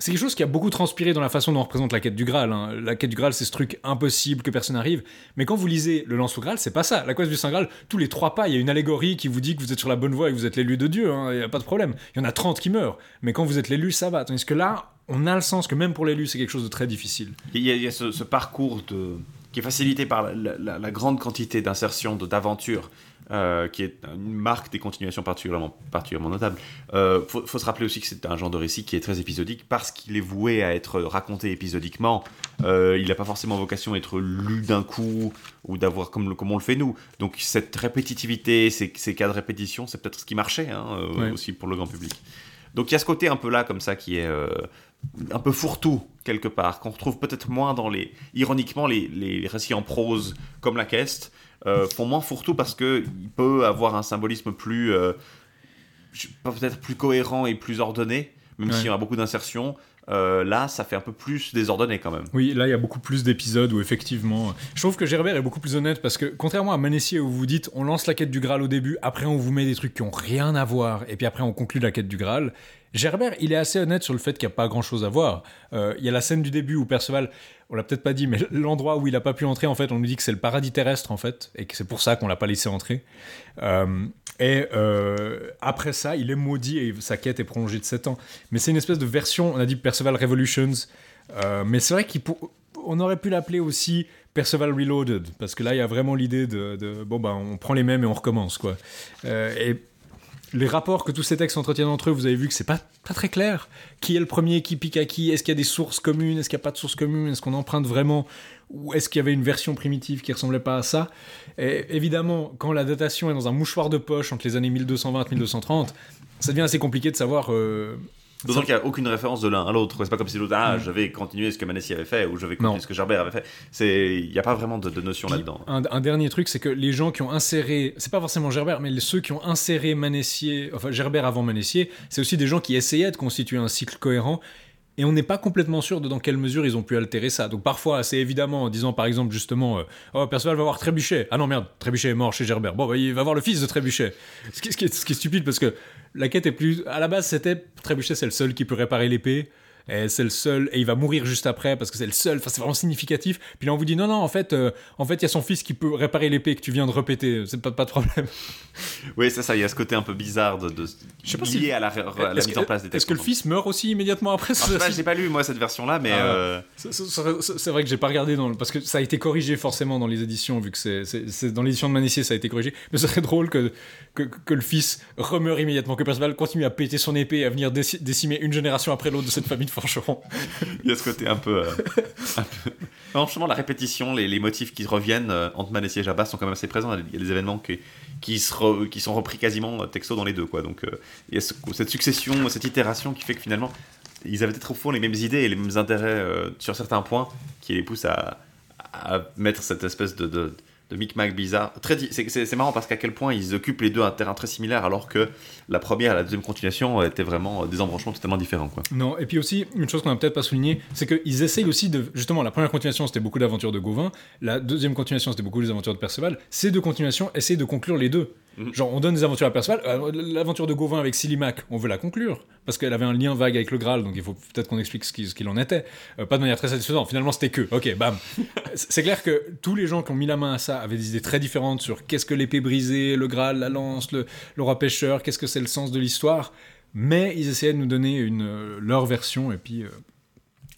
C'est quelque chose qui a beaucoup transpiré dans la façon dont on représente la quête du Graal. hein. La quête du Graal, c'est ce truc impossible que personne n'arrive. Mais quand vous lisez Le Lance au Graal, c'est pas ça. La quête du Saint Graal, tous les trois pas, il y a une allégorie qui vous dit que vous êtes sur la bonne voie et que vous êtes l'élu de Dieu. hein. Il n'y a pas de problème. Il y en a 30 qui meurent. Mais quand vous êtes l'élu, ça va. Tandis que là, on a le sens que même pour l'élu, c'est quelque chose de très difficile. Il y a, ce, parcours qui est facilité par la, grande quantité d'insertions, d'aventures, euh, qui est une marque des continuations particulièrement, particulièrement notable. Il faut, faut se rappeler aussi que c'est un genre de récit qui est très épisodique parce qu'il est voué à être raconté épisodiquement. Euh, il n'a pas forcément vocation à être lu d'un coup ou d'avoir comme, comme on le fait nous. Donc cette répétitivité, ces, ces cas de répétition, c'est peut-être ce qui marchait hein, euh, Ouais. aussi pour le grand public. Donc il y a ce côté un peu là comme ça qui est euh, un peu fourre-tout quelque part, qu'on retrouve peut-être moins dans les... Ironiquement, les, les récits en prose comme la Queste euh, font moins fourre-tout parce qu'il peut avoir un symbolisme plus... euh, peut-être plus cohérent et plus ordonné, même Ouais. s'il y a beaucoup d'insertions. Euh, là, ça fait un peu plus désordonné quand même. Oui, là, il y a beaucoup plus d'épisodes où effectivement. Je trouve que Gerbert est beaucoup plus honnête parce que, contrairement à Manessier où vous dites on lance la quête du Graal au début, après on vous met des trucs qui ont rien à voir, et puis après on conclut la quête du Graal. Gerbert, il est assez honnête sur le fait qu'il n'y a pas grand chose à voir. Euh, Il y a la scène du début où Perceval, on l'a peut-être pas dit, mais [LAUGHS] l'endroit où il n'a pas pu entrer, en fait, on nous dit que c'est le paradis terrestre, en fait, et que c'est pour ça qu'on l'a pas laissé entrer. Euh, et euh, après ça, il est maudit et sa quête est prolongée de 7 ans. Mais c'est une espèce de version, on a dit Perceval Revolutions, mais c'est vrai qu'on aurait pu l'appeler aussi Perceval Reloaded, parce que là, il y a vraiment l'idée de, bon, bah, on prend les mêmes et on recommence, quoi. Et les rapports que tous ces textes entretiennent entre eux, vous avez vu que c'est pas, pas très clair. Qui est le premier, qui pique à qui? Est-ce qu'il y a des sources communes? Est-ce qu'il n'y a pas de sources communes? Est-ce qu'on emprunte vraiment Ou est-ce qu'il y avait une version primitive qui ressemblait pas à ça? Et évidemment, quand la datation est dans un mouchoir de poche entre les années 1220 et 1230, ça devient assez compliqué de savoir. euh, D'autant qu'il n'y a aucune référence de l'un à l'autre. C'est pas comme si l'autre, ah, Mm. je vais continuer ce que Manassi avait fait ou je vais continuer Non. ce que Gerbert avait fait. C'est- Il n'y a pas vraiment de, de notion là-dedans. Un, un dernier truc, c'est que les gens qui ont inséré, c'est pas forcément Gerbert, mais ceux qui ont inséré Manessier, enfin Gerbert avant Manessier, c'est aussi des gens qui essayaient de constituer un cycle cohérent. Et on n'est pas complètement sûr de dans quelle mesure ils ont pu altérer ça. Donc parfois, c'est évidemment en disant par exemple justement, euh, oh Perceval va voir Trébuchet. Ah non merde, Trébuchet est mort chez Gerbert. Bon, bah, il va voir le fils de Trébuchet. Ce qui, ce qui est, ce qui est stupide parce que la quête est plus. À la base, c'était Trébuchet, c'est le seul qui peut réparer l'épée. Et c'est le seul, et il va mourir juste après parce que c'est le seul. Enfin, c'est vraiment significatif. Puis là, on vous dit non, non, en fait, euh, en fait, il y a son fils qui peut réparer l'épée que tu viens de répéter. C'est pas, pas de problème. [LAUGHS] Oui, c'est ça, il y a ce côté un peu bizarre de, de Je sais pas lié si- à la, à la Est-ce mise que- en place des Est-ce textes. que le fils meurt aussi immédiatement après je sais pas, ça- je l'ai pas lu moi cette version-là, mais Ah. euh, C'est- vrai que j'ai pas regardé dans le- parce que ça a été corrigé forcément dans les éditions vu que c'est- dans l'édition de Manissier ça a été corrigé mais ce serait drôle que, que, le fils remeure immédiatement que Perceval continue à péter son épée et à venir déci- décimer une génération après l'autre de cette famille de forgerons [LAUGHS] il y a ce côté un peu. euh, Franchement, la répétition, les, motifs qui reviennent euh, Manessier et Jabba sont quand même assez présents. Il y a des événements qui, sont repris quasiment euh, texto dans les deux. Donc euh, il y a ce- cette succession, cette itération qui fait que finalement, ils avaient peut-être au fond les mêmes idées et les mêmes intérêts euh, sur certains points qui les poussent à, à mettre cette espèce de, de micmac bizarre. C'est marrant parce qu'à quel point ils occupent les deux un terrain très similaire alors que la première et la deuxième continuation étaient vraiment euh, des embranchements totalement différents. Quoi. non et puis aussi une chose qu'on a peut-être pas souligné c'est qu'ils essayent aussi de justement la première continuation c'était beaucoup d'aventures de Gauvin la deuxième continuation c'était beaucoup des aventures de Perceval ces deux continuations essayent de conclure les deux Mhm. Genre, on donne des aventures à Perceval. euh, L'aventure de Gauvin avec Silimac, on veut la conclure. Parce qu'elle avait un lien vague avec le Graal, donc il faut peut-être qu'on explique ce qu'il en était. Euh, pas de manière très satisfaisante. Finalement, c'était que. Ok, bam. [LAUGHS] C'est clair que tous les gens qui ont mis la main à ça avaient des idées très différentes sur qu'est-ce que l'épée brisée, le Graal, la lance, le, le roi pêcheur, qu'est-ce que c'est le sens de l'histoire. Mais ils essayaient de nous donner une, euh, leur version, et puis euh,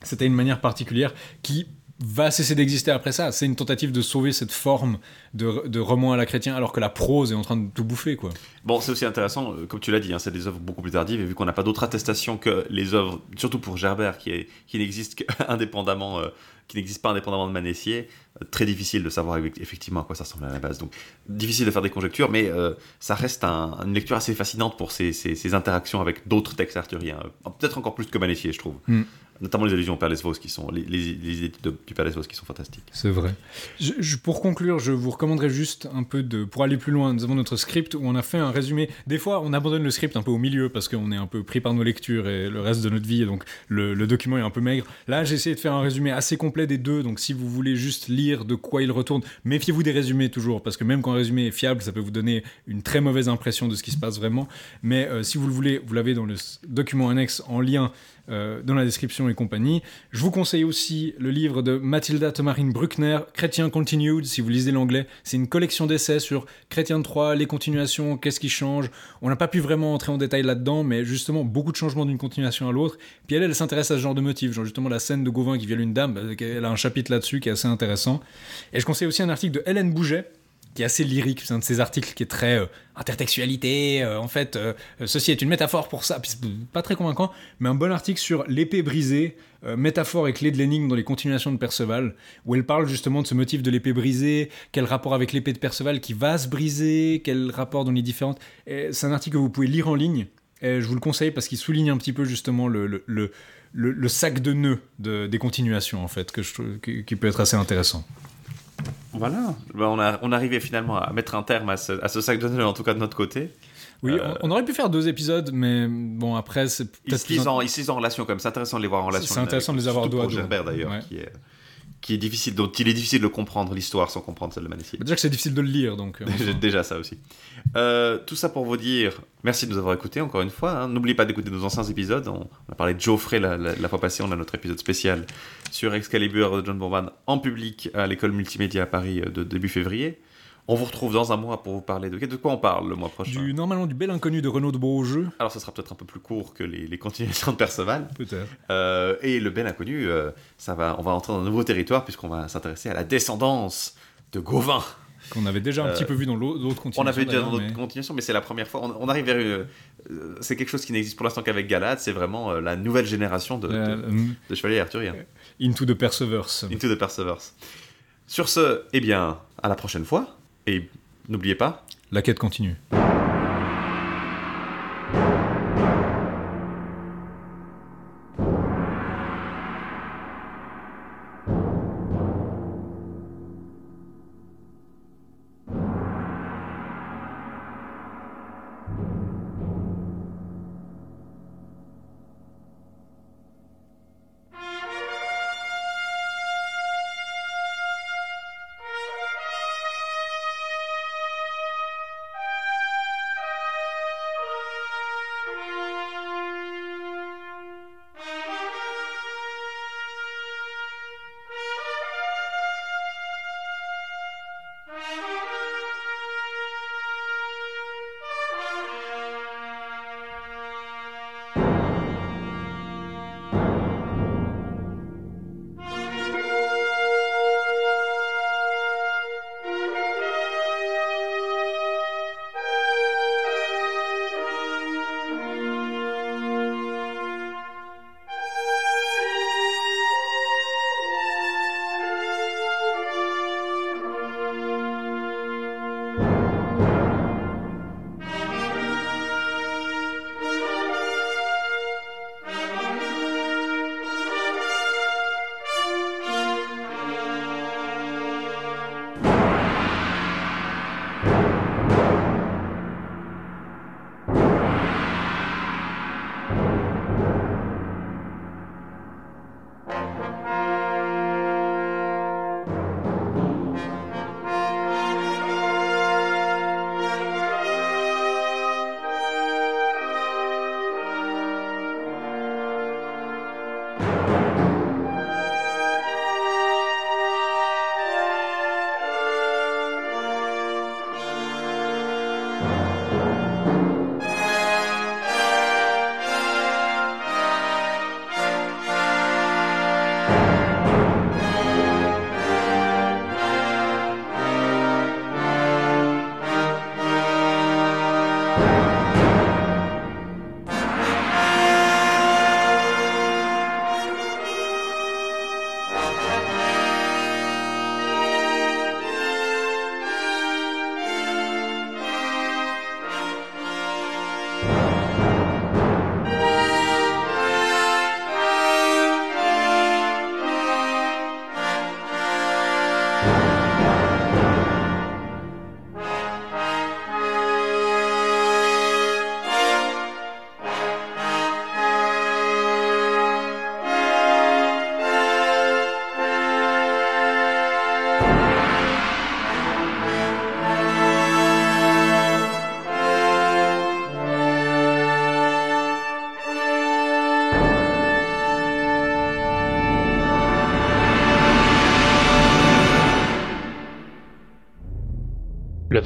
c'était une manière particulière qui va cesser d'exister après ça. C'est une tentative de sauver cette forme de, de roman à la chrétien, alors que la prose est en train de tout bouffer, quoi. Bon, c'est aussi intéressant, euh, comme tu l'as dit, hein, c'est des œuvres beaucoup plus tardives, et vu qu'on n'a pas d'autres attestations que les œuvres, surtout pour Gerbert, qui, est, qui qu'indépendamment, [LAUGHS] euh, qui n'existent pas indépendamment de Manessier, euh, très difficile de savoir effectivement à quoi ça ressemble à la base. Donc, difficile de faire des conjectures, mais euh, ça reste un- une lecture assez fascinante pour ces, interactions avec d'autres textes arthuriens. Peut-être encore plus que Manessier, je trouve. Mm. Notamment les allusions au Père Lesvos, qui sont, les, les, les idées de- du Père Lesvos qui sont fantastiques. C'est vrai. Je- je- pour conclure, je vous recommanderais juste un peu de. Pour aller plus loin, nous avons notre script où on a fait un résumé. Des fois, on abandonne le script un peu au milieu parce qu'on est un peu pris par nos lectures et le reste de notre vie, et donc le, le document est un peu maigre. Là, j'ai essayé de faire un résumé assez complet des deux, donc si vous voulez juste lire de quoi il retourne, méfiez-vous des résumés toujours, parce que même quand un résumé est fiable, ça peut vous donner une très mauvaise impression de ce qui se passe vraiment. Mais euh, si vous le voulez, vous l'avez dans le document annexe en lien euh, dans la description et compagnie. Je vous conseille aussi le livre de Mathilda Thomarine Bruckner, Chrétien Continued, si vous lisez l'anglais. C'est une collection d'essais sur Chrétien de Troyes, les continuations, qu'est-ce qui change. On n'a pas pu vraiment entrer en détail là-dedans, mais justement, beaucoup de changements d'une continuation à l'autre. Puis elle, elle s'intéresse à ce genre de motifs, genre justement la scène de Gauvin qui viole une dame, elle a un chapitre là-dessus qui est assez intéressant. Et je conseille aussi un article de Hélène Bouget, qui est assez lyrique, c'est un de ces articles qui est très euh, intertextualité, euh, en fait, euh, ceci est une métaphore pour ça, pas très convaincant, mais un bon article sur l'épée brisée, métaphore et clé de l'énigme dans les continuations de Perceval, où elle parle justement de ce motif de l'épée brisée, quel rapport avec l'épée de Perceval qui va se briser, quel rapport dans les différentes... C'est un article que vous pouvez lire en ligne, et je vous le conseille parce qu'il souligne un petit peu justement le... sac de nœuds de, des continuations en fait qui peut être assez intéressant. Voilà, Ben, on, a, on arrivait finalement à mettre un terme à ce, à ce sac de en tout cas de notre côté. Oui, Euh, on, aurait pu faire deux épisodes, mais bon, après, c'est Ils peut-être lisent in- en, ils se lisent en relation comme c'est intéressant de les voir en relation. C'est intéressant de les avoir dos à dos. Gerbert d'ailleurs, Ouais. qui, est, qui est difficile, dont il est difficile de comprendre l'histoire sans comprendre celle de Manessier. Déjà que c'est difficile de le lire, donc. euh, déjà ça aussi. Euh, tout ça pour vous dire merci de nous avoir écoutés encore une fois. hein. N'oubliez pas d'écouter nos anciens épisodes. On, on a parlé de Geoffrey la, la- la fois passée. On a notre épisode spécial sur Excalibur de John Bourman en public à l'école multimédia à Paris euh, de début février. On vous retrouve dans un mois pour vous parler de, de quoi on parle le mois prochain. du, normalement, du bel inconnu de Renaud de Beaujeu, Alors, ce sera peut-être un peu plus court que les, les continuations de Perceval. peut-être. Euh, et le bel inconnu, euh, ça va, on va entrer dans un nouveau territoire puisqu'on va s'intéresser à la descendance de Gauvin. Qu'on avait déjà un Euh, petit peu vu dans l'au- l'autre On avait déjà dans notre mais- continuation, mais c'est la première fois. On, on arrive vers une. euh, c'est quelque chose qui n'existe pour l'instant qu'avec Galad. C'est vraiment euh, la nouvelle génération de, Euh, de, hum, de chevaliers arthuriens. Into the Perseverance. Into the Perseverance. Sur ce, eh bien, à la prochaine fois. Et n'oubliez pas, La quête continue.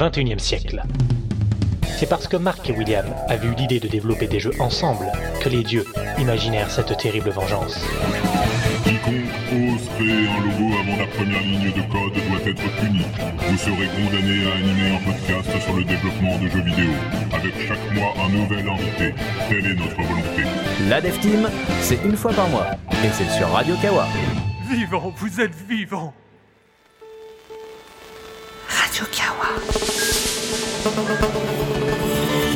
21e siècle. C'est parce que Mark et William avaient eu l'idée de développer des jeux ensemble que les dieux imaginèrent cette terrible vengeance. Quiconque ose créer un logo avant la première ligne de code doit être puni. Vous serez condamné à animer un podcast sur le développement de jeux vidéo, avec chaque mois un nouvel invité. Telle est notre volonté. La Dev Team, c'est une fois par mois. Et c'est sur Radio Kawa. Vivant, vous êtes vivant Thank you.